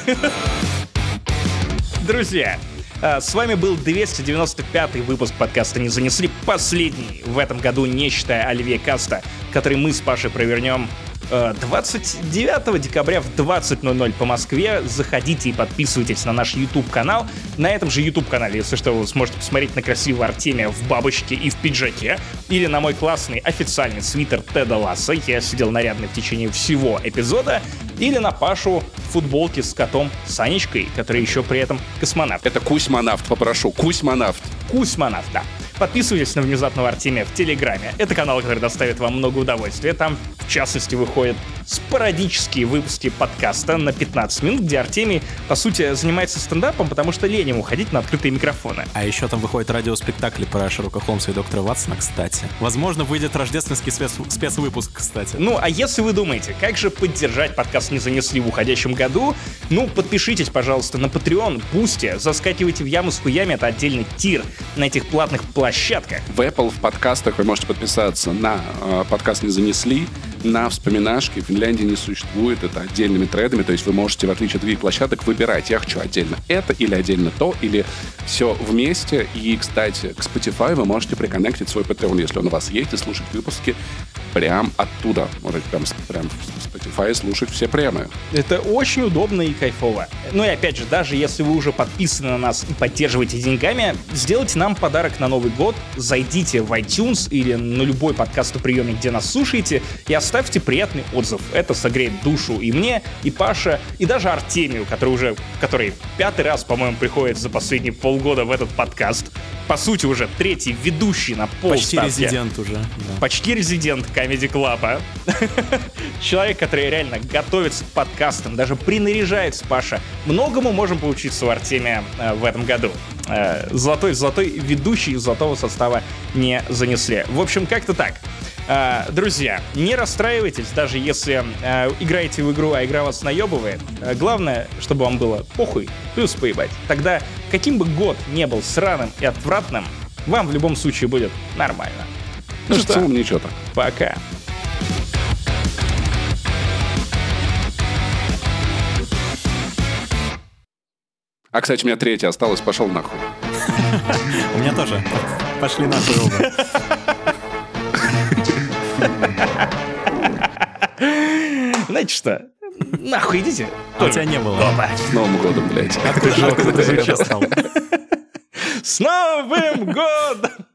Друзья, а, с вами был 295 выпуск подкаста «Не занесли», последний в этом году, не считая Оливье Каста, который мы с Пашей провернем э, 29 декабря в 20.00 по Москве. Заходите и подписывайтесь на наш YouTube-канал. На этом же YouTube-канале, если что, вы сможете посмотреть на красивого Артемия в бабочке и в пиджаке. Или на мой классный официальный свитер Теда Ласса. Я сидел нарядный в течение всего эпизода. Или на Пашу в футболке с котом Санечкой, который еще при этом космонавт. Это Кузьмонавт, попрошу. Кузьмонавт. Кузьмонавт, да. Подписывайтесь на внезапного Артемия в Телеграме. Это канал, который доставит вам много удовольствия. Там, в частности, выходят спорадические выпуски подкаста на 15 минут, где Артемий, по сути, занимается стендапом, потому что лень ему ходить на открытые микрофоны. А еще там выходит радиоспектакль про Шерлока Холмса и доктора Ватсона, кстати. Возможно, выйдет рождественский спец- спецвыпуск, кстати. Ну, а если вы думаете, как же поддержать подкаст «Не занесли» в уходящем году, ну, подпишитесь, пожалуйста, на Patreon, Boosty, заскакивайте в яму с хуями, это отдельный tier на этих платных площадках. В Apple в подкастах вы можете подписаться на э, подкаст «Не занесли», на вспоминашки. В Финляндии не существует это отдельными тредами, то есть вы можете, в отличие от других площадок, выбирать, я хочу отдельно это или отдельно то, или все вместе. И, кстати, к Spotify вы можете приконнектить свой Patreon, если он у вас есть, и слушать выпуски прям оттуда. Можете прям, прям в Spotify слушать все премы. Это очень удобно и кайфово. Ну и опять же, даже если вы уже подписаны на нас и поддерживаете деньгами, сделайте нам подарок на Новый год, зайдите в iTunes или на любой подкастоприемник, где нас слушаете, и оставьте приятный отзыв. Это согреет душу и мне, и Паше, и даже Артемию, который уже, который пятый раз, по-моему, приходит за последние полгода в этот подкаст. По сути, уже третий ведущий на Почти полставки. резидент уже. да. Почти резидент Comedy Club. Человек, который реально готовится к подкастам, даже принаряжается, Паша. Многому можем поучиться у Артемия э, в этом году. Э, золотой, золотой ведущий из золотого состава не занесли. В общем, как-то так. Э, друзья, не расстраивайтесь, даже если э, играете в игру, а игра вас наебывает. Э, главное, чтобы вам было похуй, плюс поебать. Тогда, каким бы год не был сраным и отвратным, вам в любом случае будет нормально. Ну, в целом ничего так. Пока. А, кстати, у меня третья осталась, пошел нахуй. У меня тоже. Пошли нахуй оба. Знаете что? Нахуй идите. А у тебя не было. Опа. С Новым годом, блядь. Откуда ты это достал? С Новым годом!